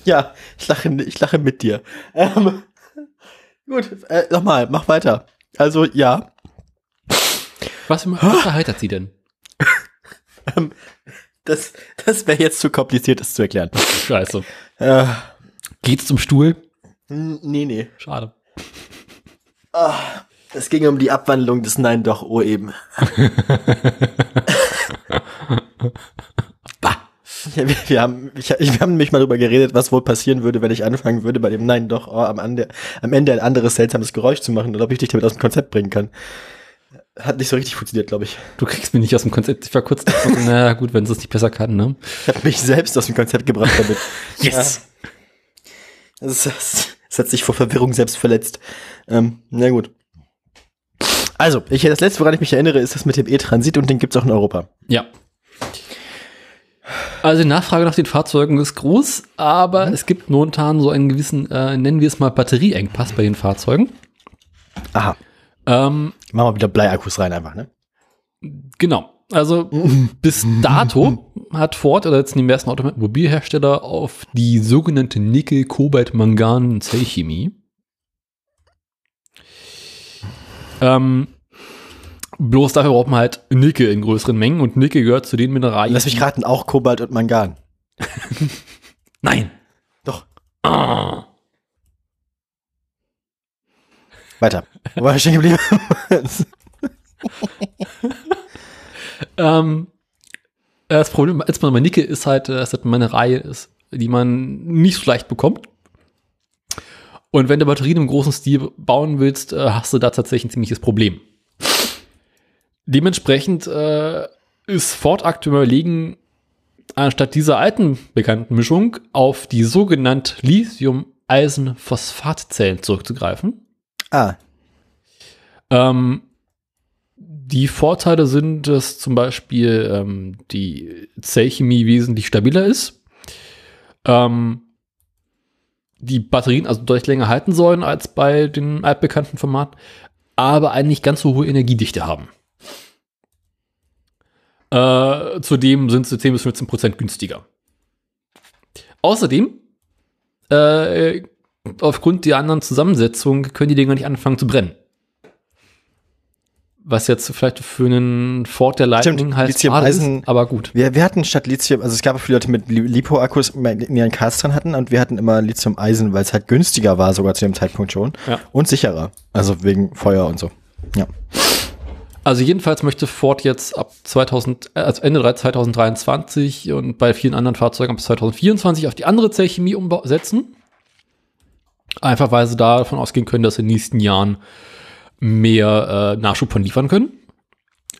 Ja, ich lache, ich lache mit dir. Ähm, gut, äh, nochmal, mach weiter. Also, ja, Was, was erheitert sie denn? Das, das wäre jetzt zu kompliziert, das zu erklären. Scheiße. Äh, Geht's zum Stuhl? nee, nee. Schade. Es ging um die Abwandlung des Nein doch Oh eben. Bah. Ja, wir, wir, haben, ich, wir haben nämlich mal darüber geredet, was wohl passieren würde, wenn ich anfangen würde, bei dem Nein doch oh, am, Ende, am Ende ein anderes seltsames Geräusch zu machen oder ob ich dich damit aus dem Konzept bringen kann. Hat nicht so richtig funktioniert, glaube ich. Du kriegst mich nicht aus dem Konzept. Ich war kurz davon, so, naja, gut, wenn es es nicht besser kann, ne? Ich habe mich selbst aus dem Konzept gebracht damit. Yes! Es, es, es hat sich vor Verwirrung selbst verletzt. Ähm, na gut. Also, ich, das letzte, woran ich mich erinnere, ist das mit dem E-Transit und den gibt's auch in Europa. Ja. Also die Nachfrage nach den Fahrzeugen ist groß, aber es gibt momentan so einen gewissen, äh, nennen wir es mal Batterieengpass bei den Fahrzeugen. Aha. Ähm, Machen wir wieder Bleiakkus rein einfach, ne? genau. Also bis dato hat Ford oder jetzt die meisten Automobilhersteller auf die sogenannte Nickel-Kobalt-Mangan-Zellchemie ähm, bloß dafür braucht man halt Nickel in größeren Mengen und Nickel gehört zu den Mineralien. Lass mich raten, auch Kobalt und Mangan. Nein. Doch. Ah. Weiter. Wo war ich stehen geblieben? Ähm, das Problem erstmal bei Nickel ist halt, dass das eine Reihe ist, die man nicht so leicht bekommt. Und wenn du Batterien im großen Stil bauen willst, äh, hast du da tatsächlich ein ziemliches Problem. Dementsprechend äh, ist Ford aktuell überlegen, anstatt dieser alten bekannten Mischung auf die sogenannte Lithium-Eisen-Phosphat-Zellen zurückzugreifen. Ah, Ähm, die Vorteile sind, dass zum Beispiel ähm, die Zellchemie wesentlich stabiler ist. Ähm, die Batterien also deutlich länger halten sollen als bei den altbekannten Format, aber eigentlich ganz so hohe Energiedichte haben. Äh, zudem sind sie 10 bis 15 Prozent günstiger. Außerdem, äh, aufgrund der anderen Zusammensetzung können die Dinger nicht anfangen zu brennen. Was jetzt vielleicht für einen Ford der Lightning Stimmt, halt Lithium- ist, aber gut. wir, wir hatten statt Lithium, also es gab viele Leute mit Li- Lipo-Akkus in ihren Cars dran hatten und wir hatten immer Lithium-Eisen, weil es halt günstiger war, sogar zu dem Zeitpunkt schon. Ja. Und sicherer. Also wegen Feuer und so. Ja. Also jedenfalls möchte Ford jetzt ab 2000, äh, also Ende 2023 und bei vielen anderen Fahrzeugen ab 2024 auf die andere Zellchemie umsetzen. Einfach weil sie da davon ausgehen können, dass sie in den nächsten Jahren mehr äh, Nachschub von liefern können.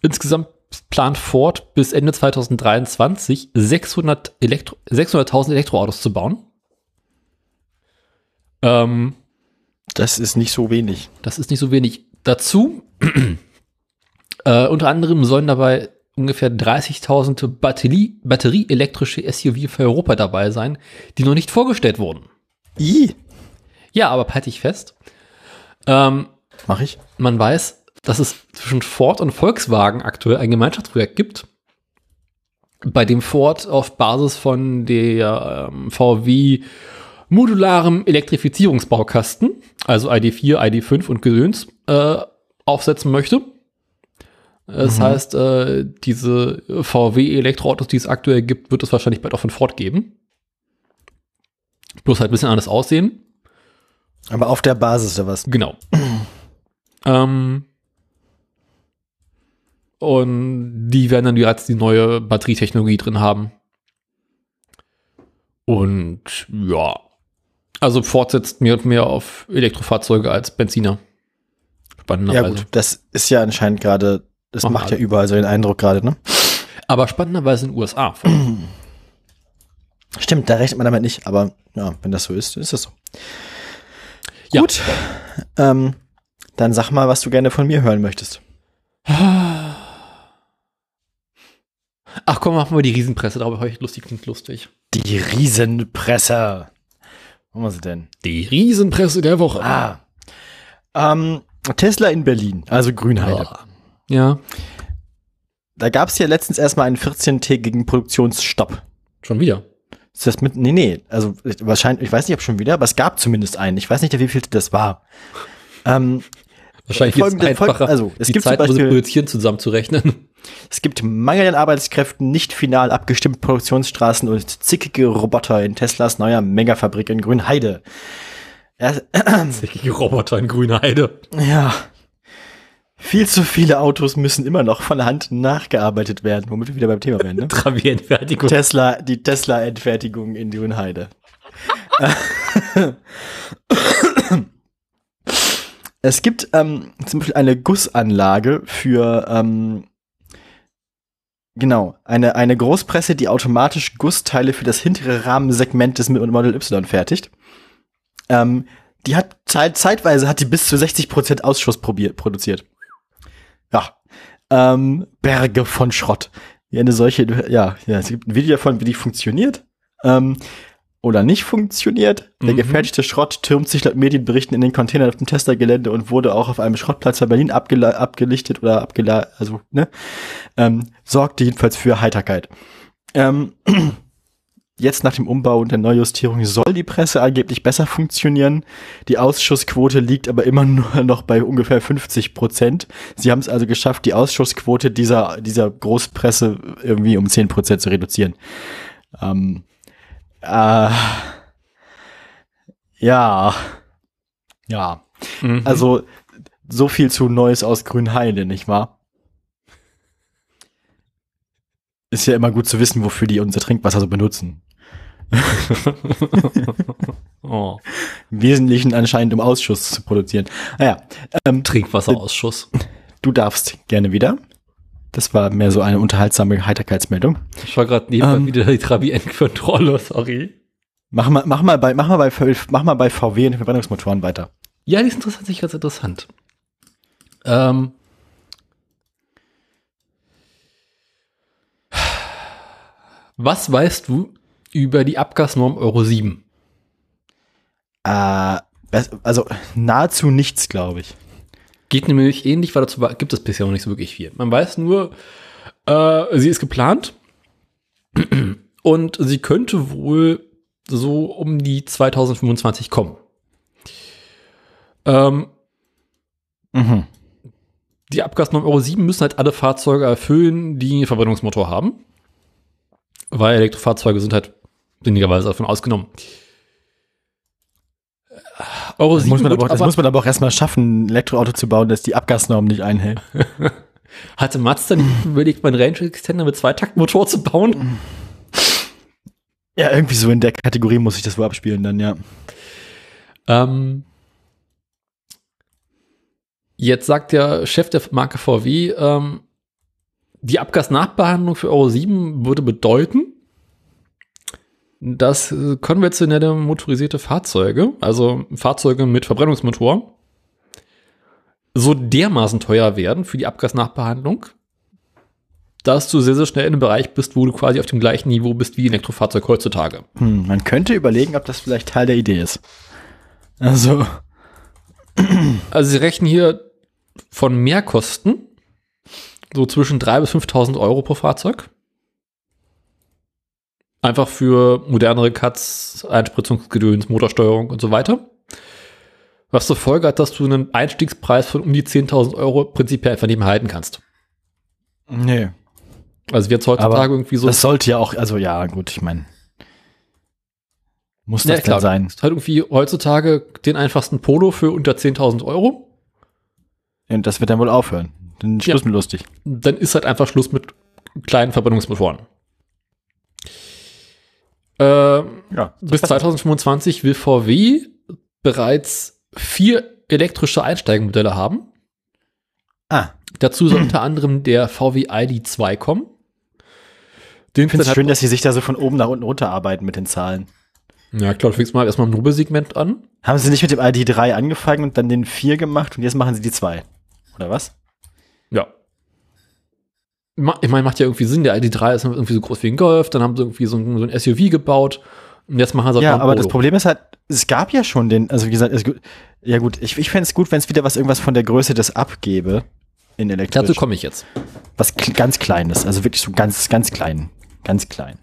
Insgesamt plant Ford bis Ende 2023 600 Elektro 600.000 Elektroautos zu bauen. Ähm, Das ist nicht so wenig. das ist nicht so wenig. Dazu, äh, unter anderem sollen dabei ungefähr 30.000 Batterie, batterieelektrische SUV für Europa dabei sein, die noch nicht vorgestellt wurden. I, Ja, aber halte ich fest. Ähm, mach ich. man weiß, dass es zwischen Ford und Volkswagen aktuell ein Gemeinschaftsprojekt gibt, bei dem Ford auf Basis von der ähm, VW modularem Elektrifizierungsbaukasten, also ID4, ID5 und Gedöns, äh, aufsetzen möchte. Das heißt, äh, diese VW-Elektroautos, die es aktuell gibt, wird es wahrscheinlich bald auch von Ford geben. Bloß halt ein bisschen anders aussehen. Aber auf der Basis oder was? Genau. ähm, und die werden dann bereits die neue Batterietechnologie drin haben. Und ja, also Ford setzt mehr und mehr auf Elektrofahrzeuge als Benziner. Ja Spannenderweise. gut, das ist ja anscheinend gerade, das Machen macht ja alle. überall so den Eindruck gerade, ne? Aber spannenderweise in den USA. Stimmt, da rechnet man damit nicht, aber ja, wenn das so ist, ist das so. Ja. Gut, ähm, dann sag mal, was du gerne von mir hören möchtest. Ach komm, machen wir die Riesenpresse, darüber habe ich lustig, klingt lustig. Die Riesenpresse. Wo haben wir sie denn? Die Riesenpresse der Woche. Ah. Ähm, Tesla in Berlin, also Grünheide. Ja, Da gab es ja letztens erstmal einen 14-tägigen Produktionsstopp. schon wieder. Ist das mit, nee, nee, also wahrscheinlich, ich weiß nicht, ob schon wieder, aber es gab zumindest einen. Ich weiß nicht, wie viel das war. Ähm, Wahrscheinlich Folgende- einfacher, also, es die gibt Zeit, Beispiel- produzieren, zusammenzurechnen. Es gibt Mangel an Arbeitskräften, nicht final abgestimmte Produktionsstraßen und zickige Roboter in Teslas neuer Megafabrik in Grünheide. Ja, Zickige Roboter in Grünheide. ja. Viel zu viele Autos müssen immer noch von Hand nachgearbeitet werden, womit wir wieder beim Thema werden. Ne? Travierentfertigung. Tesla, die Tesla-Endfertigung in Grünheide. es gibt ähm, zum Beispiel eine Gussanlage für ähm, genau eine eine Großpresse, die automatisch Gussteile für das hintere Rahmensegment des Model Y fertigt. Ähm, die hat zeit, zeitweise hat die bis zu 60% Ausschuss probiert, produziert. Ja. Ähm, Berge von Schrott. wie eine solche, ja, ja, es gibt ein Video davon, wie die funktioniert. Ähm, oder nicht funktioniert. Der Mhm. gefertigte Schrott türmt sich laut Medienberichten in den Containern auf dem Testergelände und wurde auch auf einem Schrottplatz bei Berlin abgelichtet oder abgela also, ne? Ähm, sorgte jedenfalls für Heiterkeit. Ähm, jetzt nach dem Umbau und der Neujustierung soll die Presse angeblich besser funktionieren. Die Ausschussquote liegt aber immer nur noch bei ungefähr 50 Prozent. Sie haben es also geschafft, die Ausschussquote dieser, dieser Großpresse irgendwie um 10 Prozent zu reduzieren. Ähm, äh, ja. Ja. Mhm. Also, so viel zu Neues aus Grünheide, nicht wahr? Ist ja immer gut zu wissen, wofür die unser Trinkwasser so benutzen. oh. Im Wesentlichen anscheinend, um Ausschuss zu produzieren. Naja, ähm, Trinkwasserausschluss. du darfst gerne wieder. Das war mehr so eine unterhaltsame Heiterkeitsmeldung. Ich war gerade nebenbei Ähm. wieder die Trabi-Endkontrolle, sorry. Mach mal, mach mal bei, mach mal bei, mach mal bei VW und Verbrennungsmotoren weiter. Ja, die ist interessant, sich ganz interessant. Ähm. Was weißt du über die Abgasnorm Euro 7? Äh, also nahezu nichts, glaube ich. Geht nämlich ähnlich, weil dazu gibt es bisher noch nicht so wirklich viel. Man weiß nur, äh, sie ist geplant und sie könnte wohl so um die 2025 kommen. Ähm, Mhm. die Abgasnorm Euro 7 müssen halt alle Fahrzeuge erfüllen, die einen Verbrennungsmotor haben. Weil Elektrofahrzeuge sind halt sinnigerweise davon ausgenommen. Euro Das 7 muss, man wird aber, das muss man aber auch erstmal schaffen, ein Elektroauto zu bauen, das die Abgasnorm nicht einhält. hatte Mazda nicht überlegt, meinen Range Extender mit Zweitaktmotor zu bauen? Ja, irgendwie so in der Kategorie muss ich das wohl abspielen dann, ja. Ähm, jetzt sagt der Chef der Marke VW, ähm, die Abgasnachbehandlung für Euro 7 würde bedeuten, dass äh, konventionelle motorisierte Fahrzeuge, also Fahrzeuge mit Verbrennungsmotor, so dermaßen teuer werden für die Abgasnachbehandlung, dass du sehr, sehr schnell in einem Bereich bist, wo du quasi auf dem gleichen Niveau bist wie ein Elektrofahrzeug heutzutage. Hm, man könnte überlegen, ob das vielleicht Teil der Idee ist. Also, Also sie rechnen hier von Mehrkosten so zwischen 3.000 bis 5.000 Euro pro Fahrzeug. Einfach für modernere Cuts, Einspritzungsgedöns, Motorsteuerung und so weiter. Was zur Folge hat, dass du einen Einstiegspreis von um die 10.000 Euro prinzipiell einfach nicht mehr halten kannst. nee. Also jetzt heutzutage Aber irgendwie so. Das sollte ja auch, also ja, gut, ich meine. Muss das Ja, klar. sein? Ist halt irgendwie heutzutage den einfachsten Polo für unter 10.000 Euro. Und das wird dann wohl aufhören. Dann Schluss mit lustig. dann ist halt einfach Schluss mit kleinen Verbrennungsmotoren. Ähm, Ja. bis 2025 will VW bereits vier elektrische Einsteigemodelle haben. Ah, Dazu soll unter anderem der VW ID2 kommen. Den ich finde es schön, dass sie sich da so von oben nach unten runterarbeiten mit den Zahlen. ja, klar, du fängst mal erstmal im Nobelsegment an. Haben sie nicht mit dem ID3 angefangen und dann den 4 gemacht und jetzt machen sie die 2? Oder was? Ich meine, macht ja irgendwie Sinn. Der ID3 ist irgendwie so groß wie ein Golf. Dann haben sie irgendwie so ein, so ein SUV gebaut. Und jetzt machen sie halt Ja, aber das. Problem ist halt, es gab ja schon den, also wie gesagt, es, ja gut, ich, ich fände es gut, wenn es wieder was irgendwas von der Größe des abgebe in elektrisch. Dazu komme ich jetzt. was ganz Kleines, also wirklich so ganz, ganz klein. Ganz klein.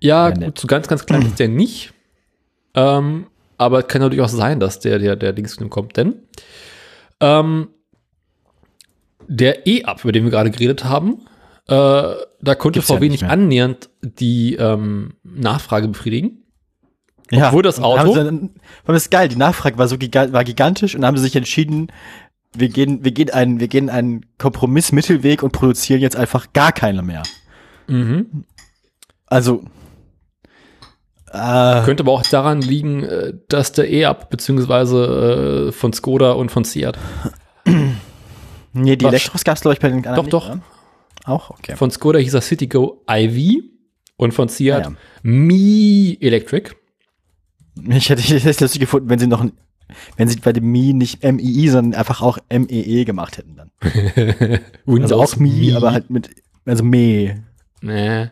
Ja, Ja, gut, so ganz, ganz klein ist der nicht. Ähm, aber es kann natürlich auch sein, dass der, der, der Dings kommt, denn ähm, der E-Up, über den wir gerade geredet haben, äh, da konnte Gibt's ja VW nicht nicht mehr. annähernd die ähm, Nachfrage befriedigen. Ja, Obwohl das und haben Auto- Sie das ist geil, die Nachfrage war so giga war gigantisch und haben sie sich entschieden, wir gehen, wir gehen einen, wir gehen einen Kompromiss-Mittelweg und produzieren jetzt einfach gar keine mehr. Mhm. Also, äh, Könnte aber auch daran liegen, äh, dass der E-Up beziehungsweise äh, von Skoda und von Seat, nee, die Elektros gab's glaube ich bei den anderen Doch, nicht, doch. oder? Auch, okay. von Skoda hieß er Citigo IV und von Seat Ah, ja. Mi Electric. Ich hätte es lustig gefunden, wenn sie noch ein, wenn sie bei dem Mi nicht MII, sondern einfach auch MEE gemacht hätten dann. Also auch Mi, aber halt mit also me, Nee.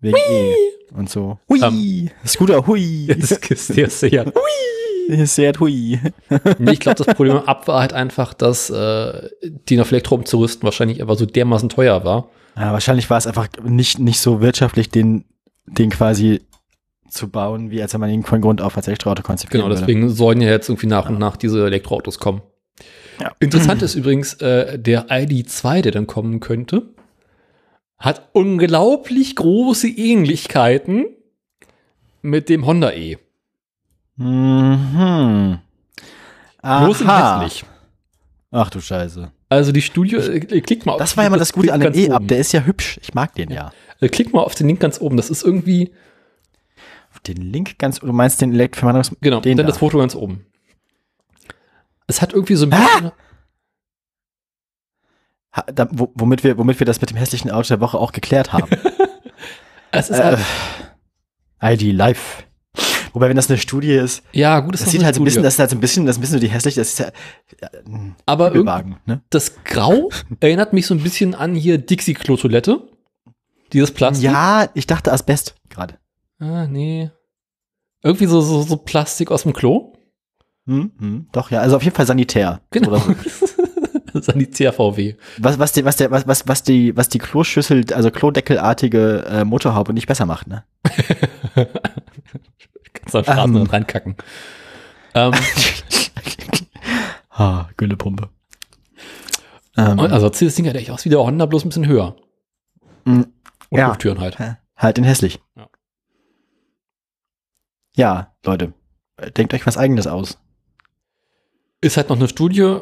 wegen E und so. Hui, Scooter, hui. Das ist der Seat. Sehr hui. Nee, ich glaube, das Problem ab war halt einfach, dass äh, den auf Elektro umzurüsten wahrscheinlich einfach so dermaßen teuer war. Ja, wahrscheinlich war es einfach nicht, nicht so wirtschaftlich, den, den quasi zu bauen, wie als wenn man ihn von Grund auf als Elektroauto konzipieren Genau, würde. deswegen sollen ja jetzt irgendwie nach und nach diese Elektroautos kommen. Ja. Interessant ist übrigens, äh, der ID2, der dann kommen könnte, hat unglaublich große Ähnlichkeiten mit dem Honda E. Mhm. Aha. hässlich. Ach du Scheiße. Also die Studio, äh, klick mal auf Das war ja mal das Gute an dem E-Up. oben. Der ist ja hübsch. Ich mag den ja. Äh, klick mal auf den Link ganz oben. Das ist irgendwie, Den Link ganz, du meinst den Elektroverwandlungs... genau, den dann da. das Foto ganz oben. Es hat irgendwie so ein bisschen, Ha, da, wo, womit, wir, womit wir das mit dem hässlichen Auto der Woche auch geklärt haben. es ist äh, halt, ID Live. Wobei, wenn das eine Studie ist, ja gut, das ist sieht halt so ein bisschen, das ist halt so ein bisschen, das ist ein bisschen so die hässlich, das ist ja, ein aber irgendwie Übelwagen, ne? Das Grau erinnert mich so ein bisschen an hier Dixie-Klo-Toilette. Dieses Plastik. Ja, ich dachte Asbest gerade. Ah, nee. Irgendwie so, so, so Plastik aus dem Klo. Hm, hm, doch, ja, also auf jeden Fall sanitär. Genau. So. Sanitär-VW. Was, was, die, was, der, was, was, was, die, was die Kloschüssel, also Klodeckelartige äh, Motorhaube nicht besser macht, ne? Kannst am Straßen Ähm. reinkacken. Ähm, ha, Güllepumpe. Ähm, und also das Ding halt echt aus wie der Honda, bloß ein bisschen höher. Mm, Und ja. Lufttüren halt. halt in hässlich. Ja. Ja, Leute, denkt euch was eigenes aus. Ist halt noch eine Studie.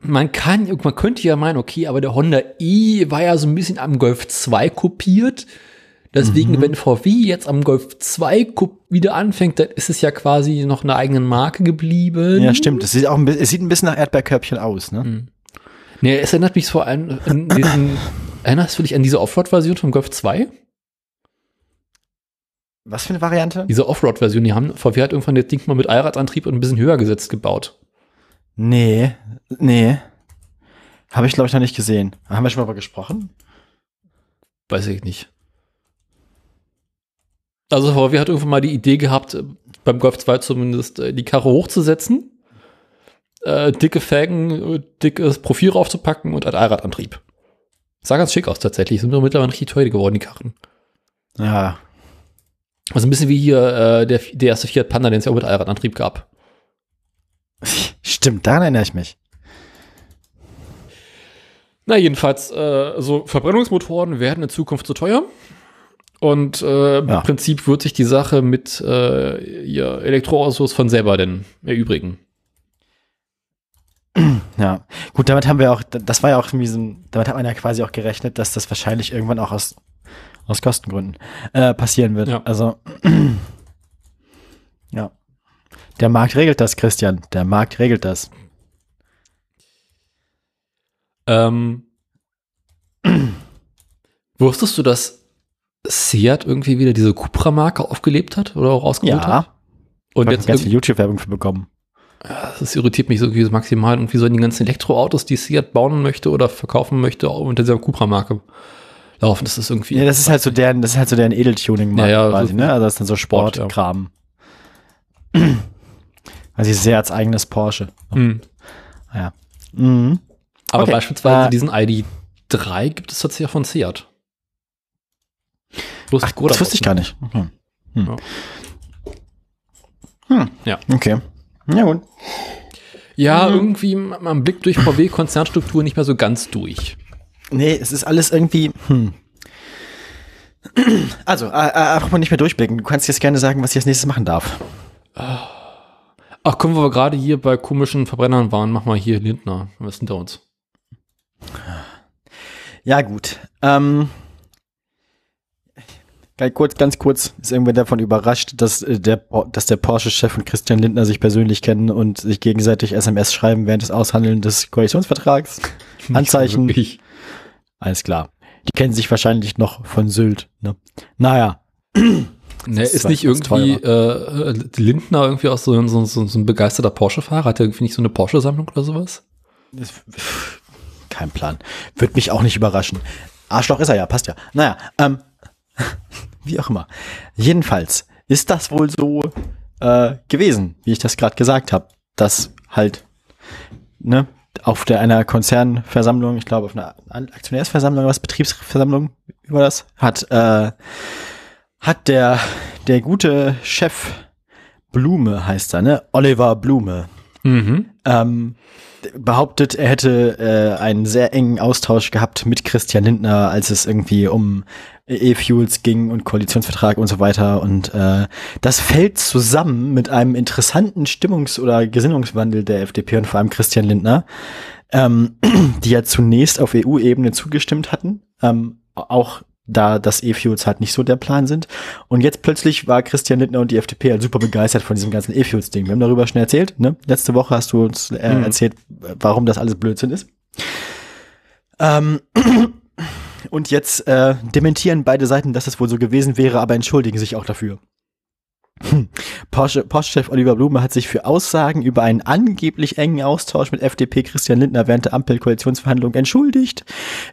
Man kann, man könnte ja meinen, okay, aber der Honda i war ja so ein bisschen am Golf 2 kopiert. Deswegen, Mhm. wenn VW jetzt am Golf 2 ko- wieder anfängt, dann ist es ja quasi noch eine eigene Marke geblieben. Ja, stimmt. Es sieht auch ein bisschen, es sieht ein bisschen nach Erdbeerkörbchen aus, ne? Mhm. Nee, es erinnert mich vor allem an diesen, erinnerst du dich an diese Offroad-Version vom Golf 2? Was für eine Variante? Diese Offroad-Version, die haben, VW hat irgendwann das Ding mal mit Allradantrieb und ein bisschen höher gesetzt gebaut. Nee, nee. Habe ich, glaube ich, noch nicht gesehen. Haben wir schon mal darüber gesprochen? Weiß ich nicht. Also VW hat irgendwann mal die Idee gehabt, äh, beim Golf 2 zumindest äh, die Karre hochzusetzen, äh, dicke Felgen, äh, dickes Profil raufzupacken und ein Allradantrieb. Sah ganz schick aus tatsächlich, sind nur mittlerweile richtig teuer geworden, die Karren. Ja. Also ein bisschen wie hier äh, der, der erste Fiat Panda, den es ja auch mit Allradantrieb gab. Stimmt, daran erinnere ich mich. Na, jedenfalls, äh, so Verbrennungsmotoren werden in Zukunft zu teuer. Und äh, Ja. im Prinzip wird sich die Sache mit äh, ihr Elektroautos von selber denn erübrigen. Ja. Gut, damit haben wir auch, das war ja auch irgendwie so ein, damit hat man ja quasi auch gerechnet, dass das wahrscheinlich irgendwann auch aus, aus Kostengründen äh, passieren wird. Ja. Also, ja. Der Markt regelt das, Christian. Der Markt regelt das. Ähm, wusstest du, dass Seat irgendwie wieder diese Cupra-Marke aufgelebt hat oder auch rausgeholt Ja. hat? Und Und jetzt ganz viel irgendwie- YouTube-Werbung für bekommen. Ja, das irritiert mich so irgendwie maximal. Und wie sollen die ganzen Elektroautos, die Seat bauen möchte oder verkaufen möchte, auch unter dieser Cupra-Marke laufen? Das ist irgendwie. Ja, das ist halt so deren, das ist halt so deren Edeltuning-Markt Ja, ja, quasi, ne? Also das ist dann so Sport, ja. Sportkram. Also sehr als eigenes Porsche. Hm. Ja. Mhm. Aber Okay. beispielsweise Äh, diesen ID3 gibt es tatsächlich auch von Seat. Bloß Ach, das wusste ich gar nicht. Hm. Hm. Ja. Hm. Ja. Okay. Ja, gut. Ja, Mhm. irgendwie am Blick durch VW-Konzernstruktur nicht mehr so ganz durch. Nee, es ist alles irgendwie. Hm. Also, äh, äh, apropos nicht mehr durchblicken. Du kannst jetzt gerne sagen, was ich als nächstes machen darf. Ach, kommen wir gerade hier bei komischen Verbrennern waren, mach mal hier Lindner. Was ist hinter uns? Ja, gut. Ähm, ganz kurz, ganz kurz ist irgendwer davon überrascht, dass, äh, der, dass der Porsche-Chef und Christian Lindner sich persönlich kennen und sich gegenseitig SMS schreiben während des Aushandeln des Koalitionsvertrags. Anzeichen. Alles klar. Die kennen sich wahrscheinlich noch von Sylt. Ne? Naja. Ne, ist nicht irgendwie äh, Lindner irgendwie auch so, so, so, so ein begeisterter Porsche-Fahrer? Hat er irgendwie nicht so eine Porsche-Sammlung oder sowas? Das, kein Plan. Wird mich auch nicht überraschen. Arschloch ist er ja, passt ja. Naja, ähm, wie auch immer. Jedenfalls ist das wohl so äh, gewesen, wie ich das gerade gesagt habe, dass halt ne, auf der einer Konzernversammlung, ich glaube auf einer Aktionärsversammlung, was Betriebsversammlung über das hat, äh, hat der der gute Chef Blume heißt er, ne? Oliver Blume. Mhm. Ähm, behauptet, er hätte äh, einen sehr engen Austausch gehabt mit Christian Lindner, als es irgendwie um E-Fuels ging und Koalitionsvertrag und so weiter. Und äh, das fällt zusammen mit einem interessanten Stimmungs- oder Gesinnungswandel der FDP und vor allem Christian Lindner, ähm, die ja zunächst auf EU-Ebene zugestimmt hatten, ähm, auch da das E-Fuels halt nicht so der Plan sind. Und jetzt plötzlich war Christian Lindner und die FDP halt super begeistert von diesem ganzen E-Fuels-Ding. Wir haben darüber schon erzählt. Ne? Letzte Woche hast du uns äh, Mhm. erzählt, warum das alles Blödsinn ist. Ähm, und jetzt äh, dementieren beide Seiten, dass es wohl so gewesen wäre, aber entschuldigen sich auch dafür. Hm. Porsche- Porsche-Chef Oliver Blume hat sich für Aussagen über einen angeblich engen Austausch mit FDP Christian Lindner während der Ampel-Koalitionsverhandlungen entschuldigt.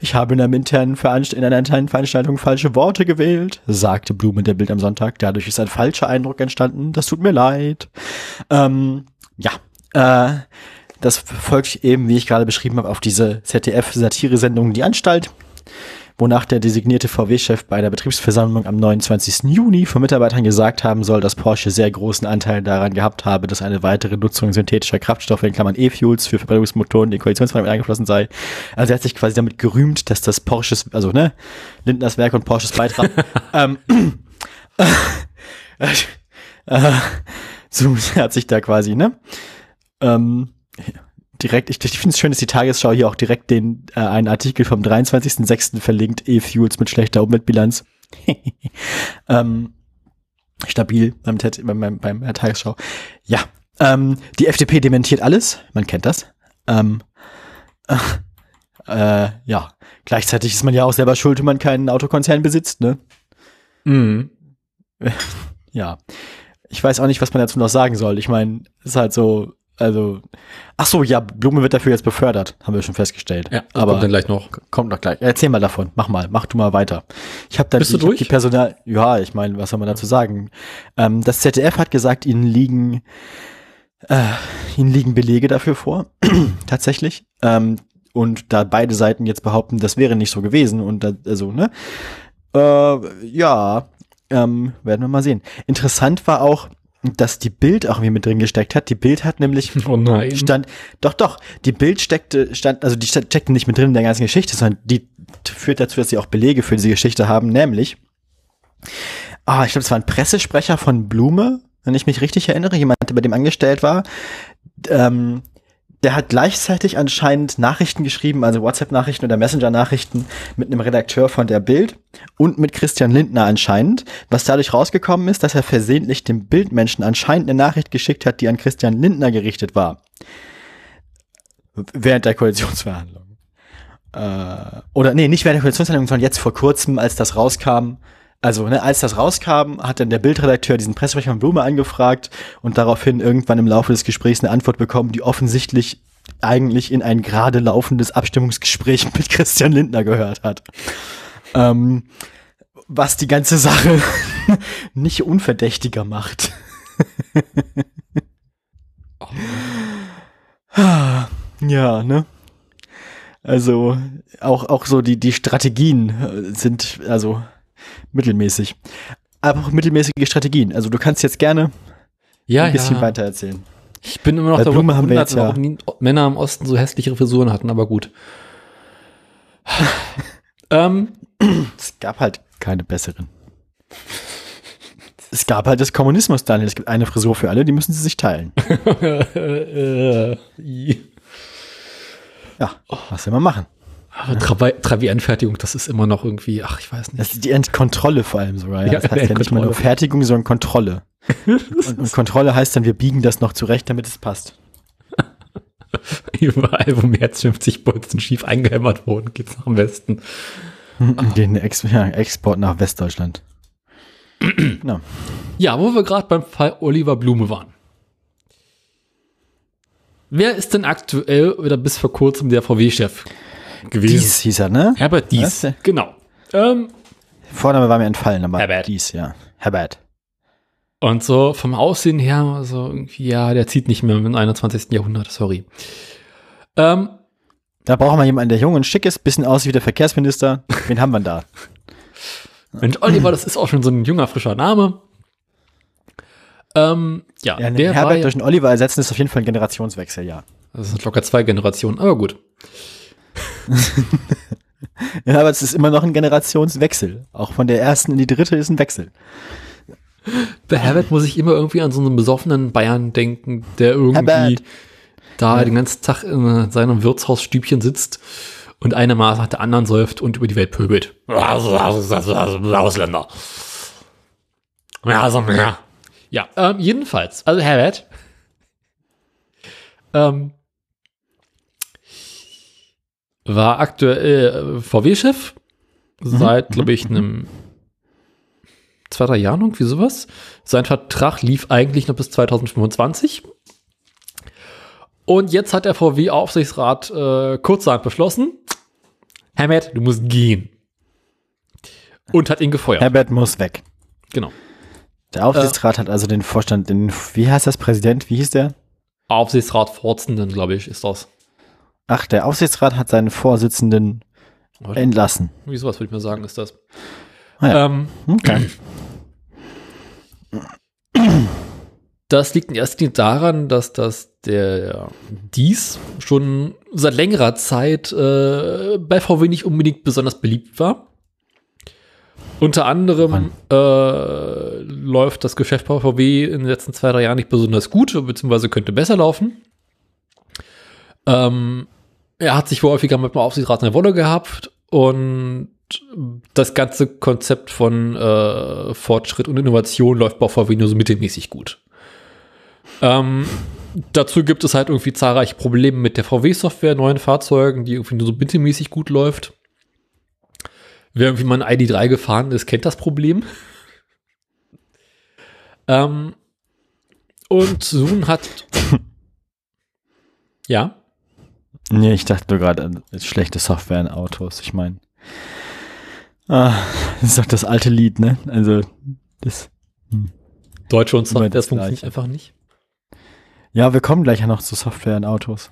Ich habe in einer internen, Veranst in einer internen Veranstaltung falsche Worte gewählt, sagte Blume der Bild am Sonntag. Dadurch ist ein falscher Eindruck entstanden. Das tut mir leid. Ähm, ja, äh, das folgt eben, wie ich gerade beschrieben habe, auf diese ZDF-Satire-Sendung Die Anstalt wonach der designierte VW-Chef bei der Betriebsversammlung am 29. Juni von Mitarbeitern gesagt haben soll, dass Porsche sehr großen Anteil daran gehabt habe, dass eine weitere Nutzung synthetischer Kraftstoffe in Klammern E-Fuels für Verbrennungsmotoren in Koalitionsverhandlungen eingeflossen sei. Also er hat sich quasi damit gerühmt, dass das Porsches, also ne, Lindners Werk und Porsches Beitrag, ähm, äh, so er hat sich da quasi, ne, ähm, direkt, ich, ich finde es schön, dass die Tagesschau hier auch direkt den äh, einen Artikel vom 23.06. verlinkt, E-Fuels mit schlechter Umweltbilanz. ähm, stabil beim, beim, beim, beim äh, Tagesschau. Ja, ähm, die FDP dementiert alles, man kennt das. Ähm, äh, äh, ja, gleichzeitig ist man ja auch selber schuld, wenn man keinen Autokonzern besitzt, ne? Mhm. Ja. Ich weiß auch nicht, was man dazu noch sagen soll. Ich meine, es ist halt so, also, ach so, ja, Blume wird dafür jetzt befördert, haben wir schon festgestellt. Ja, aber kommt dann gleich noch. kommt noch gleich. Erzähl mal davon. Mach mal, mach du mal weiter. Ich habe da Bist du durch? die Personal. Ja, ich meine, was soll man dazu sagen? Ähm, das ZDF hat gesagt, ihnen liegen, äh, ihnen liegen Belege dafür vor, tatsächlich. Ähm, und da beide Seiten jetzt behaupten, das wäre nicht so gewesen und da, also ne, äh, ja, ähm, werden wir mal sehen. Interessant war auch, dass die Bild auch irgendwie mit drin gesteckt hat. Die Bild hat nämlich Oh nein. stand, doch, doch, die Bild steckte, stand, also die steckte nicht mit drin in der ganzen Geschichte, sondern die führt dazu, dass sie auch Belege für diese Geschichte haben, nämlich, ah, ich glaube, es war ein Pressesprecher von Blume, wenn ich mich richtig erinnere, jemand, der bei dem angestellt war, ähm, der hat gleichzeitig anscheinend Nachrichten geschrieben, also WhatsApp-Nachrichten oder Messenger-Nachrichten mit einem Redakteur von der Bild und mit Christian Lindner anscheinend, was dadurch rausgekommen ist, dass er versehentlich dem Bildmenschen anscheinend eine Nachricht geschickt hat, die an Christian Lindner gerichtet war. Während der Koalitionsverhandlungen. Äh, oder nee, nicht während der Koalitionsverhandlungen, sondern jetzt vor kurzem, als das rauskam, also, ne, als das rauskam, hat dann der Bildredakteur diesen Pressesprecher von Blume angefragt und daraufhin irgendwann im Laufe des Gesprächs eine Antwort bekommen, die offensichtlich eigentlich in ein gerade laufendes Abstimmungsgespräch mit Christian Lindner gehört hat. Ähm, was die ganze Sache nicht unverdächtiger macht. ja, ne? Also auch auch so die die Strategien äh, sind also mittelmäßig. Aber auch mittelmäßige Strategien. Also du kannst jetzt gerne Ja, ein bisschen ja. weiter erzählen. Ich bin immer noch Bei darüber Blume haben wir jetzt ja- nie Männer im Osten so hässliche Frisuren hatten, aber gut. ähm, Es gab halt keine besseren. Es gab halt das Kommunismus, Daniel. Es gibt eine Frisur für alle, die müssen sie sich teilen. Ja, was will man machen? Aber Trabi- Trabi-Anfertigung, das ist immer noch irgendwie, ach, ich weiß nicht. Das ist die Ent Kontrolle vor allem sogar. Ja. Ja, Das heißt ja nicht mal nur. Fertigung, sondern Kontrolle. Und, und Kontrolle heißt dann, wir biegen das noch zurecht, damit es passt. Überall, wo mehr als 50 Bolzen schief eingehämmert wurden, geht's nach dem Westen. Den Ex ja, Export nach Westdeutschland. genau. Ja, wo wir gerade beim Fall Oliver Blume waren. Wer ist denn aktuell oder bis vor kurzem der VW-Chef? Gewesen. Dies hieß er, ne? Herbert Dies, Was? genau. Ähm, Vorname war mir entfallen, aber Herbert. Dies, ja. Herbert. und so vom Aussehen her, so irgendwie, ja, der zieht nicht mehr im 21. Jahrhundert, sorry. Ähm, Da brauchen wir jemanden, der jung und schick ist, bisschen aussieht wie der Verkehrsminister. Wen haben wir da? Mensch, Oliver, das ist auch schon so ein junger, frischer Name. Ähm, ja, Ja, der Herbert durch einen Oliver ersetzen ist auf jeden Fall ein Generationswechsel, ja. das sind locker zwei Generationen, aber gut. Ja, aber es ist immer noch ein Generationswechsel. Auch von der ersten in die dritte ist ein Wechsel. Bei Herbert muss ich immer irgendwie an so einen besoffenen Bayern denken, der irgendwie Herbert. da den ganzen Tag in seinem Wirtshausstübchen sitzt und eine Maß nach der anderen säuft und über die Welt pöbelt. Ausländer. Ja, also mehr. Ja, ähm, jedenfalls, also Herbert. Ähm, war aktuell äh, VW-Chef seit, glaube ich, einem zwei, drei Jahren irgendwie sowas. Sein Vertrag lief eigentlich noch bis 2025. Und jetzt hat der VW-Aufsichtsrat äh, kurzerhand beschlossen, Hammett, du musst gehen. Und hat ihn gefeuert. Herbert muss weg. genau. Der Aufsichtsrat hat also den Vorstand, den, wie heißt das, Präsident, wie hieß der? Aufsichtsrat Vorsitzenden, glaube ich, ist das. Ach, der Aufsichtsrat hat seinen Vorsitzenden entlassen. Wie sowas würde ich mal sagen, ist das. Ah ja. Ähm, Okay. Das liegt in erster Linie daran, dass das der dies schon seit längerer Zeit äh, bei VW nicht unbedingt besonders beliebt war. Unter anderem äh, läuft das Geschäft bei VW in den letzten zwei, drei Jahren nicht besonders gut, beziehungsweise könnte besser laufen. Ähm, er hat sich wohl häufiger mit dem Aufsichtsrat in der Wolle gehabt und das ganze Konzept von äh, Fortschritt und Innovation läuft bei VW nur so mittelmäßig gut. Ähm, dazu gibt es halt irgendwie zahlreiche Probleme mit der VW-Software, neuen Fahrzeugen, die irgendwie nur so mittelmäßig gut läuft. Wer irgendwie mal ein ID3 gefahren ist, kennt das Problem. ähm, und Zoom hat. ja. Nee, ich dachte nur gerade an schlechte Software in Autos. Ich meine, ah, das ist doch das alte Lied, ne? Also, das, Deutsche und Software, das funktioniert einfach nicht. ja, wir kommen gleich noch zu Software in Autos.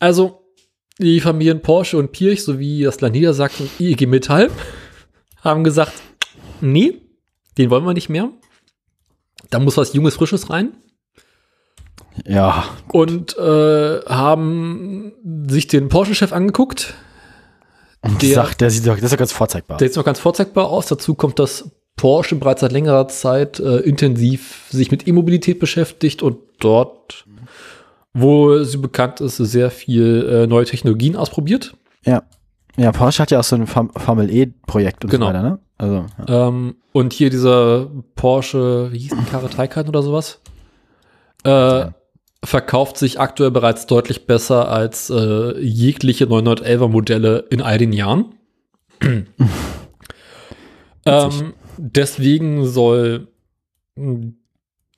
Also, die Familien Porsche und Pirch sowie das Land Niedersachsen und IG Metall haben gesagt, nee, den wollen wir nicht mehr. Da muss was Junges, Frisches rein. Ja, Und äh, haben sich den Porsche-Chef angeguckt. und Der- sagt, der sieht doch, das ist doch ganz vorzeigbar. Der sieht noch ganz vorzeigbar aus. Dazu kommt, dass Porsche bereits seit längerer Zeit äh, intensiv sich mit E-Mobilität beschäftigt und dort, wo sie bekannt ist, sehr viel äh, neue Technologien ausprobiert. Ja. Ja, Porsche hat ja auch so ein Form- Formel E-Projekt und Genau. so weiter, ne? Also, ja. Ähm, und hier dieser Porsche, wie hieß die Karre Taycan oder sowas, äh, verkauft sich aktuell bereits deutlich besser als äh, jegliche 911er Modelle in all den Jahren. ähm, deswegen soll mh,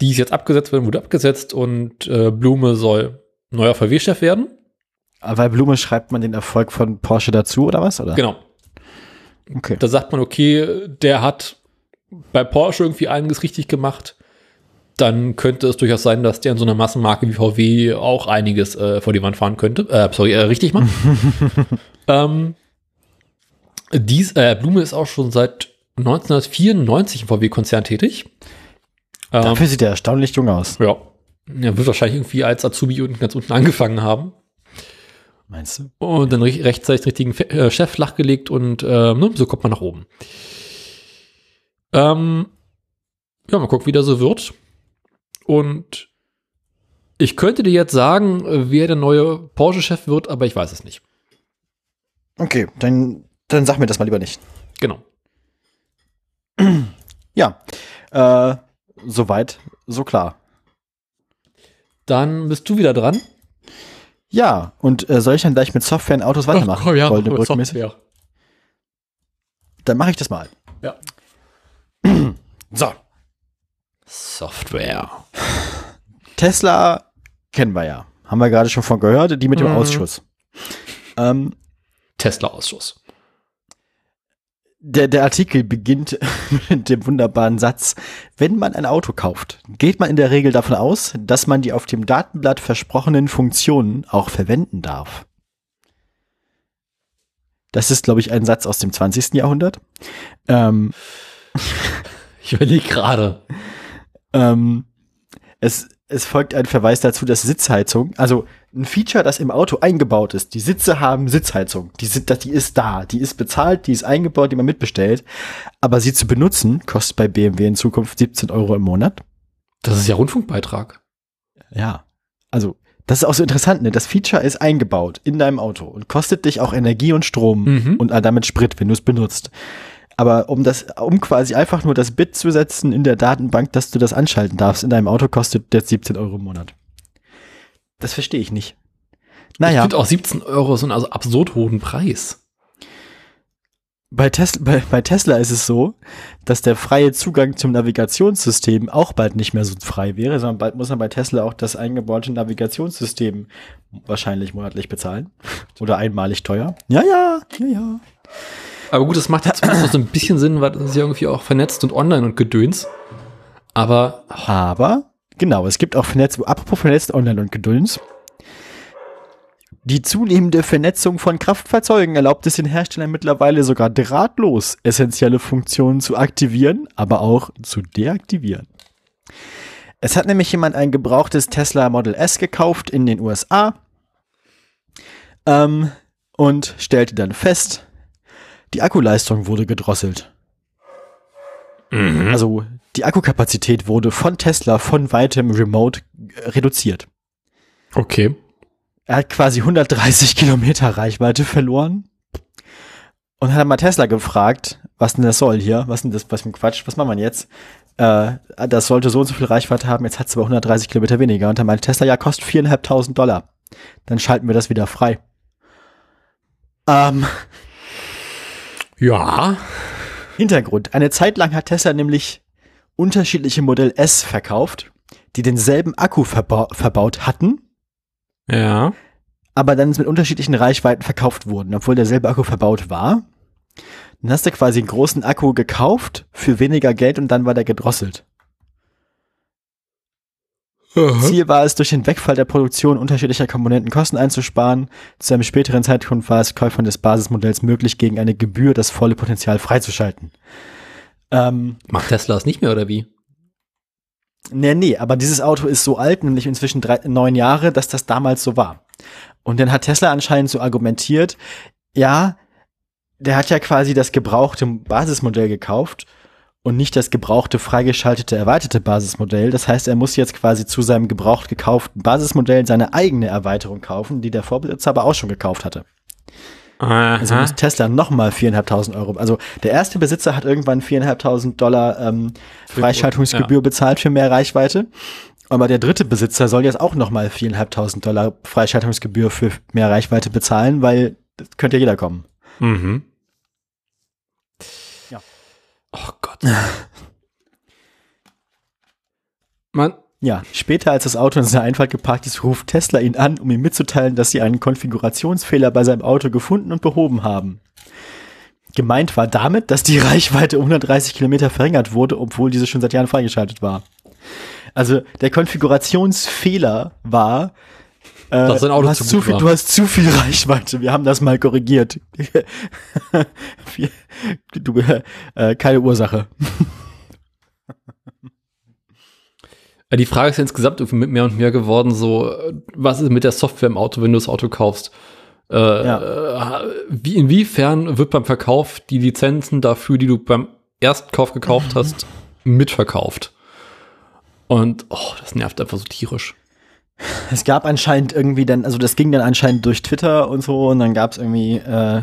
dies jetzt abgesetzt werden, wurde abgesetzt und äh, Blume soll neuer VW-Chef werden. Bei Blume schreibt man den Erfolg von Porsche dazu, oder was? Oder? Genau. Okay. Da sagt man, okay, der hat bei Porsche irgendwie einiges richtig gemacht. Dann könnte es durchaus sein, dass der in so einer Massenmarke wie VW auch einiges äh, vor die Wand fahren könnte. Äh, sorry, äh, richtig macht. ähm, dies, äh, Blume ist auch schon seit 1994 im VW-Konzern tätig. Ähm, Dafür sieht er erstaunlich jung aus. ja. Er wird wahrscheinlich irgendwie als Azubi unten ganz unten angefangen haben. Meinst du? Und dann re- rechtzeitig den richtigen Fe- äh, Chef flachgelegt und äh, ne, so kommt man nach oben. Ähm, ja, mal gucken, wie der so wird. Und ich könnte dir jetzt sagen, wer der neue Porsche-Chef wird, aber ich weiß es nicht. Okay, dann, dann sag mir das mal lieber nicht. Genau. Ja, äh, soweit, so klar. Dann bist du wieder dran. Ja, und äh, soll ich dann gleich mit Software in Autos weitermachen? Oh, ja, Goldene? Software. Dann mache ich das mal. Ja. So, Software. Tesla kennen wir ja. haben wir gerade schon von gehört, die mit dem Mhm. Ausschuss. Ähm, Tesla-Ausschuss. der, der Artikel beginnt mit dem wunderbaren Satz, wenn man ein Auto kauft, geht man in der Regel davon aus, dass man die auf dem Datenblatt versprochenen Funktionen auch verwenden darf. Das ist, glaube ich, ein Satz aus dem 20. Jahrhundert. Ähm, Ich überlege gerade. Ähm, es, es folgt ein Verweis dazu, dass Sitzheizung, also ein Feature, das im Auto eingebaut ist, die Sitze haben Sitzheizung, die, sind, die ist da, die ist bezahlt, die ist eingebaut, die man mitbestellt, aber sie zu benutzen, kostet bei BMW in Zukunft 17 Euro im Monat. Das ist ja Rundfunkbeitrag. Ja, also das ist auch so interessant, ne? Das Feature ist eingebaut in deinem Auto und kostet dich auch Energie und Strom Mhm. und damit Sprit, wenn du es benutzt. Aber um das, um quasi einfach nur das Bit zu setzen in der Datenbank, dass du das anschalten darfst in deinem Auto, kostet jetzt 17 Euro im Monat. Das verstehe ich nicht. Ich Naja, finde auch 17 Euro so einen also absurd hohen Preis. bei, Tesla, bei, bei Tesla ist es so, dass der freie Zugang zum Navigationssystem auch bald nicht mehr so frei wäre, sondern bald muss man bei Tesla auch das eingebaute Navigationssystem wahrscheinlich monatlich bezahlen. Oder einmalig teuer. Ja, ja, ja, ja. Aber gut, das macht jetzt so ein bisschen Sinn, weil das ist ja irgendwie auch vernetzt und online und gedöns. Aber Aber, genau, es gibt auch vernetzt, apropos vernetzt online und Gedöns. Die zunehmende Vernetzung von Kraftfahrzeugen erlaubt es den Herstellern mittlerweile sogar drahtlos essentielle Funktionen zu aktivieren, aber auch zu deaktivieren. Es hat nämlich jemand ein gebrauchtes Tesla Model S gekauft in den USA ähm, und stellte dann fest, die Akkuleistung wurde gedrosselt. Also die Akkukapazität wurde von Tesla von weitem remote äh, reduziert. okay. Er hat quasi 130 Kilometer Reichweite verloren und hat mal Tesla gefragt, was denn das soll hier, was denn das, was für ein Quatsch, was wir denn jetzt? Äh, das sollte so und so viel Reichweite haben, jetzt hat es aber 130 Kilometer weniger. Und dann meinte Tesla, ja, kostet viereinhalbtausend Dollar. Dann schalten wir das wieder frei. Ähm, Ja. Hintergrund. Eine Zeit lang hat Tesla nämlich unterschiedliche Modell S verkauft, die denselben Akku verbau verbaut hatten, Ja. aber dann mit unterschiedlichen Reichweiten verkauft wurden, obwohl derselbe Akku verbaut war. Dann hast du quasi einen großen Akku gekauft für weniger Geld und dann war der gedrosselt. Ziel war es, durch den Wegfall der Produktion unterschiedlicher Komponenten Kosten einzusparen. Zu einem späteren Zeitpunkt war es Käufern des Basismodells möglich, gegen eine Gebühr das volle Potenzial freizuschalten. Ähm, Macht Tesla es nicht mehr oder wie? Nee, nee, aber dieses Auto ist so alt, nämlich inzwischen drei, neun Jahre, dass das damals so war. Und dann hat Tesla anscheinend so argumentiert, ja, der hat ja quasi das gebrauchte Basismodell gekauft und nicht das gebrauchte, freigeschaltete, erweiterte Basismodell. Das heißt, er muss jetzt quasi zu seinem gebraucht gekauften Basismodell seine eigene Erweiterung kaufen, die der Vorbesitzer aber auch schon gekauft hatte. Also muss Tesla nochmal viereinhalbtausend Euro. Also der erste Besitzer hat irgendwann viereinhalbtausend Dollar ähm, Freischaltungsgebühr bezahlt für mehr Reichweite. Aber der dritte Besitzer soll jetzt auch nochmal viereinhalbtausend Dollar Freischaltungsgebühr für mehr Reichweite bezahlen, weil das könnte ja jeder kommen. Mhm. Oh Gott. Man, Ja, später, als das Auto in seiner Einfahrt geparkt ist, ruft Tesla ihn an, um ihm mitzuteilen, dass sie einen Konfigurationsfehler bei seinem Auto gefunden und behoben haben. Gemeint war damit, dass die Reichweite um 130 Kilometer verringert wurde, obwohl diese schon seit Jahren freigeschaltet war. Also der Konfigurationsfehler war, äh, Dass sein Auto du, hast zu viel, war. du hast zu viel Reichweite. Wir haben das mal korrigiert. Du, äh, keine Ursache. Ja, Die Frage ist ja insgesamt mit mehr und mehr geworden, so, äh, was ist mit der Software im Auto, wenn du das Auto kaufst? Äh, äh, wie, inwiefern wird beim Verkauf die Lizenzen dafür, die du beim Erstkauf gekauft hast, mitverkauft? Und, oh, das nervt einfach so tierisch. Es gab anscheinend irgendwie dann, also das ging dann anscheinend durch Twitter und so und dann gab es irgendwie äh,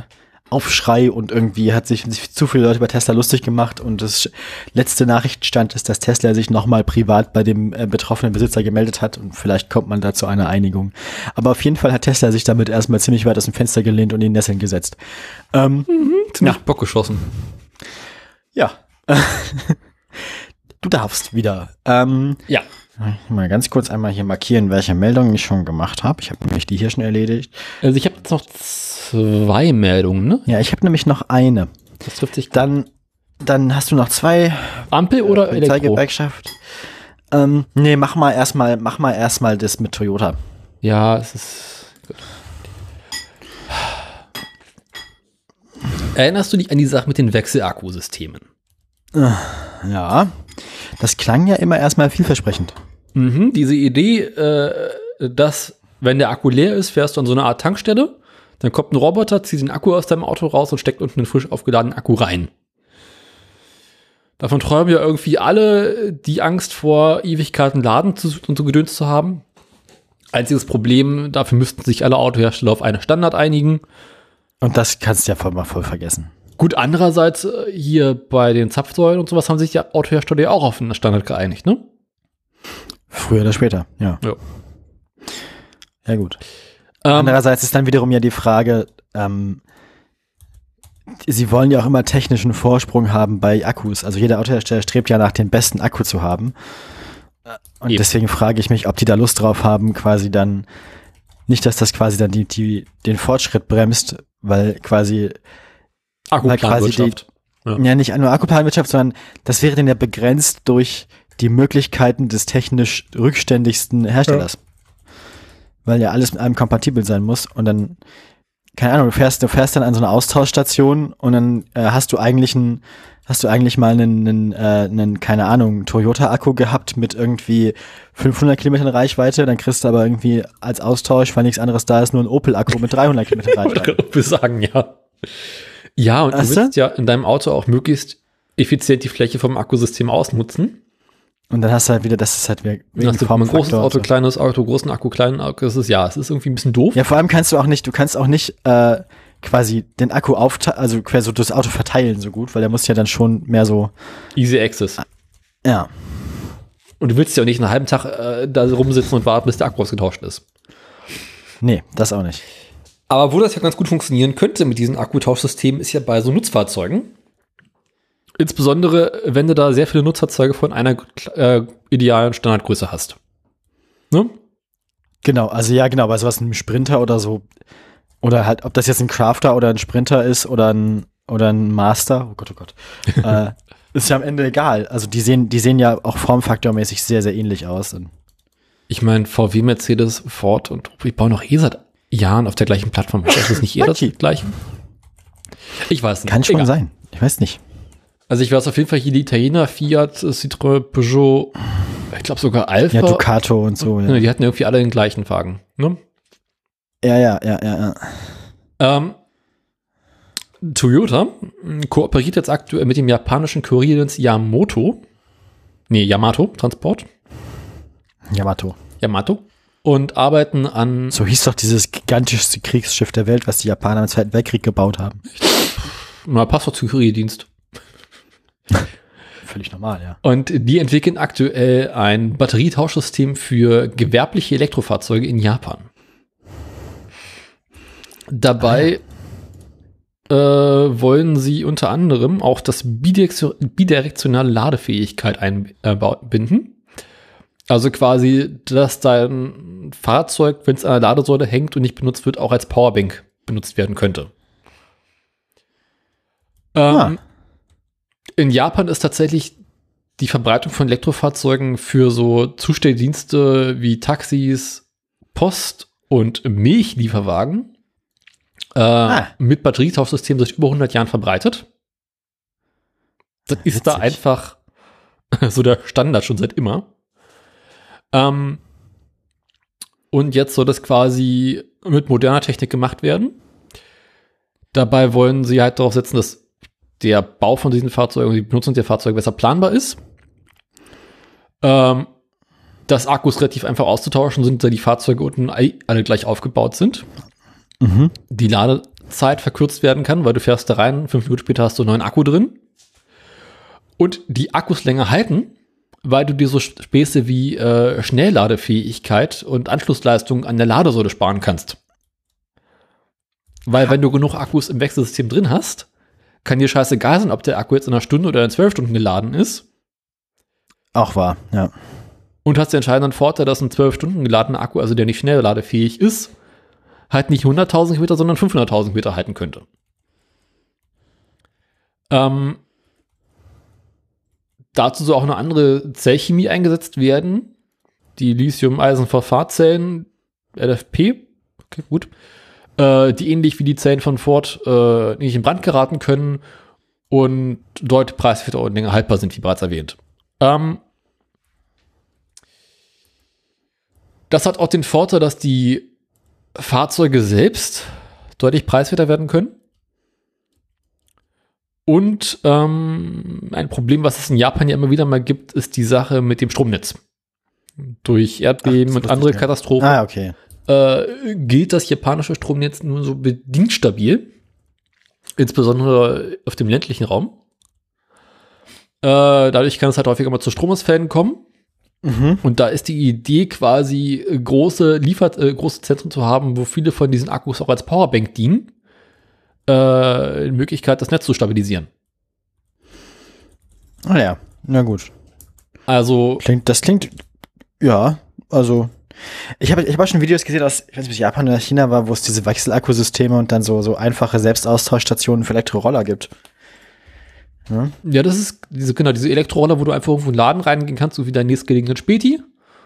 Aufschrei und irgendwie hat sich, sich zu viele Leute über Tesla lustig gemacht und das letzte Nachrichtenstand ist, dass Tesla sich nochmal privat bei dem äh, betroffenen Besitzer gemeldet hat und vielleicht kommt man da zu einer Einigung. Aber auf jeden Fall hat Tesla sich damit erstmal ziemlich weit aus dem Fenster gelehnt und in Nesseln gesetzt. Ähm, Ziemlich Bock geschossen. ja. du darfst wieder. Ähm, Ja. Mal ganz kurz einmal hier markieren, welche Meldungen ich schon gemacht habe. Ich habe nämlich die hier schon erledigt. Also ich habe jetzt noch zwei Meldungen, ne? Ja, ich habe nämlich noch eine. Das trifft sich. Dann, dann hast du noch zwei Ampel oder Elektro? Polizeigewerkschaft. Ähm, nee, mach mal erstmal, mach mal erstmal das mit Toyota. Ja, es ist. Gut. Erinnerst du dich an die Sache mit den Wechselakkusystemen? Ja, das klang ja immer erstmal vielversprechend. Mhm, diese Idee, äh, dass, wenn der Akku leer ist, fährst du an so eine Art Tankstelle, dann kommt ein Roboter, zieht den Akku aus deinem Auto raus und steckt unten einen frisch aufgeladenen Akku rein. Davon träumen ja irgendwie alle, die Angst vor Ewigkeiten laden zu, und so gedöns zu haben. Einziges Problem, dafür müssten sich alle Autohersteller auf einen Standard einigen. Und das kannst du ja voll mal voll vergessen. Gut, andererseits äh, hier bei den Zapfsäulen und sowas haben sich ja Autohersteller ja auch auf einen Standard geeinigt, ne? Früher oder später, ja. Ja. Ja, gut. Ähm, Andererseits ist dann wiederum ja die Frage, ähm, sie wollen ja auch immer technischen Vorsprung haben bei Akkus. Also jeder Autohersteller strebt ja nach den besten Akku zu haben. Und Eben. deswegen frage ich mich, ob die da Lust drauf haben, quasi dann nicht, dass das quasi dann die, die den Fortschritt bremst, weil quasi Akkuplanwirtschaft. Ja. ja nicht nur Akkuplanwirtschaft, sondern das wäre dann ja begrenzt durch die Möglichkeiten des technisch rückständigsten Herstellers. Weil ja alles mit einem kompatibel sein muss und dann, keine Ahnung, du fährst, du fährst dann an so eine Austauschstation und dann äh, hast du eigentlich einen, hast du eigentlich mal einen, einen, äh, einen keine Ahnung, Toyota-Akku gehabt mit irgendwie 500 Kilometern Reichweite, dann kriegst du aber irgendwie als Austausch, weil nichts anderes da ist, nur ein Opel-Akku mit 300 Kilometern Reichweite. Wir sagen ja. Ja, und Weißt du du? willst ja in deinem Auto auch möglichst effizient die Fläche vom Akkusystem ausnutzen. Und dann hast du halt wieder, das ist halt wegen hast du ein großes Auto, so. kleines Auto, großen Akku, kleinen Akku. Das ist ja, es ist irgendwie ein bisschen doof. Ja, vor allem kannst du auch nicht, du kannst auch nicht äh, quasi den Akku aufteilen, also quasi so das Auto verteilen so gut, weil der muss ja dann schon mehr so, Easy Access. ja. Und du willst ja auch nicht einen halben Tag äh, da rumsitzen und warten, bis der Akku ausgetauscht ist. Nee, das auch nicht. Aber wo das ja ganz gut funktionieren könnte mit diesen Akkutauschsystemen, ist ja bei so Nutzfahrzeugen. Insbesondere, wenn du da sehr viele Nutzfahrzeuge von einer äh, idealen Standardgröße hast. Ne? Genau, also ja, genau, bei sowas einem Sprinter oder so, oder halt, ob das jetzt ein Crafter oder ein Sprinter ist oder ein, oder ein Master, oh Gott, oh Gott, äh, ist ja am Ende egal. Also die sehen, die sehen ja auch formfaktormäßig sehr, sehr ähnlich aus. Ich meine, VW, Mercedes, Ford und die bauen noch eh seit Jahren auf der gleichen Plattform. Ist das nicht eher das gleiche? Ich weiß nicht. kann schon Egal. sein. Ich weiß nicht. Also ich weiß auf jeden Fall hier die Italiener, Fiat, Citroën, Peugeot, ich glaube sogar Alpha. Ja, Ducato und so. Ja, Ja, Die hatten irgendwie alle den gleichen Wagen. Ne? ja, ja, ja. ja, ja. Ähm, Toyota mh, kooperiert jetzt aktuell mit dem japanischen Kurierdienst Yamato. Nee, Yamato Transport. Yamato. Yamato. Und arbeiten an. So hieß doch dieses gigantischste Kriegsschiff der Welt, was die Japaner im Zweiten Weltkrieg gebaut haben. Na, passt doch zu Kurierdienst. Völlig normal, ja. Und die entwickeln aktuell ein Batterietauschsystem für gewerbliche Elektrofahrzeuge in Japan. Dabei äh, wollen sie unter anderem auch das bidirektio- bidirektionale Ladefähigkeit einbinden. Also quasi, dass dein Fahrzeug, wenn es an der Ladesäule hängt und nicht benutzt wird, auch als Powerbank benutzt werden könnte. Ähm, Ah. In Japan ist tatsächlich die Verbreitung von Elektrofahrzeugen für so Zustelldienste wie Taxis, Post und Milchlieferwagen äh, mit Batterietauschsystem seit über 100 Jahren verbreitet. Das ist da Witzig. einfach so der Standard schon seit immer. Ähm, und jetzt soll das quasi mit moderner Technik gemacht werden. Dabei wollen sie halt darauf setzen, dass der Bau von diesen Fahrzeugen, die Benutzung der Fahrzeuge besser planbar ist. Ähm, dass Akkus relativ einfach auszutauschen sind, da die Fahrzeuge unten alle gleich aufgebaut sind. Mhm. Die Ladezeit verkürzt werden kann, weil du fährst da rein, fünf Minuten später hast du einen neuen Akku drin. Und die Akkus länger halten, weil du dir so Späße wie äh, Schnellladefähigkeit und Anschlussleistung an der Ladesäule sparen kannst. Weil wenn du genug Akkus im Wechselsystem drin hast, kann dir scheißegal sein, ob der Akku jetzt in einer Stunde oder in zwölf Stunden geladen ist. Auch wahr, ja. Und hast den entscheidenden Vorteil, dass ein 12 Stunden geladener Akku, also der nicht schnell ladefähig ist, halt nicht 100.000 Meter, sondern 500.000 Meter halten könnte. Ähm, dazu soll auch eine andere Zellchemie eingesetzt werden. Die Lithium-Eisen-Phosphat-Zellen, LFP, okay, gut, äh, die ähnlich wie die Zellen von Ford äh, nicht in Brand geraten können und deutlich preiswerter und länger haltbar sind, wie bereits erwähnt. Ähm, das hat auch den Vorteil, dass die Fahrzeuge selbst deutlich preiswerter werden können. Und ähm, ein Problem, was es in Japan ja immer wieder mal gibt, ist die Sache mit dem Stromnetz. Durch Erdbeben Ach, und andere. Katastrophen Ah, okay. Äh, gilt das japanische Stromnetz nur so bedingt stabil. Insbesondere auf dem ländlichen Raum. Äh, dadurch kann es halt häufiger mal zu Stromausfällen kommen. Mhm. Und da ist die Idee quasi große Liefert, äh, große Zentren zu haben, wo viele von diesen Akkus auch als Powerbank dienen. Äh, Möglichkeit, das Netz zu stabilisieren. Ah ja, na gut. Also, Klingt, das klingt, ja, also ich habe ich hab auch schon Videos gesehen aus, ich weiß nicht, ob es Japan oder China war, wo es diese Wechselakkusysteme und dann so, so einfache Selbstaustauschstationen für Elektroroller gibt. Ja? ja, das ist diese, genau, diese Elektroroller, wo du einfach irgendwo in den Laden reingehen kannst, so wie dein nächstgelegenen Späti.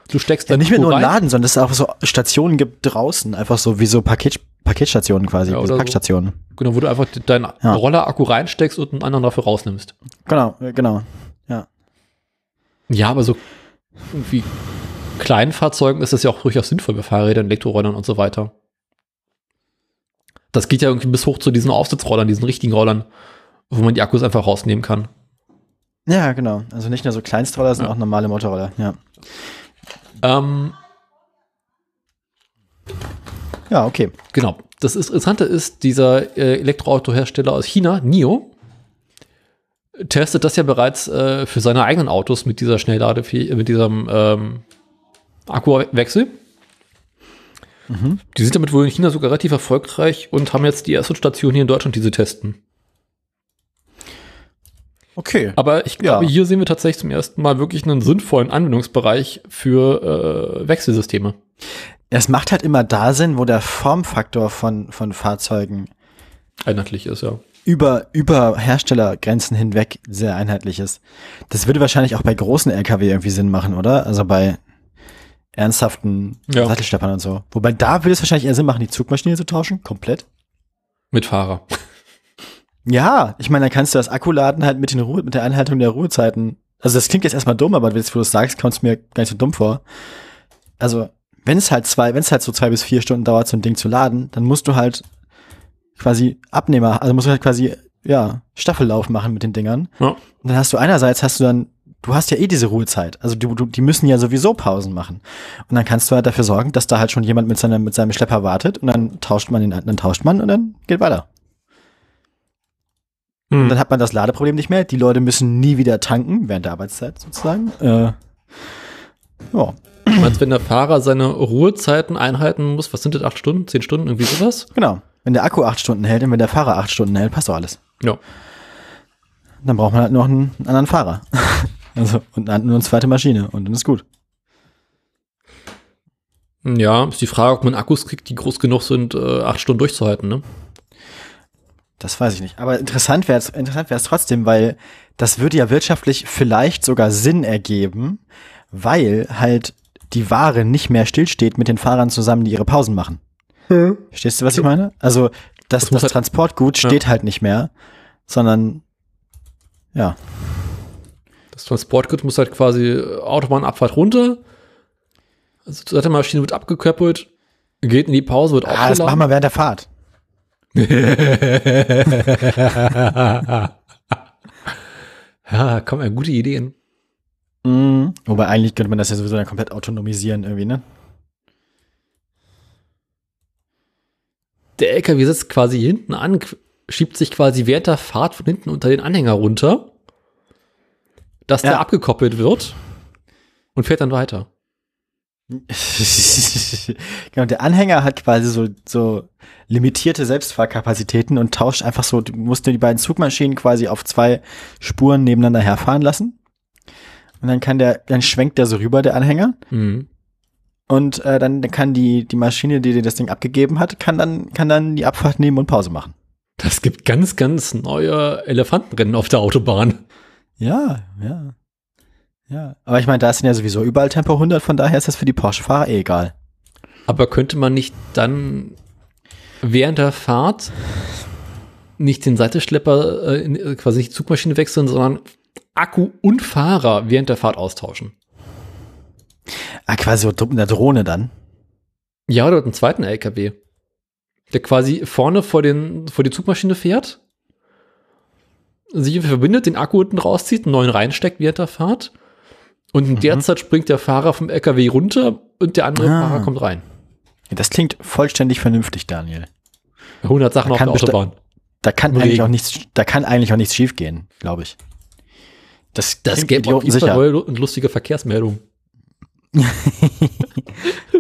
Du steckst Ja, dein nicht mehr nur rein. Laden, sondern dass es auch so Stationen gibt draußen, einfach so wie so Paket, Paketstationen quasi, Ja, diese oder so. Packstationen. Genau, wo du einfach deinen Ja. Rollerakku reinsteckst und einen anderen dafür rausnimmst. Genau, äh, genau. Ja, aber so irgendwie kleinen Fahrzeugen ist das ja auch durchaus sinnvoll bei Fahrrädern, Elektrorollern und so weiter. Das geht ja irgendwie bis hoch zu diesen Aufsitzrollern, diesen richtigen Rollern, wo man die Akkus einfach rausnehmen kann. Ja, genau. Also nicht nur so Kleinstroller, sondern Ja. auch normale Motorroller, ja. Ähm, Ja, okay. genau. Das Interessante ist, dieser äh, Elektroautohersteller aus China, NIO, testet das ja bereits äh, für seine eigenen Autos mit dieser Schnellladefähigkeit, mit diesem ähm, Akkuwechsel. Die sind damit wohl in China sogar relativ erfolgreich und haben jetzt die erste Station hier in Deutschland, die sie testen. Okay. Aber ich glaube, Ja. hier sehen wir tatsächlich zum ersten Mal wirklich einen sinnvollen Anwendungsbereich für äh, Wechselsysteme. Es macht halt immer da Sinn, wo der Formfaktor von, von Fahrzeugen Einheitlich ist, ja. über, über Herstellergrenzen hinweg sehr einheitlich ist. Das würde wahrscheinlich auch bei großen LKW irgendwie Sinn machen, oder? Also bei ernsthaften Ja. Sattelschleppern und so. Wobei da würde es wahrscheinlich eher Sinn machen, die Zugmaschine zu tauschen, komplett. Mit Fahrer. Ja, ich meine, dann kannst du das Akkuladen halt mit den Ruhe, mit der Einhaltung der Ruhezeiten. Also das klingt jetzt erstmal dumm, aber jetzt, wo du es sagst, kommt es mir gar nicht so dumm vor. Also, wenn es halt zwei, wenn es halt so zwei bis vier Stunden dauert, so ein Ding zu laden, dann musst du halt quasi Abnehmer, also musst du halt quasi, ja, Staffellauf machen mit den Dingern. Ja. Und dann hast du einerseits hast du dann, du hast ja eh diese Ruhezeit. Also du, du, die müssen ja sowieso Pausen machen. Und dann kannst du halt dafür sorgen, dass da halt schon jemand mit seinem, mit seinem Schlepper wartet und dann tauscht man den, dann tauscht man und dann geht weiter. Und dann hat man das Ladeproblem nicht mehr. Die Leute müssen nie wieder tanken, während der Arbeitszeit sozusagen. Äh, ja, meinst, wenn der Fahrer seine Ruhezeiten einhalten muss, was sind das, acht Stunden, zehn Stunden, irgendwie sowas? genau. Wenn der Akku acht Stunden hält und wenn der Fahrer acht Stunden hält, passt doch alles. Ja. Dann braucht man halt noch einen anderen Fahrer. also, und dann nur eine zweite Maschine und dann ist gut. Ja, ist die Frage, ob man Akkus kriegt, die groß genug sind, äh, acht Stunden durchzuhalten, ne? Das weiß ich nicht. Aber interessant wäre es interessant trotzdem, weil das würde ja wirtschaftlich vielleicht sogar Sinn ergeben, weil halt die Ware nicht mehr stillsteht mit den Fahrern zusammen, die ihre Pausen machen. Verstehst du, was ich meine? Also das, Das das halt- Transportgut Ja. steht halt nicht mehr, sondern ja. Das Transportgut muss halt quasi äh, Autobahnabfahrt runter. Also die Maschine wird abgeköppelt, geht in die Pause, wird Ah, das machen wir während der Fahrt. Ja, komm, ja, gute Ideen. Mhm. Wobei eigentlich könnte man das ja sowieso dann komplett autonomisieren irgendwie, ne? Der LKW sitzt quasi hinten an, schiebt sich quasi während der Fahrt von hinten unter den Anhänger runter, dass der Ja. abgekoppelt wird und fährt dann weiter. genau, der Anhänger hat quasi so, so limitierte Selbstfahrkapazitäten und tauscht einfach so, du musst dir die beiden Zugmaschinen quasi auf zwei Spuren nebeneinander herfahren lassen. Und dann kann der, dann schwenkt der so rüber, der Anhänger. Mhm. Und äh, dann kann die, die Maschine, die dir das Ding abgegeben hat, kann dann, kann dann die Abfahrt nehmen und Pause machen. Das gibt ganz, ganz neue Elefantenrennen auf der Autobahn. Ja, ja. Ja. Aber ich meine, da sind ja sowieso überall Tempo 100, von daher ist das für die Porsche-Fahrer eh egal. Aber könnte man nicht dann während der Fahrt nicht den Seitenschlepper, äh, in, äh, quasi nicht die Zugmaschine wechseln, sondern Akku und Fahrer während der Fahrt austauschen? Ah, quasi so mit der Drohne dann. Ja, oder einen zweiten LKW, der quasi vorne vor, den, vor die Zugmaschine fährt, sich verbindet, den Akku unten rauszieht, einen neuen reinsteckt während der Fahrt und in der Zeit springt der Fahrer vom LKW runter und der andere Ah. Fahrer kommt rein. Das klingt vollständig vernünftig, Daniel. 100 Sachen auf Kann der Autobahn. Da kann Regen. eigentlich auch nichts, da kann eigentlich auch nichts schiefgehen, glaube ich. Das, Das gäbe auf jeden Fall neue und lustige Verkehrsmeldungen.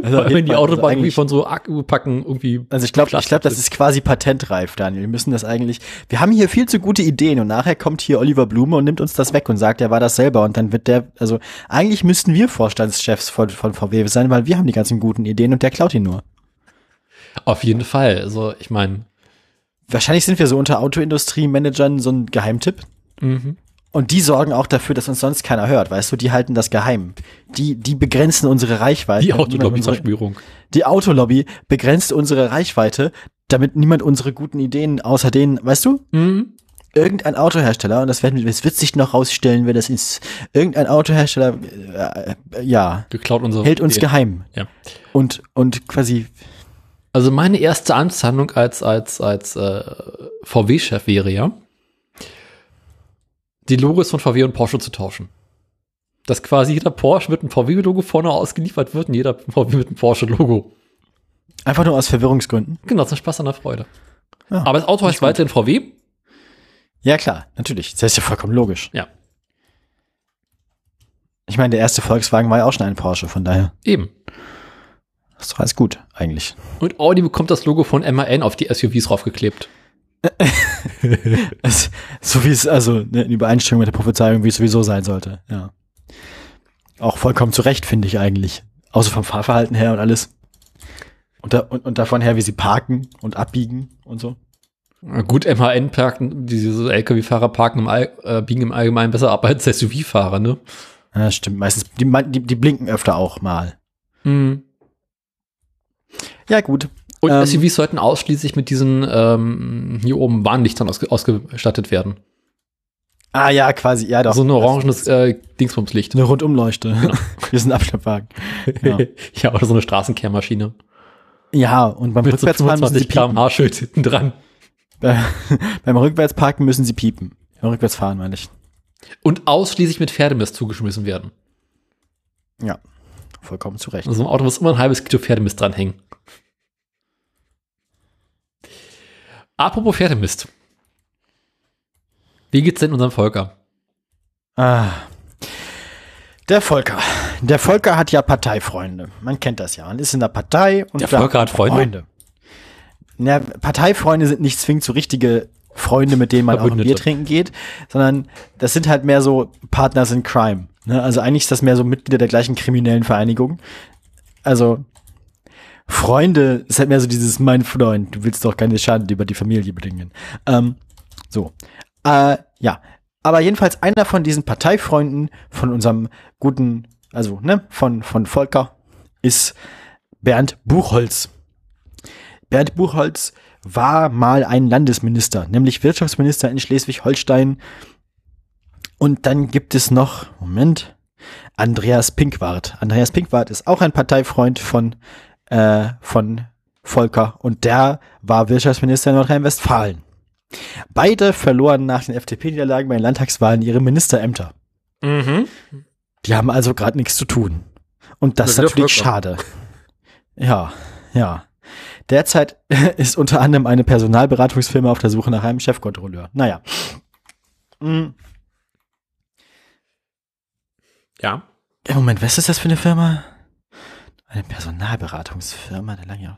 Also, Vor allem, wenn die also Autobahn irgendwie eigentlich- von so Akkupacken irgendwie. Also ich glaube, ich glaube, das ist quasi patentreif, Daniel. Wir müssen das eigentlich. Wir haben hier viel zu gute Ideen und nachher kommt hier Oliver Blume und nimmt uns das weg und sagt, er war das selber und dann wird der. Also eigentlich müssten wir Vorstandschefs von, von VW sein, weil wir haben die ganzen guten Ideen und der klaut ihn nur. Auf jeden Fall. Also, ich meine, Wahrscheinlich sind wir so unter Autoindustrie-Managern so ein Geheimtipp. mhm. Und die sorgen auch dafür, dass uns sonst keiner hört, weißt du? Die halten das geheim. Die, die begrenzen unsere Reichweite. die Autolobby-Verschwörung. Die Autolobby begrenzt unsere Reichweite, damit niemand unsere guten Ideen außer denen, weißt du? Mhm. irgendein Autohersteller, und das, werden, das wird sich noch rausstellen, wer das ist, irgendein Autohersteller, äh, äh, ja, Geklaut unsere. hält uns Ideen. geheim. Ja. Und, und quasi, Also, meine erste Amtshandlung als, als, als äh, VW-Chef wäre ja, die Logos von VW und Porsche zu tauschen. Dass quasi jeder Porsche mit einem VW-Logo vorne ausgeliefert wird und jeder VW mit einem Porsche-Logo. einfach nur aus Verwirrungsgründen. Genau, zum Spaß an der Freude. Ja, Aber das Auto heißt weiterhin VW. Ja, klar, natürlich. Das ist ja vollkommen logisch. Ja. Ich meine, der erste Volkswagen war ja auch schon ein Porsche, von daher Eben. ist doch alles gut, eigentlich. Und Audi bekommt das Logo von MAN auf die SUVs raufgeklebt. Es, so wie es, also ne, in Übereinstimmung mit der Prophezeiung, wie es sowieso sein sollte, ja. Auch vollkommen zu Recht, finde ich eigentlich. Außer vom Fahrverhalten her und alles. Und, da, und, und davon her, wie sie parken und abbiegen und so. Gut, MAN parken, diese LKW-Fahrer parken im All, äh, biegen im Allgemeinen besser ab als SUV-Fahrer, ne? Ja, stimmt. Meistens, die, die, die blinken öfter auch mal. Mhm. Ja, gut. Und Ähm, SUVs sollten ausschließlich mit diesen ähm, hier oben Warnlichtern ausge ausgestattet werden. Ah ja, quasi, ja doch. so ein orangenes äh, Dingsbumslicht. Eine Rundumleuchte. Wir sind ein Abschleppwagen. Ja. ja, oder so eine Straßenkehrmaschine. Ja, und beim Mit so Rückwärtsfahren müssen sie 25 piepen. Schild hinten dran. Beim Rückwärtsparken müssen sie piepen. Beim Rückwärtsfahren meine ich. Und ausschließlich mit Pferdemist zugeschmissen werden. Ja, vollkommen zu Recht. Also im Auto muss immer ein halbes Kilo Pferdemist dranhängen. Apropos Pferdemist. Wie geht's denn unserem Volker? Ah. Der Volker. Der Volker hat ja Parteifreunde. Man kennt das ja. Man ist in der Partei und Der Volker hat Freunde? Na, Parteifreunde sind nicht zwingend so richtige Freunde, mit denen man auch ein. Bier trinken geht, sondern das sind halt mehr so Partners in Crime. Ne? Also eigentlich ist das mehr so Mitglieder der gleichen kriminellen Vereinigung. Also Freunde ist halt mehr so dieses mein Freund, du willst doch keine Schande über die Familie bringen. Ähm, so. Äh, ja. Aber jedenfalls einer von diesen Parteifreunden von unserem guten, also, ne, von, von Volker ist Bernd Buchholz. Bernd Buchholz war mal ein Landesminister, nämlich Wirtschaftsminister in Schleswig-Holstein. Und dann gibt es noch, Moment, Andreas Pinkwart. Andreas Pinkwart ist auch ein Parteifreund von, äh, von Volker und der war Wirtschaftsminister in Nordrhein-Westfalen. Beide verloren nach den FDP-Niederlagen bei den Landtagswahlen ihre Ministerämter. Mhm. Die haben also gerade nichts zu tun. Und das ist Das ist natürlich schade. Ja, ja. Derzeit ist unter anderem eine Personalberatungsfirma auf der Suche nach einem Chefkontrolleur. Naja. Ja. ja, Moment, was ist das für eine Firma? Eine Personalberatungsfirma, der lange.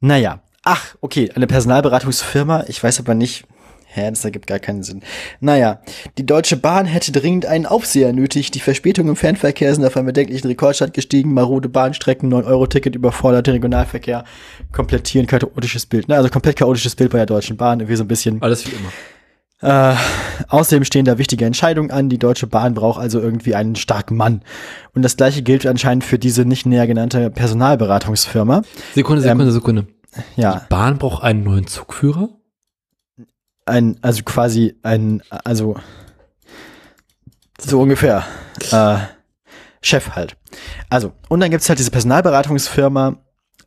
Naja. Ach, okay, eine Personalberatungsfirma. Ich weiß aber nicht. Hä, das ergibt gar keinen Sinn. Naja, die Deutsche Bahn hätte dringend einen Aufseher nötig. Die Verspätungen im Fernverkehr sind auf einen bedenklichen Rekordstand gestiegen. Marode Bahnstrecken, 9-Euro-Ticket überforderte Regionalverkehr. Komplettieren chaotisches Bild. Ne? Also komplett chaotisches Bild bei der Deutschen Bahn. Irgendwie so ein bisschen. Alles wie immer. Äh, außerdem stehen da wichtige Entscheidungen an. Die Deutsche Bahn braucht also irgendwie einen starken Mann. Und das gleiche gilt anscheinend für diese nicht näher genannte Personalberatungsfirma. Sekunde, Ähm, Sekunde, Sekunde. Ja, Bahn braucht einen neuen Zugführer? ein, also quasi ein, also so ungefähr. Äh, Chef halt. Also, und dann gibt's halt diese Personalberatungsfirma,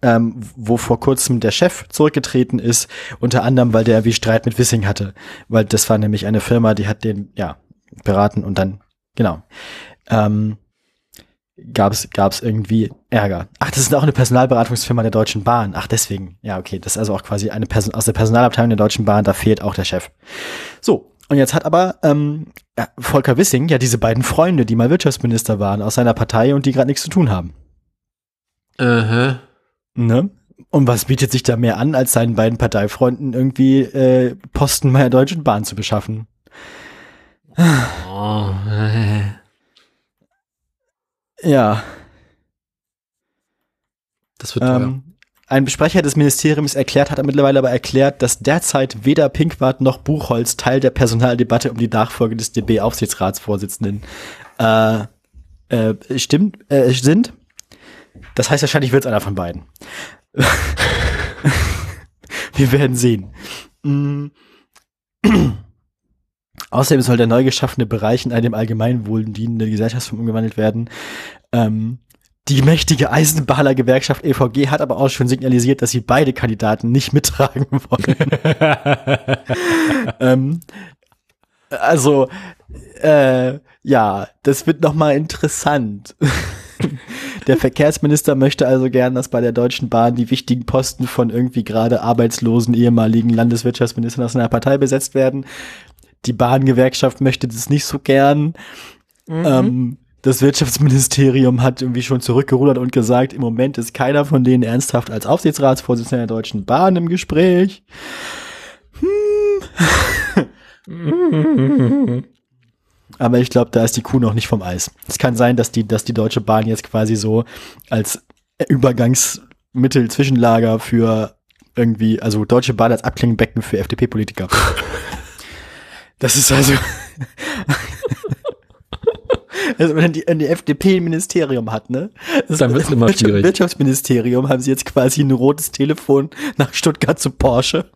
ähm, wo vor kurzem der Chef zurückgetreten ist, unter anderem, weil der irgendwie Streit mit Wissing hatte. Weil das war nämlich eine Firma, die hat den, ja, beraten und dann, genau. Ähm, gab's gab's irgendwie Ärger. Ach, das ist auch eine Personalberatungsfirma der Deutschen Bahn. Ach, deswegen. Ja, okay, das ist also auch quasi eine Person aus der Personalabteilung der Deutschen Bahn, da fehlt auch der Chef. So, und jetzt hat aber ähm, ja, Volker Wissing ja diese beiden Freunde, die mal Wirtschaftsminister waren, aus seiner Partei und die gerade nichts zu tun haben. Aha. Ne? Und was bietet sich da mehr an, als seinen beiden Parteifreunden irgendwie äh, Posten bei der Deutschen Bahn zu beschaffen? Oh. Ja. Das wird teuer. Ähm, ein Besprecher des Ministeriums erklärt, hat er mittlerweile aber erklärt, dass derzeit weder Pinkwart noch Buchholz Teil der Personaldebatte um die Nachfolge des DB-Aufsichtsratsvorsitzenden äh, äh, stimmt, äh, sind. Das heißt, wahrscheinlich wird es einer von beiden. Wir werden sehen. Mm. Außerdem soll der neu geschaffene Bereich in einem Allgemeinwohl dienende Gesellschaftsform umgewandelt werden. Ähm, die mächtige Eisenbahner-Gewerkschaft EVG hat aber auch schon signalisiert, dass sie beide Kandidaten nicht mittragen wollen. ähm, also, äh, ja, das wird noch mal interessant. Der Verkehrsminister möchte also gern, dass bei der Deutschen Bahn die wichtigen Posten von irgendwie gerade arbeitslosen ehemaligen Landeswirtschaftsministern aus seiner Partei besetzt werden. Die Bahngewerkschaft möchte das nicht so gern. Ähm, das Wirtschaftsministerium hat irgendwie schon zurückgerudert und gesagt, im Moment ist keiner von denen ernsthaft als Aufsichtsratsvorsitzender der Deutschen Bahn im Gespräch. Hm. Aber ich glaube, da ist die Kuh noch nicht vom Eis. Es kann sein, dass die, dass die Deutsche Bahn jetzt quasi so als Übergangsmittel, Zwischenlager für irgendwie, also Deutsche Bahn als Abklingbecken für FDP-Politiker. Das ist also. Also wenn die, wenn die FDP ein Ministerium hat, ne? Das Dann wird's immer Wirtschaft- schwierig. Wirtschaftsministerium haben sie jetzt quasi ein rotes Telefon nach Stuttgart zu Porsche.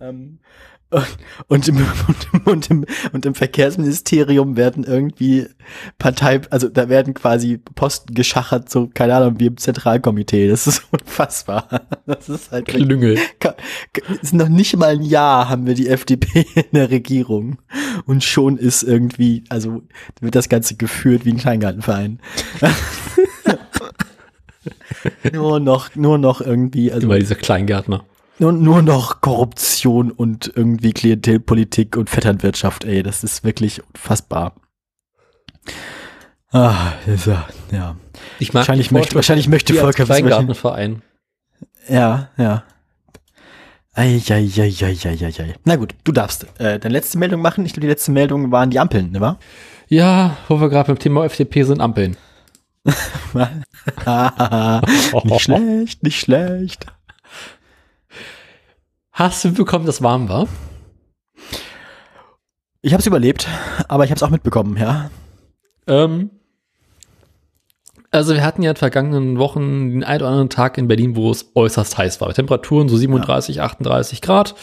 Ähm, und, im, und, und, im, und im Verkehrsministerium werden irgendwie Partei, also da werden quasi Posten geschachert, so, keine Ahnung, wie im Zentralkomitee. Das ist unfassbar. Das ist halt Klüngel. Ist noch nicht mal ein Jahr haben wir die FDP in der Regierung und schon ist irgendwie, also wird das Ganze geführt wie ein Kleingartenverein. nur noch, nur noch irgendwie, also Immer dieser Kleingärtner. Nur, nur noch Korruption und irgendwie Klientelpolitik und Vetternwirtschaft, ey, das ist wirklich unfassbar. Ah, ist ja, ja. Ich mag Wahrscheinlich möchte- wahrscheinlich möchte Volker Kleingartenverein. Ja, ja. Eieieiei. Na gut, du darfst äh, deine letzte Meldung machen. Ich glaube, die letzte Meldung waren die Ampeln, ne wahr? Ja, wo wir gerade beim Thema FDP sind, Ampeln. nicht schlecht, nicht schlecht. Hast du mitbekommen, dass warm war? Ich habe es überlebt, aber ich habe es auch mitbekommen, ja. Ähm, also wir hatten ja in den vergangenen Wochen den einen oder anderen Tag in Berlin, wo es äußerst heiß war. Temperaturen so 37, 38 Grad.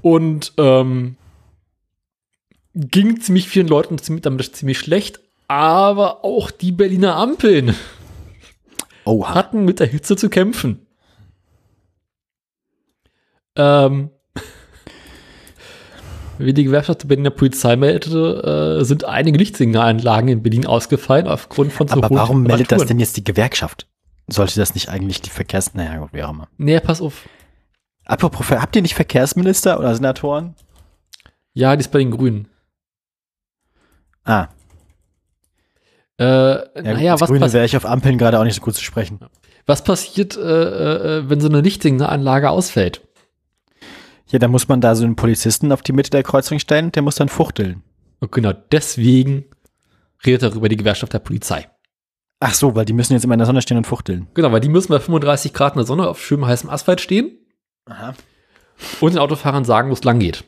Und ähm, ging ziemlich vielen Leuten ziemlich, damit ziemlich schlecht. Aber auch die Berliner Ampeln Oha. hatten mit der Hitze zu kämpfen. Ähm, wie die Gewerkschaft der Berliner Polizei meldete, äh, sind einige Lichtsignalanlagen in Berlin ausgefallen aufgrund von zu Aber hohen warum meldet das denn jetzt die Gewerkschaft? Sollte das nicht eigentlich die Verkehrs... Naja, gut, wie auch immer. Nee, pass auf. Apropos, habt ihr nicht Verkehrsminister oder Senatoren? Ja, die ist bei den Grünen. Ah, Äh, ja, naja, was, Grüne wäre ich auf Ampeln gerade auch nicht so gut zu sprechen. was passiert, äh, äh, wenn so eine Lichtsignalanlage ausfällt? Ja, dann muss man da so einen Polizisten auf die Mitte der Kreuzung stellen der muss dann fuchteln. Und genau deswegen redet darüber die Gewerkschaft der Polizei. Ach so, weil die müssen jetzt immer in der Sonne stehen und fuchteln. Genau, weil die müssen bei 35 Grad in der Sonne auf schönem heißem Asphalt stehen Aha. und den Autofahrern sagen, wo es lang geht.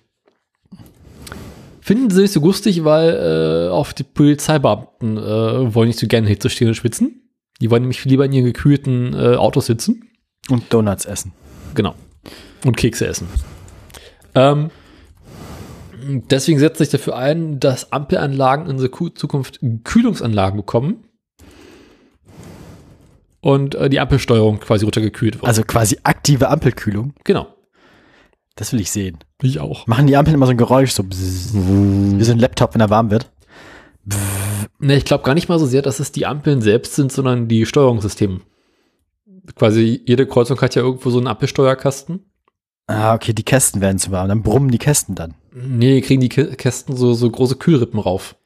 Finden sie nicht so gustig, weil äh, auf die Polizeibeamten äh, wollen nicht so gerne Hitze stehen und schwitzen. Die wollen nämlich lieber in ihren gekühlten äh, Autos sitzen. Und Donuts essen. Genau. Und Kekse essen. Ähm, deswegen setzt sich dafür ein, dass Ampelanlagen in der Ku- Zukunft Kühlungsanlagen bekommen. Und äh, die Ampelsteuerung quasi runtergekühlt wird. Also quasi aktive Ampelkühlung. genau. Das will ich sehen. Ich auch. Machen die Ampeln immer so ein Geräusch, so wie so ein Laptop, wenn er warm wird. Ne, ich glaube gar nicht mal so sehr, dass es die Ampeln selbst sind, sondern die Steuerungssysteme. Quasi jede Kreuzung hat ja irgendwo so einen Ampelsteuerkasten. Ah, okay, die Kästen werden zu warm. Dann brummen die Kästen dann. Nee, kriegen die Kä- Kästen so, so große Kühlrippen rauf.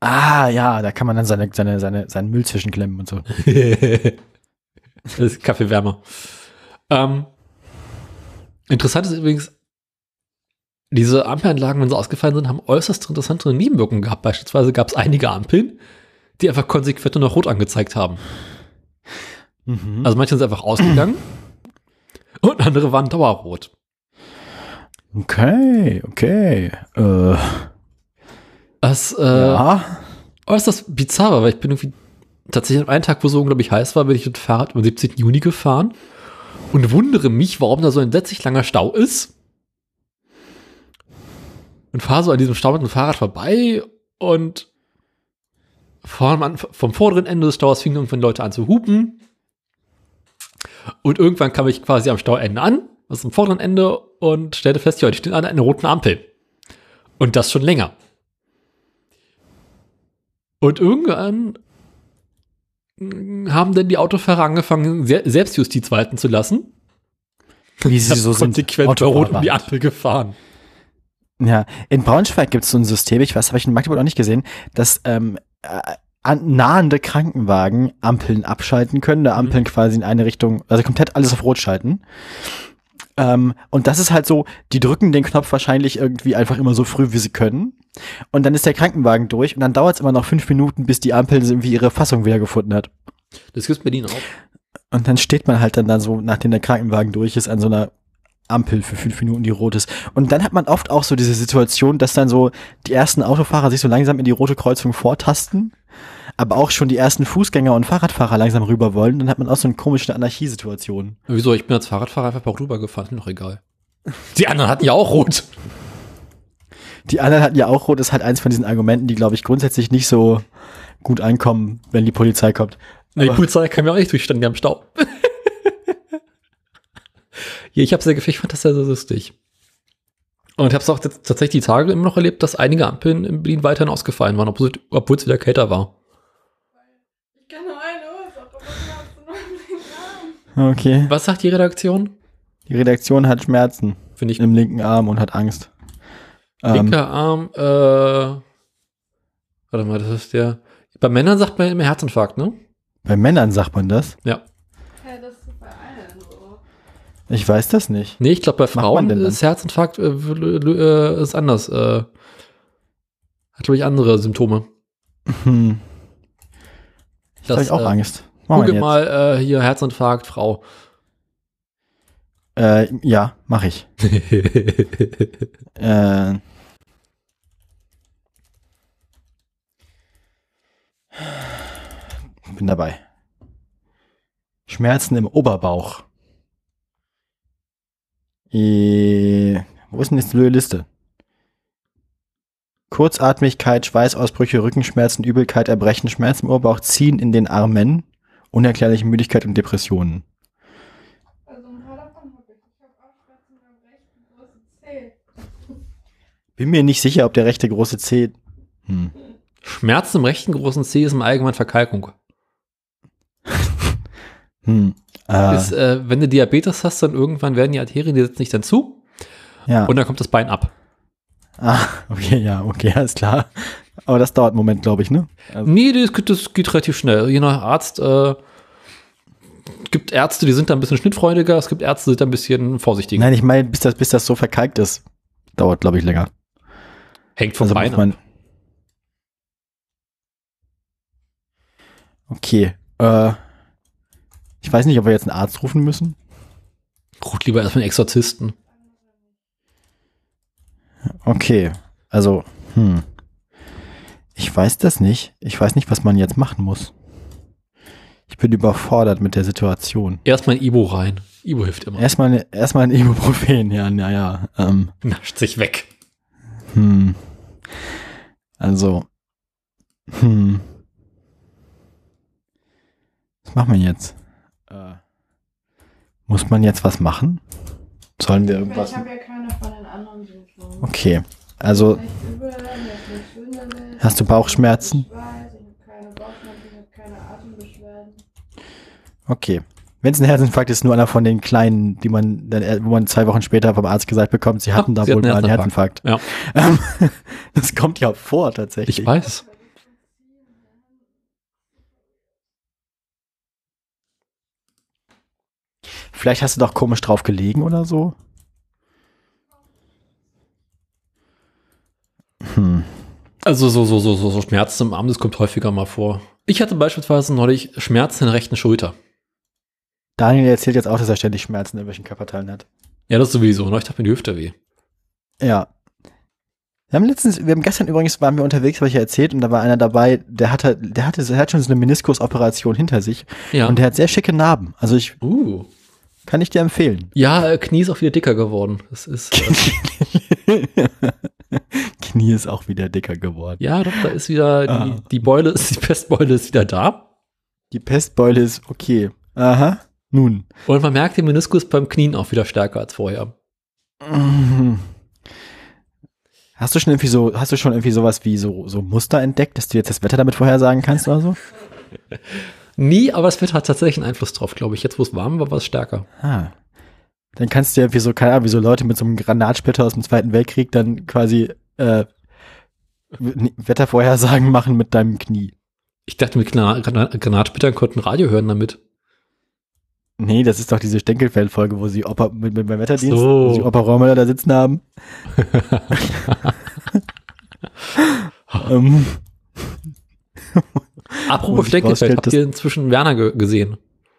Ah, ja, da kann man dann seine, seine, seine, seinen Müll zwischenklemmen und so. das ist Kaffeewärmer. Ähm, interessant ist übrigens, diese Ampelanlagen, wenn sie ausgefallen sind, haben äußerst interessante Nebenwirkungen gehabt. Beispielsweise gab es einige Ampeln, die einfach konsequent nur noch rot angezeigt haben. Mhm. Also manche sind einfach ausgegangen und andere waren dauerrot. Okay, okay. Äh, Das äh, ja. äußerst bizarr war, weil ich bin irgendwie tatsächlich an einem Tag, wo es so unglaublich heiß war, bin ich mit dem Fahrrad am 17. Juni gefahren und wundere mich, warum da so ein entsetzlich langer Stau ist. Und fahre so an diesem Stau mit dem Fahrrad vorbei und an, vom vorderen Ende des Staus fingen irgendwann Leute an zu hupen. Und irgendwann kam ich quasi am Stauende an, also am vorderen Ende, und stellte fest, ja, ich stehe an einer roten Ampel. Und das schon länger. Und irgendwann mm, haben dann die Autofahrer angefangen, Se- Selbstjustiz walten zu lassen. Wie sie so sind. konsequent Rot um die. Ampel gefahren. Ja, in Braunschweig gibt es so ein System, ich weiß, habe ich in Magdeburg auch nicht gesehen, dass ähm, äh, an, nahende Krankenwagen Ampeln abschalten können, da Ampeln quasi in eine Richtung, also komplett alles auf Rot schalten. Ähm, und das ist halt so, die drücken den Knopf wahrscheinlich irgendwie einfach immer so früh, wie sie können. Und dann ist der Krankenwagen durch und dann dauert es immer noch fünf Minuten, bis die Ampel irgendwie ihre Fassung wieder gefunden hat. Das gibt's Berlin auch. Und dann steht man halt dann da so, nachdem der Krankenwagen durch ist, an so einer Ampel für fünf Minuten, die rot ist. Und dann hat man oft auch so diese Situation, dass dann so die ersten Autofahrer sich so langsam in die rote Kreuzung vortasten, aber auch schon die ersten Fußgänger und Fahrradfahrer langsam rüber wollen. Dann hat man auch so eine komische Anarchiesituation. Wieso? Ich bin als Fahrradfahrer einfach mal rübergefahren, ist mir doch egal. Die anderen hatten ja auch rot. Die anderen hatten ja auch rot, ist halt eins von diesen Argumenten, die, glaube ich, grundsätzlich nicht so gut ankommen, wenn die Polizei kommt. Die Aber- Polizei kam ja auch nicht durch, standen ja im Stau. ja, ich hab's sehr gefällt, ich fand das sehr, sehr lustig. Und ich habe es auch tatsächlich die Tage immer noch erlebt, dass einige Ampeln in Berlin weiterhin ausgefallen waren, obwohl es wieder kälter war. Ich kenne nur eine Ursache, aber Schmerzen im linken Arm. Okay. Was sagt die Redaktion? Die Redaktion hat Schmerzen Finde ich im linken Arm und hat Angst. Ähm, linker Arm, äh, warte mal, das ist der. Bei Männern sagt man immer Herzinfarkt, ne? bei Männern sagt man das. Ja, das ist bei allen so. Ich weiß das nicht. Nee, ich glaube, bei Frauen ist Herzinfarkt äh, äh, ist anders. Äh, hat, glaube ich, andere Symptome. Hm. Da habe Das, ich auch äh, Angst. Machen wir Google mal äh, hier Herzinfarkt, Frau. Äh, ja, mache ich. Äh, bin dabei. Schmerzen im Oberbauch. Äh, wo ist denn jetzt die blöde Liste? Kurzatmigkeit, Schweißausbrüche, Rückenschmerzen, Übelkeit, Erbrechen, Schmerzen im Oberbauch, Ziehen in den Armen, unerklärliche Müdigkeit und Depressionen. Also ein paar davon habe ich. Ich habe auch Schmerzen am rechten großen Zeh. Bin mir nicht sicher, ob der rechte große C. Hm. Schmerzen im rechten großen C ist im Allgemeinen Verkalkung. Hm. Äh, Ist, äh, wenn du Diabetes hast, dann irgendwann werden die Arterien, die setzen sich dann zu ja. und dann kommt das Bein ab. ah, okay, ja, okay, alles klar. Aber das dauert einen Moment, glaube ich, ne? Also, Nee, das, geht- das geht relativ schnell. Je nach Arzt äh, gibt Ärzte, die sind da ein bisschen schnittfreudiger, es gibt Ärzte, die sind da ein bisschen vorsichtiger. Nein, ich meine, bis das, bis das so verkalkt ist, dauert, glaube ich, länger. Hängt vom Also Bein ab. man. Okay. Äh, ich weiß nicht, ob wir jetzt einen Arzt rufen müssen. Ruft lieber erstmal einen Exorzisten. Okay. Also, hm. Ich weiß das nicht. Ich weiß nicht, was man jetzt machen muss. Ich bin überfordert mit der Situation. Erstmal ein Ibo rein. Ibo hilft immer. Erstmal, erstmal ein Ibuprofen, ja, naja. Ähm, Nascht sich weg. hm. Also, hm. Was machen wir jetzt? Muss man jetzt was machen? Sollen wir irgendwas? Ich habe ja keine von den anderen Symptomen. Okay, also. Hast du Bauchschmerzen? Ich weiß, ich habe keine Bauchschmerzen, ich habe keine Atembeschwerden. Okay. Wenn es ein Herzinfarkt ist, nur einer von den kleinen, die man, dann, äh, wo man zwei Wochen später vom Arzt gesagt bekommt, sie hatten da sie wohl hatten mal einen einen Herzinfarkt. Ja, Ähm, das kommt ja vor, tatsächlich. ich weiß. Vielleicht hast du doch komisch drauf gelegen oder so. Hm. Also so, so, so, so, so Schmerzen im Arm, das kommt häufiger mal vor. Ich hatte beispielsweise neulich Schmerzen in der rechten Schulter. Daniel erzählt jetzt auch, dass er ständig Schmerzen in welchen Körperteilen hat. Ja, das sowieso. Neulich tat mir die Hüfte weh. Ja. Wir haben letztens, wir haben gestern übrigens waren wir unterwegs, habe ich ja erzählt, und da war einer dabei, der hatte, der hatte, der hat schon so eine Meniskusoperation hinter sich Ja. und der hat sehr schicke Narben. Also ich uh. Kann ich dir empfehlen. Ja, äh, Knie ist auch wieder dicker geworden. Das ist. Äh, Knie ist auch wieder dicker geworden. ja, doch, da ist wieder die, Ah. die Beule, ist, die Pestbeule ist wieder da. Die Pestbeule ist okay. Aha. Nun. Und man merkt den Meniskus beim Knien auch wieder stärker als vorher. Mhm. Hast du schon irgendwie so, hast du schon irgendwie sowas wie so, so Muster entdeckt, dass du jetzt das Wetter damit vorhersagen kannst oder so? Nie, aber es wird hat tatsächlich einen Einfluss drauf, glaube ich. Jetzt, wo es warm war, war es stärker. Ah. Dann kannst du ja wie so, keine Ahnung, wie so Leute mit so einem Granatsplitter aus dem Zweiten Weltkrieg dann quasi äh, Wettervorhersagen machen mit deinem Knie. Ich dachte, mit Grana- Granatsplittern konnten Radio hören damit. Nee, das ist doch diese Stenkelfeld-Folge, wo sie Opa mit, mit beim Wetterdienst, So. wo sie Opa Rohrmüller da sitzen haben. ähm, Apropos Steckenfeld, habt ihr inzwischen Werner ge gesehen?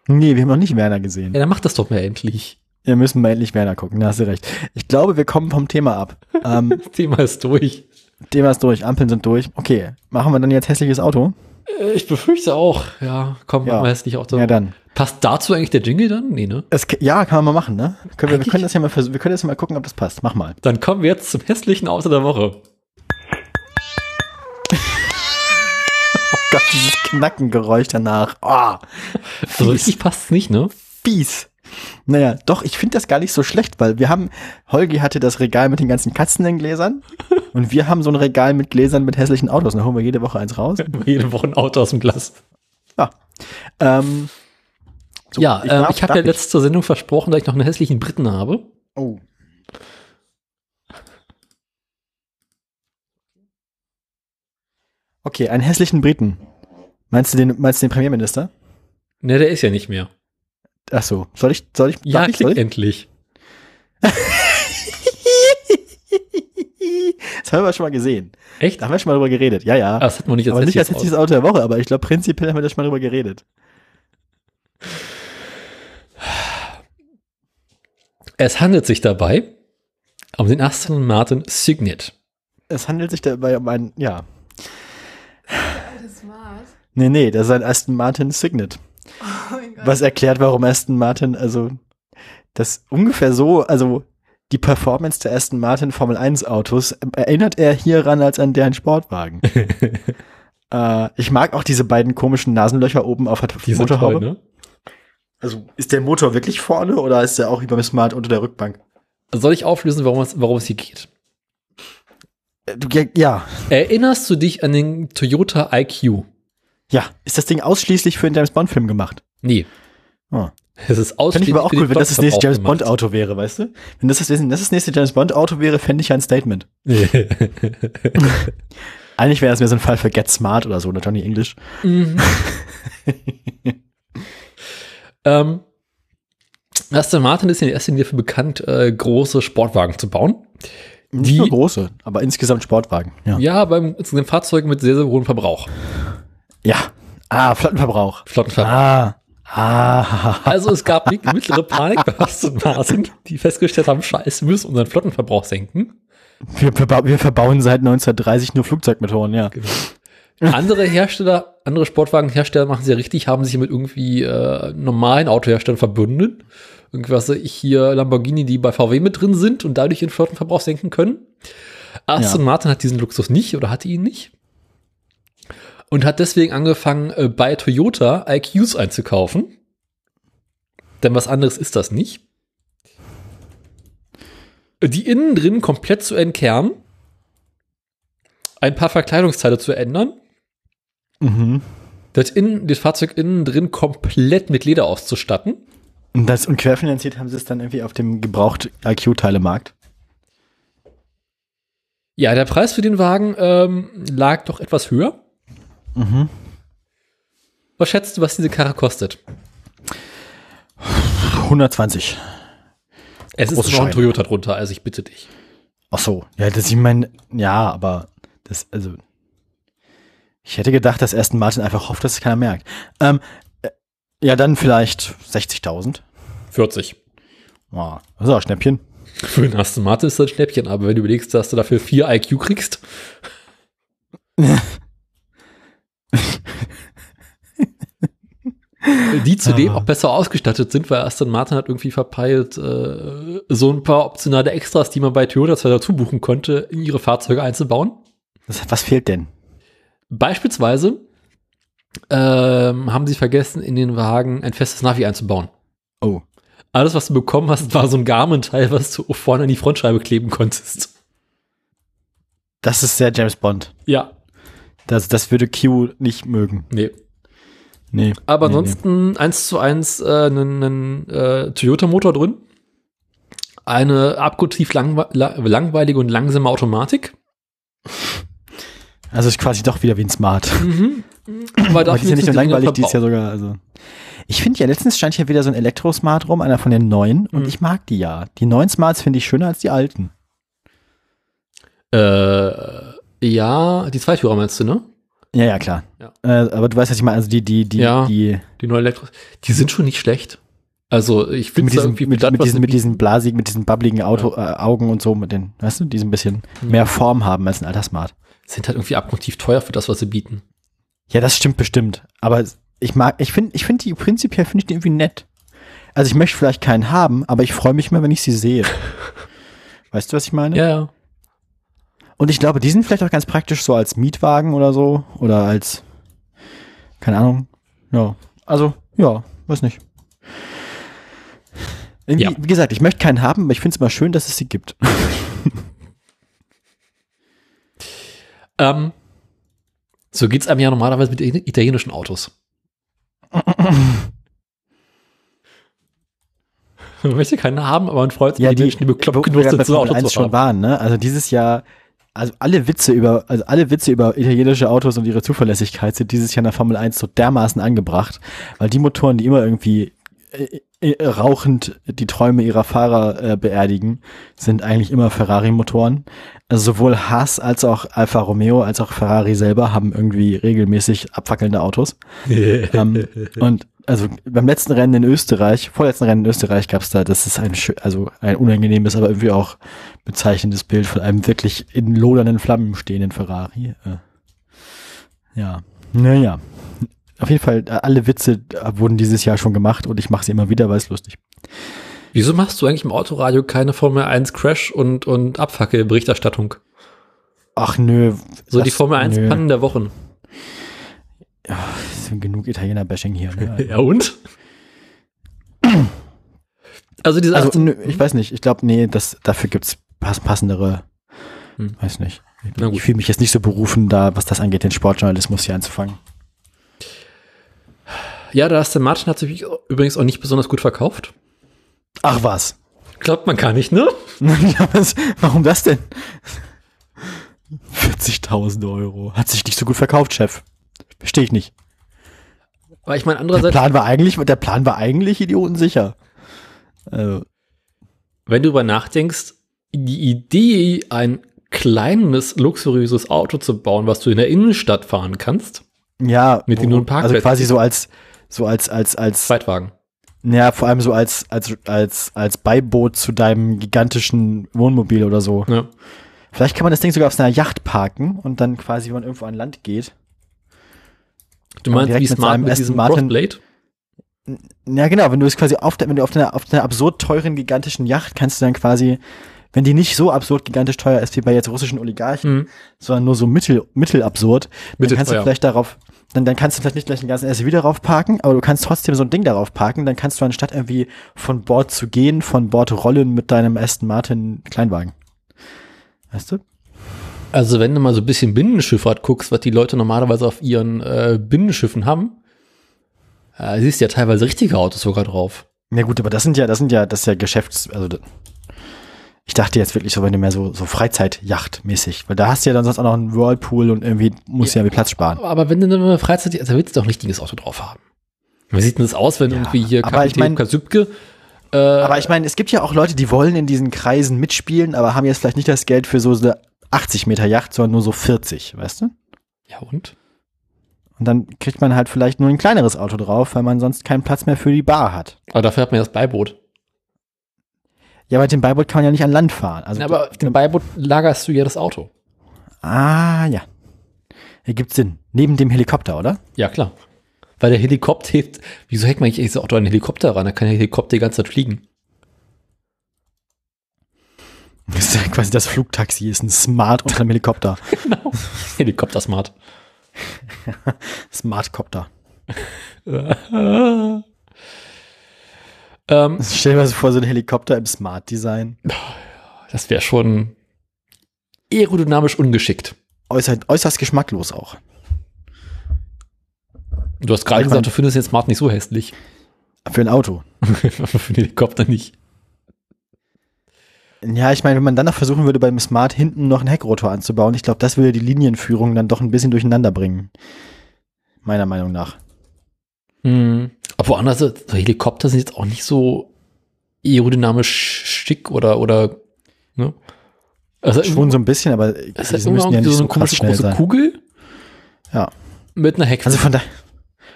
nee, wir haben noch nicht Werner gesehen. Ja, dann macht das doch mal endlich. Wir müssen mal endlich Werner gucken, da hast du recht. Ich glaube, wir kommen vom Thema ab. Ähm, Das Thema ist durch. Thema ist durch, Ampeln sind durch. Okay, machen wir dann jetzt hässliches Auto? Äh, Ich befürchte auch. Ja, komm, Ja. machen wir auch so. Ja, dann. Passt dazu eigentlich der Jingle dann? Nee, ne? Es, ja, kann man mal machen, ne? Können wir, wir können das ja mal wir können jetzt mal gucken, ob das passt. Mach mal. Dann kommen wir jetzt zum hässlichen Auto der Woche. Gott, dieses Knackengeräusch danach. Oh, So richtig passt's nicht, ne? fies. Naja, doch, ich finde das gar nicht so schlecht, weil wir haben, Holgi hatte das Regal mit den ganzen Katzen in Gläsern und wir haben so ein Regal mit Gläsern mit hässlichen Autos. Da holen wir jede Woche eins raus. Jede Woche ein Auto aus dem Glas. Ja. Ähm, so, ja, ich, darf- ich habe ja letzte Sendung versprochen, dass ich noch einen hässlichen Briten habe. Oh. Okay, einen hässlichen Briten. Meinst du den, meinst du den Premierminister? Ne, der ist ja nicht mehr. Ach so, soll ich, soll ich, Ja, ich, soll ich? endlich. Das haben wir schon mal gesehen. Echt? Da haben wir schon mal drüber geredet. Ja, ja. Ah, das hat man nicht als aber nicht als hässliches jetzt dieses Auto der Woche, aber ich glaube, prinzipiell haben wir da schon mal drüber geredet. Es handelt sich dabei um den Aston Martin Signet. Es handelt sich dabei um ein, ja. Nee, nee, das ist ein Aston Martin Signet. Oh mein Gott. Was erklärt, warum Aston Martin, also, das ungefähr so, also, die Performance der Aston Martin Formel 1 Autos erinnert er hieran als an deren Sportwagen. äh, ich mag auch diese beiden komischen Nasenlöcher oben auf der Die sind Motorhaube. toll, ne? Also, ist der Motor wirklich vorne oder ist der auch wie beim Smart unter der Rückbank? Soll ich auflösen, warum es, warum es hier geht? Äh, Du, ja, Erinnerst du dich an den Toyota IQ? Ja. Ist das Ding ausschließlich für einen James Bond Film gemacht? Nee. Oh. Es ist Fände ausschließlich ich aber auch für cool, wenn das das nächste James Bond Auto wäre, weißt du? Wenn das das, wenn das, das nächste James Bond Auto wäre, fände ich ja ein Statement. Eigentlich wäre das mehr so ein Fall für Get Smart oder so, oder Johnny English. Mhm. Ähm, Aston Martin ist in erster Linie dafür bekannt, äh, große Sportwagen zu bauen. Nicht Die- nur große, aber insgesamt Sportwagen. Ja. Ja, beim insgesamt Fahrzeugen mit sehr, sehr hohem Verbrauch. Ja. Ah, Flottenverbrauch. Flottenverbrauch. Ah. Ah. Also es gab mi- mittlere Panik bei Aston Martin, die festgestellt haben, scheiße, wir müssen unseren Flottenverbrauch senken. Wir, wir verbauen seit 1930 nur Flugzeugmotoren, ja. Andere Hersteller, andere Sportwagenhersteller machen sie ja richtig, haben sich mit irgendwie äh, normalen Autoherstellern verbunden. Irgendwas ich hier Lamborghini, die bei VW mit drin sind und dadurch ihren Flottenverbrauch senken können. Aston Ja. Martin hat diesen Luxus nicht oder hatte ihn nicht. Und hat deswegen angefangen, äh, bei Toyota IQs einzukaufen. Denn was anderes ist das nicht. Die innen drin komplett zu entkernen. Ein paar Verkleidungsteile zu ändern Mhm. das, innen, das Fahrzeug innen drin komplett mit Leder auszustatten. Und, das, und querfinanziert haben sie es dann irgendwie auf dem gebraucht IQ-Teilemarkt. Ja, der Preis für den Wagen ähm, lag doch etwas höher. Mhm. Was schätzt du, was diese Karre kostet? 120. Es ist Große noch ein. Toyota drunter, also ich bitte dich. Ach so. Ja, das ich meine, ja, aber das, also. Ich hätte gedacht, dass Aston Martin einfach hofft, dass es keiner merkt. Ähm, äh, ja, dann vielleicht 60.000. 40. Wow. Das ist auch ein Schnäppchen. Für den Aston Martin ist das ein Schnäppchen, aber wenn du überlegst, dass du dafür 4 IQ kriegst. die zudem Ah. auch besser ausgestattet sind, weil Aston Martin hat irgendwie verpeilt, äh, so ein paar optionale Extras, die man bei Toyota zwar dazu buchen konnte, in ihre Fahrzeuge einzubauen. Was fehlt denn? Beispielsweise ähm, haben sie vergessen, in den Wagen ein festes Navi einzubauen. Oh. Alles, was du bekommen hast, war so ein Garmin-Teil, was du vorne an die Frontscheibe kleben konntest. Das ist sehr James Bond. Ja, Das, das würde Q nicht mögen. nee. Nee. Aber nee, ansonsten eins zu eins äh, einen, einen äh, Toyota-Motor drin. Eine abgrundtief langwe la langweilige und langsame Automatik. Nee. Also ist quasi doch wieder wie ein Smart. Aber Aber dafür die ist ja nicht nur langweilig, die ist ja sogar, also. Ich finde ja, letztens stand hier wieder so ein Elektro-Smart rum, einer von den neuen, und Mhm. ich mag die ja. Die neuen Smarts finde ich schöner als die alten. Äh, ja, die Zweitürer meinst du, ne? Ja, ja, klar. Ja. Äh, aber du weißt, was ich meine, also die, die, die, Ja. die, Die neuen Elektros. Die sind schon nicht schlecht. Also ich finde mit diesen, mit, das, mit diesen, mit diesen blasigen, mit diesen bubbligen Auto, äh, Augen und so, mit den, weißt du, die so ein bisschen mehr Form haben als ein alter Smart. sind halt irgendwie abgrundtief teuer für das, was sie bieten. Ja, das stimmt bestimmt. Aber ich mag, ich finde, ich finde die prinzipiell finde ich die irgendwie nett. Also ich möchte vielleicht keinen haben, aber ich freue mich immer, wenn ich sie sehe. weißt du, was ich meine? Ja, ja. Und ich glaube, die sind vielleicht auch ganz praktisch so als Mietwagen oder so. Oder als, keine Ahnung. Ja. Also, ja, weiß nicht. Ja. Wie gesagt, ich möchte keinen haben, aber ich finde es immer schön, dass es sie gibt. Ähm, so geht's einem ja normalerweise mit italienischen Autos. Man möchte keinen haben, aber man freut sich, Ja, die die, die bekloppt genug sind, bei so ein Formel Auto 1 zu schon waren, ne? Also dieses Jahr, also alle Witze über, also alle Witze über italienische Autos und ihre Zuverlässigkeit sind dieses Jahr in der Formel 1 so dermaßen angebracht, weil die Motoren, die immer irgendwie äh, äh, rauchend die Träume ihrer Fahrer äh, beerdigen, sind eigentlich immer Ferrari-Motoren. Also sowohl Haas als auch Alfa Romeo als auch Ferrari selber haben irgendwie regelmäßig abfackelnde Autos. ähm, und also beim letzten Rennen in Österreich, vorletzten Rennen in Österreich gab es da, das ist ein, also ein unangenehmes, aber irgendwie auch bezeichnendes Bild von einem wirklich in lodernden Flammen stehenden Ferrari. Äh, ja, naja. Auf jeden Fall, äh, alle Witze äh, wurden dieses Jahr schon gemacht und ich mache sie immer wieder, weil es lustig. Wieso machst du eigentlich im Autoradio keine Formel 1 Crash und, und Abfackelberichterstattung? Ach nö. So das- die Formel 1 nö. Pannen der Wochen. Es sind genug Italiener-Bashing hier. Ne? Ja und? Also diese Also, 18 nö, ich weiß nicht. Ich glaube, nee, das, dafür gibt's pass passendere, Hm. weiß nicht. Gut. Ich fühle mich jetzt nicht so berufen, da, was das angeht, den Sportjournalismus hier anzufangen. Ja, der Aston Martin hat sich übrigens auch nicht besonders gut verkauft. Ach was. Glaubt man gar nicht, ne? Ja, was, warum das denn? 40.000 Euro. Hat sich nicht so gut verkauft, Chef. Verstehe ich nicht. Aber ich meine, Der andererseits, Plan war eigentlich, der Plan war eigentlich idiotensicher. Also, wenn du darüber nachdenkst, die Idee, ein kleines, luxuriöses Auto zu bauen, was du in der Innenstadt fahren kannst, ja, Mit dem wo- nur ein Parkplatz Also quasi so als, so als, als, als, Zweitwagen. ja, vor allem so als, als, als, als Beiboot zu deinem gigantischen Wohnmobil oder so. Ja. Vielleicht kann man das Ding sogar auf einer Yacht parken und dann quasi, wenn man irgendwo an Land geht. Du meinst, wie mit smart mit Aston diesem Martin- Crossblade? Ja, genau, wenn du es quasi auf der, wenn du auf einer, auf einer absurd teuren, gigantischen Yacht kannst du dann quasi, wenn die nicht so absurd gigantisch teuer ist wie bei jetzt russischen Oligarchen, Mhm. sondern nur so mittel, mittelabsurd, dann Mittelteuer. kannst du vielleicht darauf, dann, dann kannst du vielleicht nicht gleich den ganzen SUV darauf parken, aber du kannst trotzdem so ein Ding darauf parken, dann kannst du anstatt irgendwie von Bord zu gehen, von Bord rollen mit deinem Aston Martin Kleinwagen. Weißt du? Also wenn du mal so ein bisschen Binnenschifffahrt guckst, was die Leute normalerweise auf ihren äh, Binnenschiffen haben, äh, siehst du ja teilweise richtige Autos sogar drauf. Ja gut, aber das sind ja, das sind ja, das ist ja Geschäfts, also ich dachte jetzt wirklich so, wenn du mehr so, so Freizeitjacht-mäßig, weil da hast du ja dann sonst auch noch einen Whirlpool und irgendwie musst du ja, irgendwie Platz sparen. Aber wenn du eine Freizeit, also willst du doch ein richtiges Auto drauf haben. Wie sieht denn das aus, wenn Ja, irgendwie hier aber ich mein- Kasübke, äh, Aber ich meine, es gibt ja auch Leute, die wollen in diesen Kreisen mitspielen, aber haben jetzt vielleicht nicht das Geld für so eine 80 Meter Yacht, sondern nur so 40, weißt du? ja und? Und dann kriegt man halt vielleicht nur ein kleineres Auto drauf, weil man sonst keinen Platz mehr für die Bar hat. Aber dafür hat man ja das Beiboot. Ja, aber mit dem Beiboot kann man ja nicht an Land fahren. Also, Ja, aber auf dem Beiboot lagerst du ja das Auto. ah, ja. Ergibt Sinn. Neben dem Helikopter, oder? Ja, klar. Weil der Helikopter hebt, wieso hängt man nicht dieses Auto an den Helikopter ran? Da kann der Helikopter die ganze Zeit fliegen. Das ist ja quasi das Flugtaxi, ist ein Smart unter einem Helikopter. Genau. Helikopter smart. Smartcopter. ähm, Stell dir mal so vor, so ein Helikopter im Smart-Design. das wäre schon aerodynamisch ungeschickt. Äußerst, äußerst geschmacklos auch. Du hast gerade gesagt, du findest den Smart nicht so hässlich. Für ein Auto. Für den Helikopter nicht. Ja, ich meine, wenn man dann noch versuchen würde, beim Smart hinten noch einen Heckrotor anzubauen, ich glaube, das würde die Linienführung dann doch ein bisschen durcheinander bringen. Meiner Meinung nach. Hm. Aber woanders, so Helikopter sind jetzt auch nicht so aerodynamisch schick oder, oder, ne? Also Schon so ein bisschen, aber es sie ist müssen ja nicht so so eine komische schnell große sein. Kugel Ja. mit einer Hexe. Also von, da,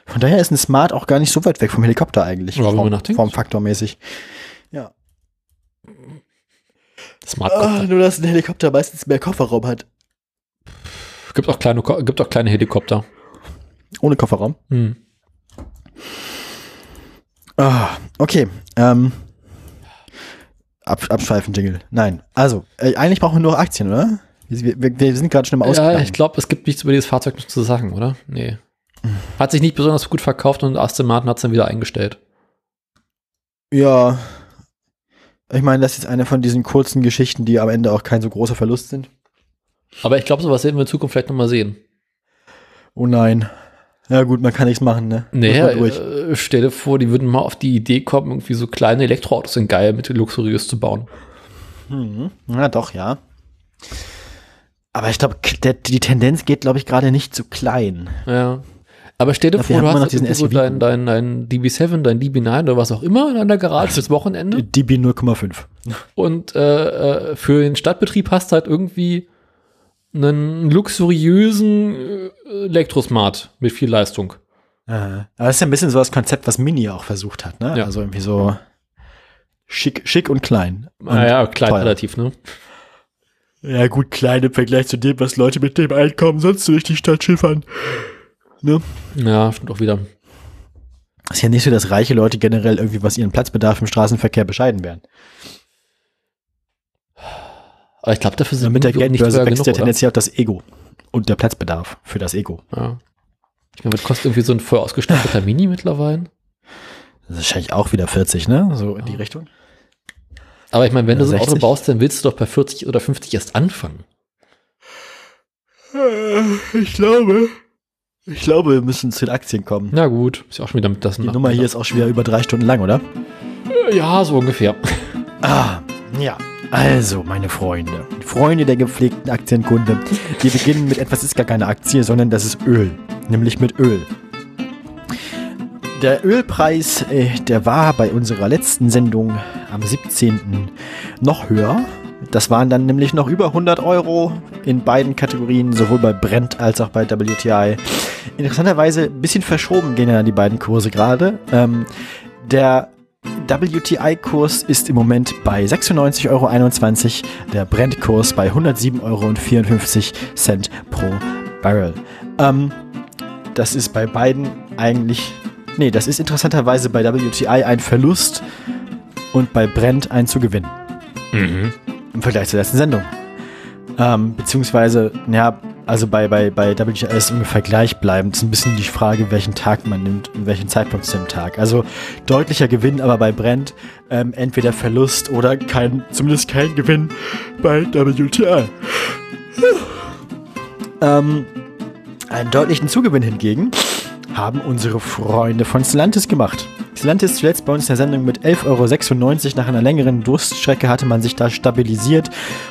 von daher ist ein Smart auch gar nicht so weit weg vom Helikopter eigentlich. Ja, Form, nachdenkt. Formfaktormäßig. Ja. Smart Ah, nur, dass ein Helikopter meistens mehr Kofferraum hat. Gibt auch kleine, gibt auch kleine Helikopter. Ohne Kofferraum. Hm. Ah, okay. Ähm, Ab, abschweifen, Jingle. Nein. Also, äh, eigentlich brauchen wir nur Aktien, oder? Wir, wir, wir sind gerade schon im Ausgang. Ja, ich glaube, es gibt nichts über dieses Fahrzeug zu sagen, oder? Nee. Hat sich nicht besonders gut verkauft und Aston Martin hat es dann wieder eingestellt. Ja. Ich meine, das ist jetzt eine von diesen kurzen Geschichten, die am Ende auch kein so großer Verlust sind. Aber ich glaube, sowas werden wir in Zukunft vielleicht nochmal sehen. Oh nein. Ja gut, man kann nichts machen, ne? Naja, äh, stell dir vor, die würden mal auf die Idee kommen, irgendwie so kleine Elektroautos sind geil mit luxuriös zu bauen. Mhm. Ja, doch, ja. Aber ich glaube, die Tendenz geht, glaube ich, gerade nicht zu klein. Ja. Aber stell dir Ja, vor, du hast diesen SUV. dein, dein, dein DB7, dein DB9 oder was auch immer in der Garage fürs Wochenende DB 0,5. und äh, äh, für den Stadtbetrieb hast du halt irgendwie einen luxuriösen äh, Elektrosmart mit viel Leistung. Äh, aber das ist ja ein bisschen so das Konzept, was Mini auch versucht hat, ne? Ja. Also irgendwie so schick, schick und klein. Und Naja, klein teuer. relativ, ne? Ja, gut, klein im Vergleich zu dem, was Leute mit dem Einkommen sonst durch die Stadt schiffern. Ne? Ja, stimmt auch wieder. Ist ja nicht so, dass reiche Leute generell irgendwie, was ihren Platzbedarf im Straßenverkehr bescheiden wären. Aber ich glaube, dafür sind Mit der Geldbörse wächst ja genug, oder? tendenziell auch das Ego. Und der Platzbedarf für das Ego. Ja. Ich meine, was kostet irgendwie so ein voll ausgestatteter Mini mittlerweile? Das ist wahrscheinlich auch wieder 40, ne? So in die Ja. Richtung. Aber ich meine, wenn Ja, du so ein Auto 60. baust, dann willst du doch bei 40 oder 50 erst anfangen. Ich glaube. Ich glaube, wir müssen zu den Aktien kommen. Na gut, ist ja auch schon wieder mit das Die Nummer hier ist auch schon wieder über drei Stunden lang, oder? Ja, so ungefähr. Ah, ja. Also, meine Freunde, Freunde der gepflegten Aktienkunde, wir beginnen mit etwas ist gar keine Aktie, sondern das ist Öl, nämlich mit Öl. der Ölpreis, äh, der war bei unserer letzten Sendung am 17. noch höher. Das waren dann nämlich noch über 100 Euro in beiden Kategorien, sowohl bei Brent als auch bei WTI. Interessanterweise ein bisschen verschoben gehen ja die beiden Kurse gerade. Ähm, der WTI-Kurs ist im Moment bei 96,21 Euro, der Brent-Kurs bei 107,54 Euro pro Barrel. Ähm, das ist bei beiden eigentlich. Nee, das ist interessanterweise bei WTI ein Verlust und bei Brent ein Zugewinn. Mhm. Im Vergleich zur letzten Sendung. Ähm, beziehungsweise, ja, also bei, bei, bei es ungefähr gleichbleibend. Es ist ein bisschen die Frage, welchen Tag man nimmt und welchen Zeitpunkt zu dem Tag. Also deutlicher Gewinn, aber bei Brent ähm, entweder Verlust oder kein, zumindest kein Gewinn bei WTI. ähm, einen deutlichen Zugewinn hingegen haben unsere Freunde von Stellantis gemacht. Stellantis zuletzt bei uns in der Sendung mit 11,96 Euro. Nach einer längeren Durststrecke hatte man sich da stabilisiert.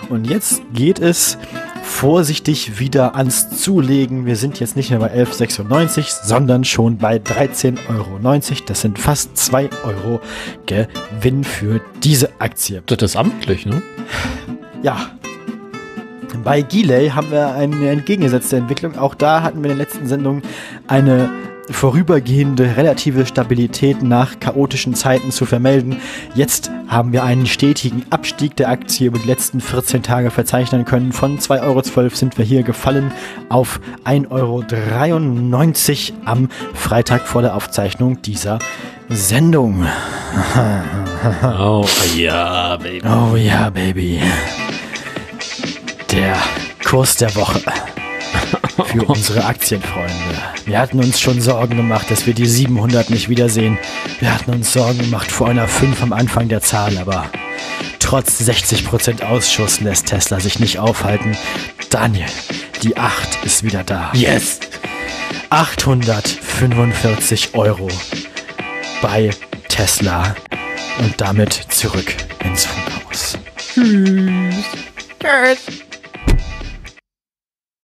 Und jetzt geht es vorsichtig wieder ans Zulegen. Wir sind jetzt nicht mehr bei 11,96 Euro, sondern schon bei 13,90 Euro. Das sind fast 2 Euro Gewinn für diese Aktie. Das ist amtlich, ne? Ja. Bei Giley haben wir eine entgegengesetzte Entwicklung. Auch da hatten wir in der letzten Sendung eine vorübergehende relative Stabilität nach chaotischen Zeiten zu vermelden. Jetzt haben wir einen stetigen Abstieg der Aktie über die letzten 14 Tage verzeichnen können. Von 2,12 Euro sind wir hier gefallen auf 1,93 Euro am Freitag vor der Aufzeichnung dieser Sendung. Oh ja, Baby. Oh ja, Baby. Der Kurs der Woche für unsere Aktienfreunde. Wir hatten uns schon Sorgen gemacht, dass wir die 700 nicht wiedersehen. Wir hatten uns Sorgen gemacht vor einer 5 am Anfang der Zahl, aber trotz 60% Ausschuss lässt Tesla sich nicht aufhalten. Daniel, die 8 ist wieder da. Yes! 845 Euro bei Tesla und damit zurück ins Funkhaus. Tschüss.